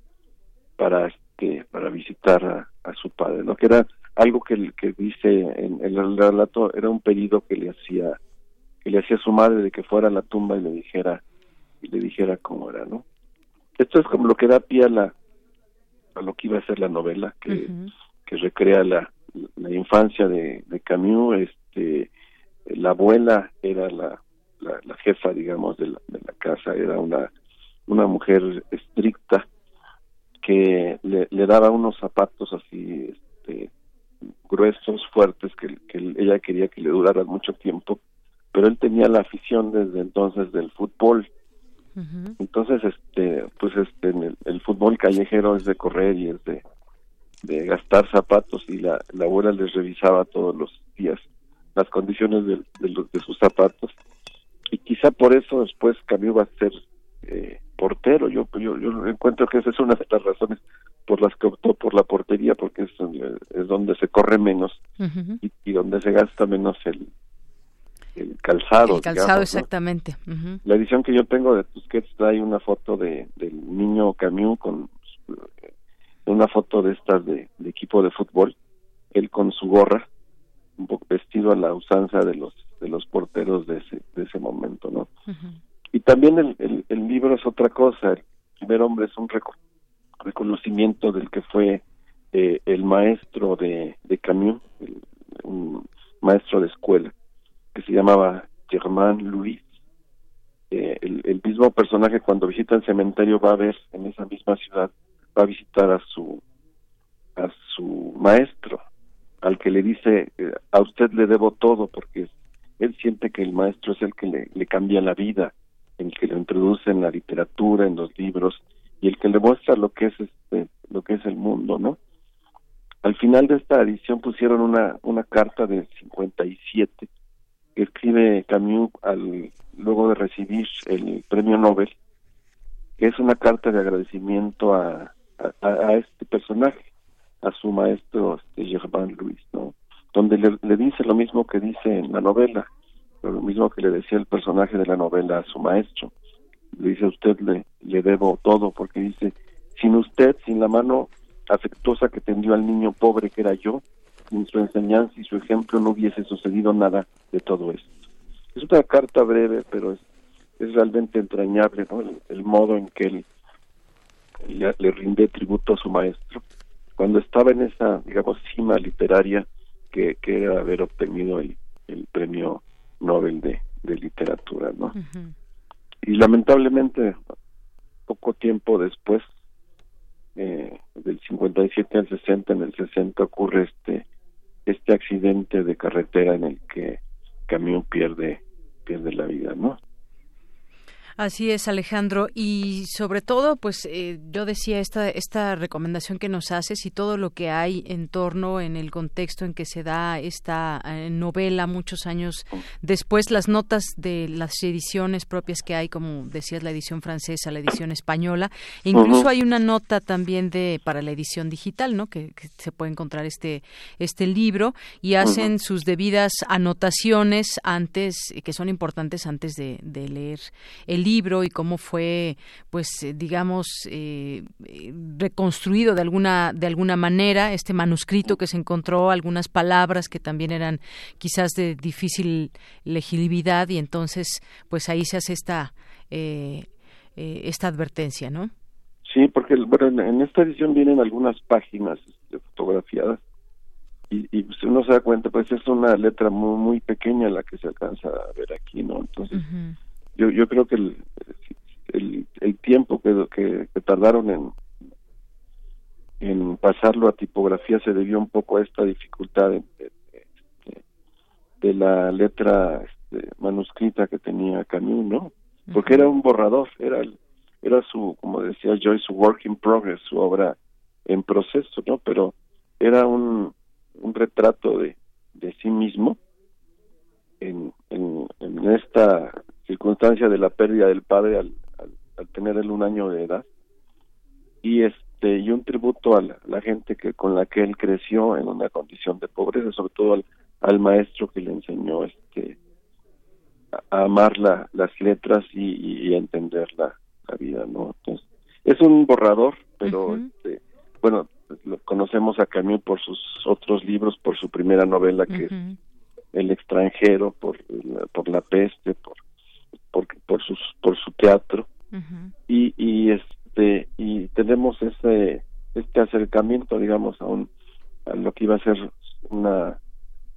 [SPEAKER 36] para este para visitar a, a su padre, ¿no? Que era algo que, que dice en, en el relato, era un pedido que le hacía que le hacía su madre de que fuera a la tumba y le dijera y le dijera cómo era, ¿no? Esto es como lo que da pie a la a lo que iba a ser la novela que, que recrea la, la infancia de, de Camus, este la abuela era la, la, la jefa, digamos, de la, de la casa, era una una mujer estricta que le, le daba unos zapatos así este, gruesos, fuertes, que, que ella quería que le duraran mucho tiempo, pero él tenía la afición desde entonces del fútbol. Entonces, este, pues este, el, el, fútbol callejero es de correr y es de, de gastar zapatos y la, la abuela les revisaba todos los días las condiciones de, de, los, de sus zapatos y quizá por eso después Camus va a ser eh, portero. Yo, yo, yo encuentro que esa es una de las razones por las que optó por la portería, porque es, es donde se corre menos y, y, donde se gasta menos el, el calzado.
[SPEAKER 1] El calzado, digamos, exactamente.
[SPEAKER 36] ¿no? Uh -huh. La edición que yo tengo de Tusquets trae una foto de, del niño Camus con una foto de estas de, de equipo de fútbol, él con su gorra, un poco vestido a la usanza de los de los porteros de ese de ese momento, ¿no? Uh -huh. Y también el, el, el, libro es otra cosa. El primer hombre es un reco reconocimiento del que fue eh, el maestro de, de Camus, el, un maestro de escuela, que se llamaba Germain Louis. Eh, el, el, mismo personaje cuando visita el cementerio va a ver en esa misma ciudad, va a visitar a su a su maestro, al que le dice eh, a usted le debo todo porque él siente que el maestro es el que le, le cambia la vida, el que lo introduce en la literatura, en los libros y el que le muestra lo que es este, lo que es el mundo, ¿no? Al final de esta edición pusieron una una carta del 57 que escribe Camus al luego de recibir el premio Nobel, que es una carta de agradecimiento a, a, este personaje, a su maestro este, Germain Louis, ¿no? Donde le, dice lo mismo que dice en la novela, lo mismo que le decía el personaje de la novela a su maestro. Le dice a usted le, le debo todo porque dice, sin usted, sin la mano afectuosa que tendió al niño pobre que era yo, sin su enseñanza y su ejemplo no hubiese sucedido nada de todo esto. Es una carta breve, pero es, es realmente entrañable ¿no? el, modo en que él le, le rinde tributo a su maestro. Cuando estaba en esa, digamos, cima literaria que, que era haber obtenido el, el premio Nobel de, de literatura, ¿no? Uh -huh. Y lamentablemente, poco tiempo después, eh, del 57 al 60, en el 60 ocurre este este accidente de carretera en el que Camión pierde pierde la vida, ¿no?
[SPEAKER 1] Así es, Alejandro. Y sobre todo, pues eh, yo decía esta, esta recomendación que nos haces y todo lo que hay en torno, en el contexto en que se da esta eh, novela muchos años después, las notas de las ediciones propias que hay, como decías, la edición francesa, la edición española. E incluso uh -huh. hay una nota también de para la edición digital, ¿no? Que, que se puede encontrar este, este libro y hacen uh -huh. sus debidas anotaciones antes, que son importantes antes de, de leer el libro libro y cómo fue pues eh, digamos eh, reconstruido de alguna de alguna manera este manuscrito que se encontró algunas palabras que también eran quizás de difícil legibilidad y entonces pues ahí se hace esta eh, esta advertencia no
[SPEAKER 36] sí porque bueno en esta edición vienen algunas páginas este, fotografiadas y, y pues uno se da cuenta pues es una letra muy muy pequeña la que se alcanza a ver aquí no entonces uh -huh yo, yo creo que el, el, el tiempo que, que, que, tardaron en, en pasarlo a tipografía se debió un poco a esta dificultad de, de, de la letra este, manuscrita que tenía Camus, ¿no? Porque era un borrador, era era su, como decía Joyce, su work in progress, su obra en proceso, ¿no? Pero era un, un retrato de, de sí mismo en, en, en esta circunstancia de la pérdida del padre al, al, al, tener él un año de edad. Y este y un tributo a la, la, gente que con la que él creció en una condición de pobreza sobre todo al, al maestro que le enseñó este amar las letras y, entender la, vida, ¿no? Entonces, es un borrador, pero este, bueno, conocemos a Camus por sus otros libros, por su primera novela que es El extranjero, por, por la peste, por, por, por, sus, por su teatro. y, y este y tenemos ese este acercamiento digamos a un a lo que iba a ser una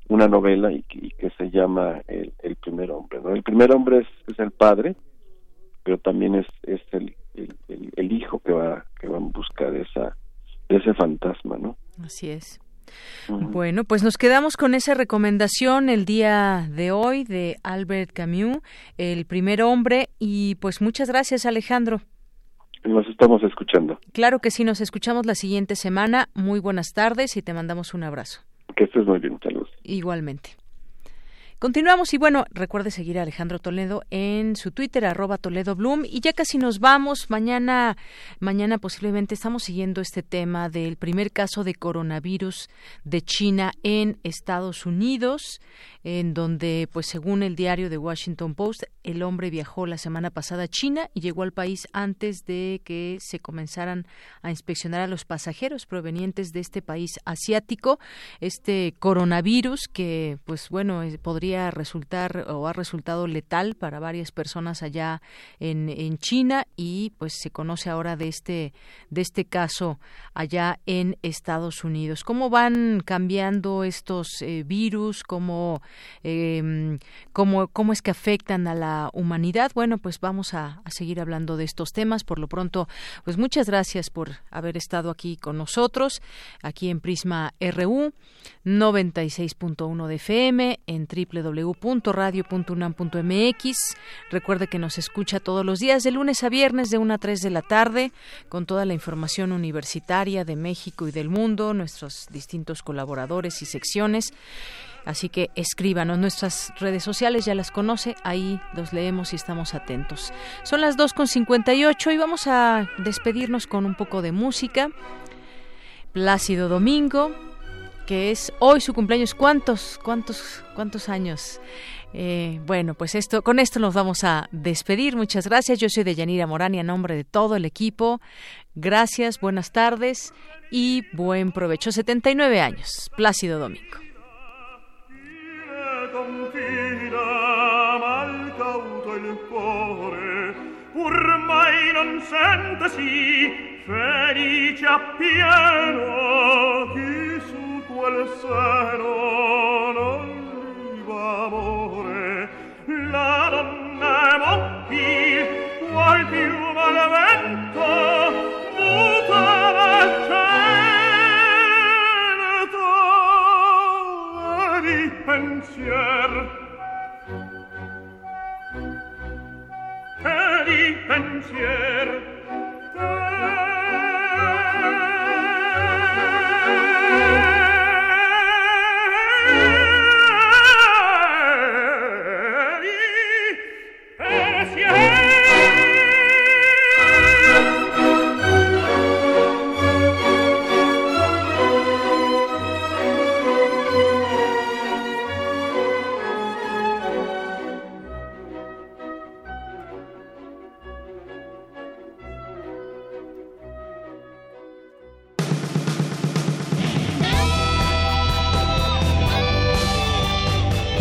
[SPEAKER 36] una novela y, que se llama el, el, primer hombre ¿no? el primer hombre es, es el padre pero también es, es el, el, el, hijo que va que va en busca de esa de ese fantasma no
[SPEAKER 1] así es bueno, pues nos quedamos con esa recomendación el día de hoy de Albert Camus, el primer hombre, y pues muchas gracias Alejandro.
[SPEAKER 36] Nos estamos escuchando.
[SPEAKER 1] Claro que sí, nos escuchamos la siguiente semana. Muy buenas tardes y te mandamos un abrazo.
[SPEAKER 36] Que estés muy bien, saludos.
[SPEAKER 1] Igualmente. Continuamos y bueno, recuerde seguir a Alejandro Toledo en su Twitter, arroba Toledo Bloom. Y ya casi nos vamos. Mañana, mañana posiblemente estamos siguiendo este tema del primer caso de coronavirus de China en Estados Unidos en donde, pues según el diario The Washington Post, el hombre viajó la semana pasada a China y llegó al país antes de que se comenzaran a inspeccionar a los pasajeros provenientes de este país asiático. Este coronavirus que, pues bueno, podría resultar o ha resultado letal para varias personas allá en, China y pues se conoce ahora de este de este caso allá en Estados Unidos. ¿Cómo van cambiando estos eh, virus? ¿Cómo eh, cómo, cómo es que afectan a la humanidad. Bueno, pues vamos a, seguir hablando de estos temas. Por lo pronto, pues muchas gracias por haber estado aquí con nosotros, aquí en Prisma RU 96.1 de FM, en www.radio.unam.mx. Recuerde que nos escucha todos los días de lunes a viernes de 1 a 3 de la tarde con toda la información universitaria de México y del mundo, nuestros distintos colaboradores y secciones. Así que escríbanos. Nuestras redes sociales ya las conoce, ahí los leemos y estamos atentos. Son las 2.58 y vamos a despedirnos con un poco de música. Plácido Domingo, que es hoy su cumpleaños. ¿Cuántos, cuántos, cuántos años? Eh, bueno, pues esto, con esto nos vamos a despedir. Muchas gracias. Yo soy de Yanira Morán y a nombre de todo el equipo. Gracias, buenas tardes y buen provecho. 79 años. Plácido Domingo.
[SPEAKER 31] quel seno non viva amore la donna mocchi qual più malavento pensier. Che di pensier.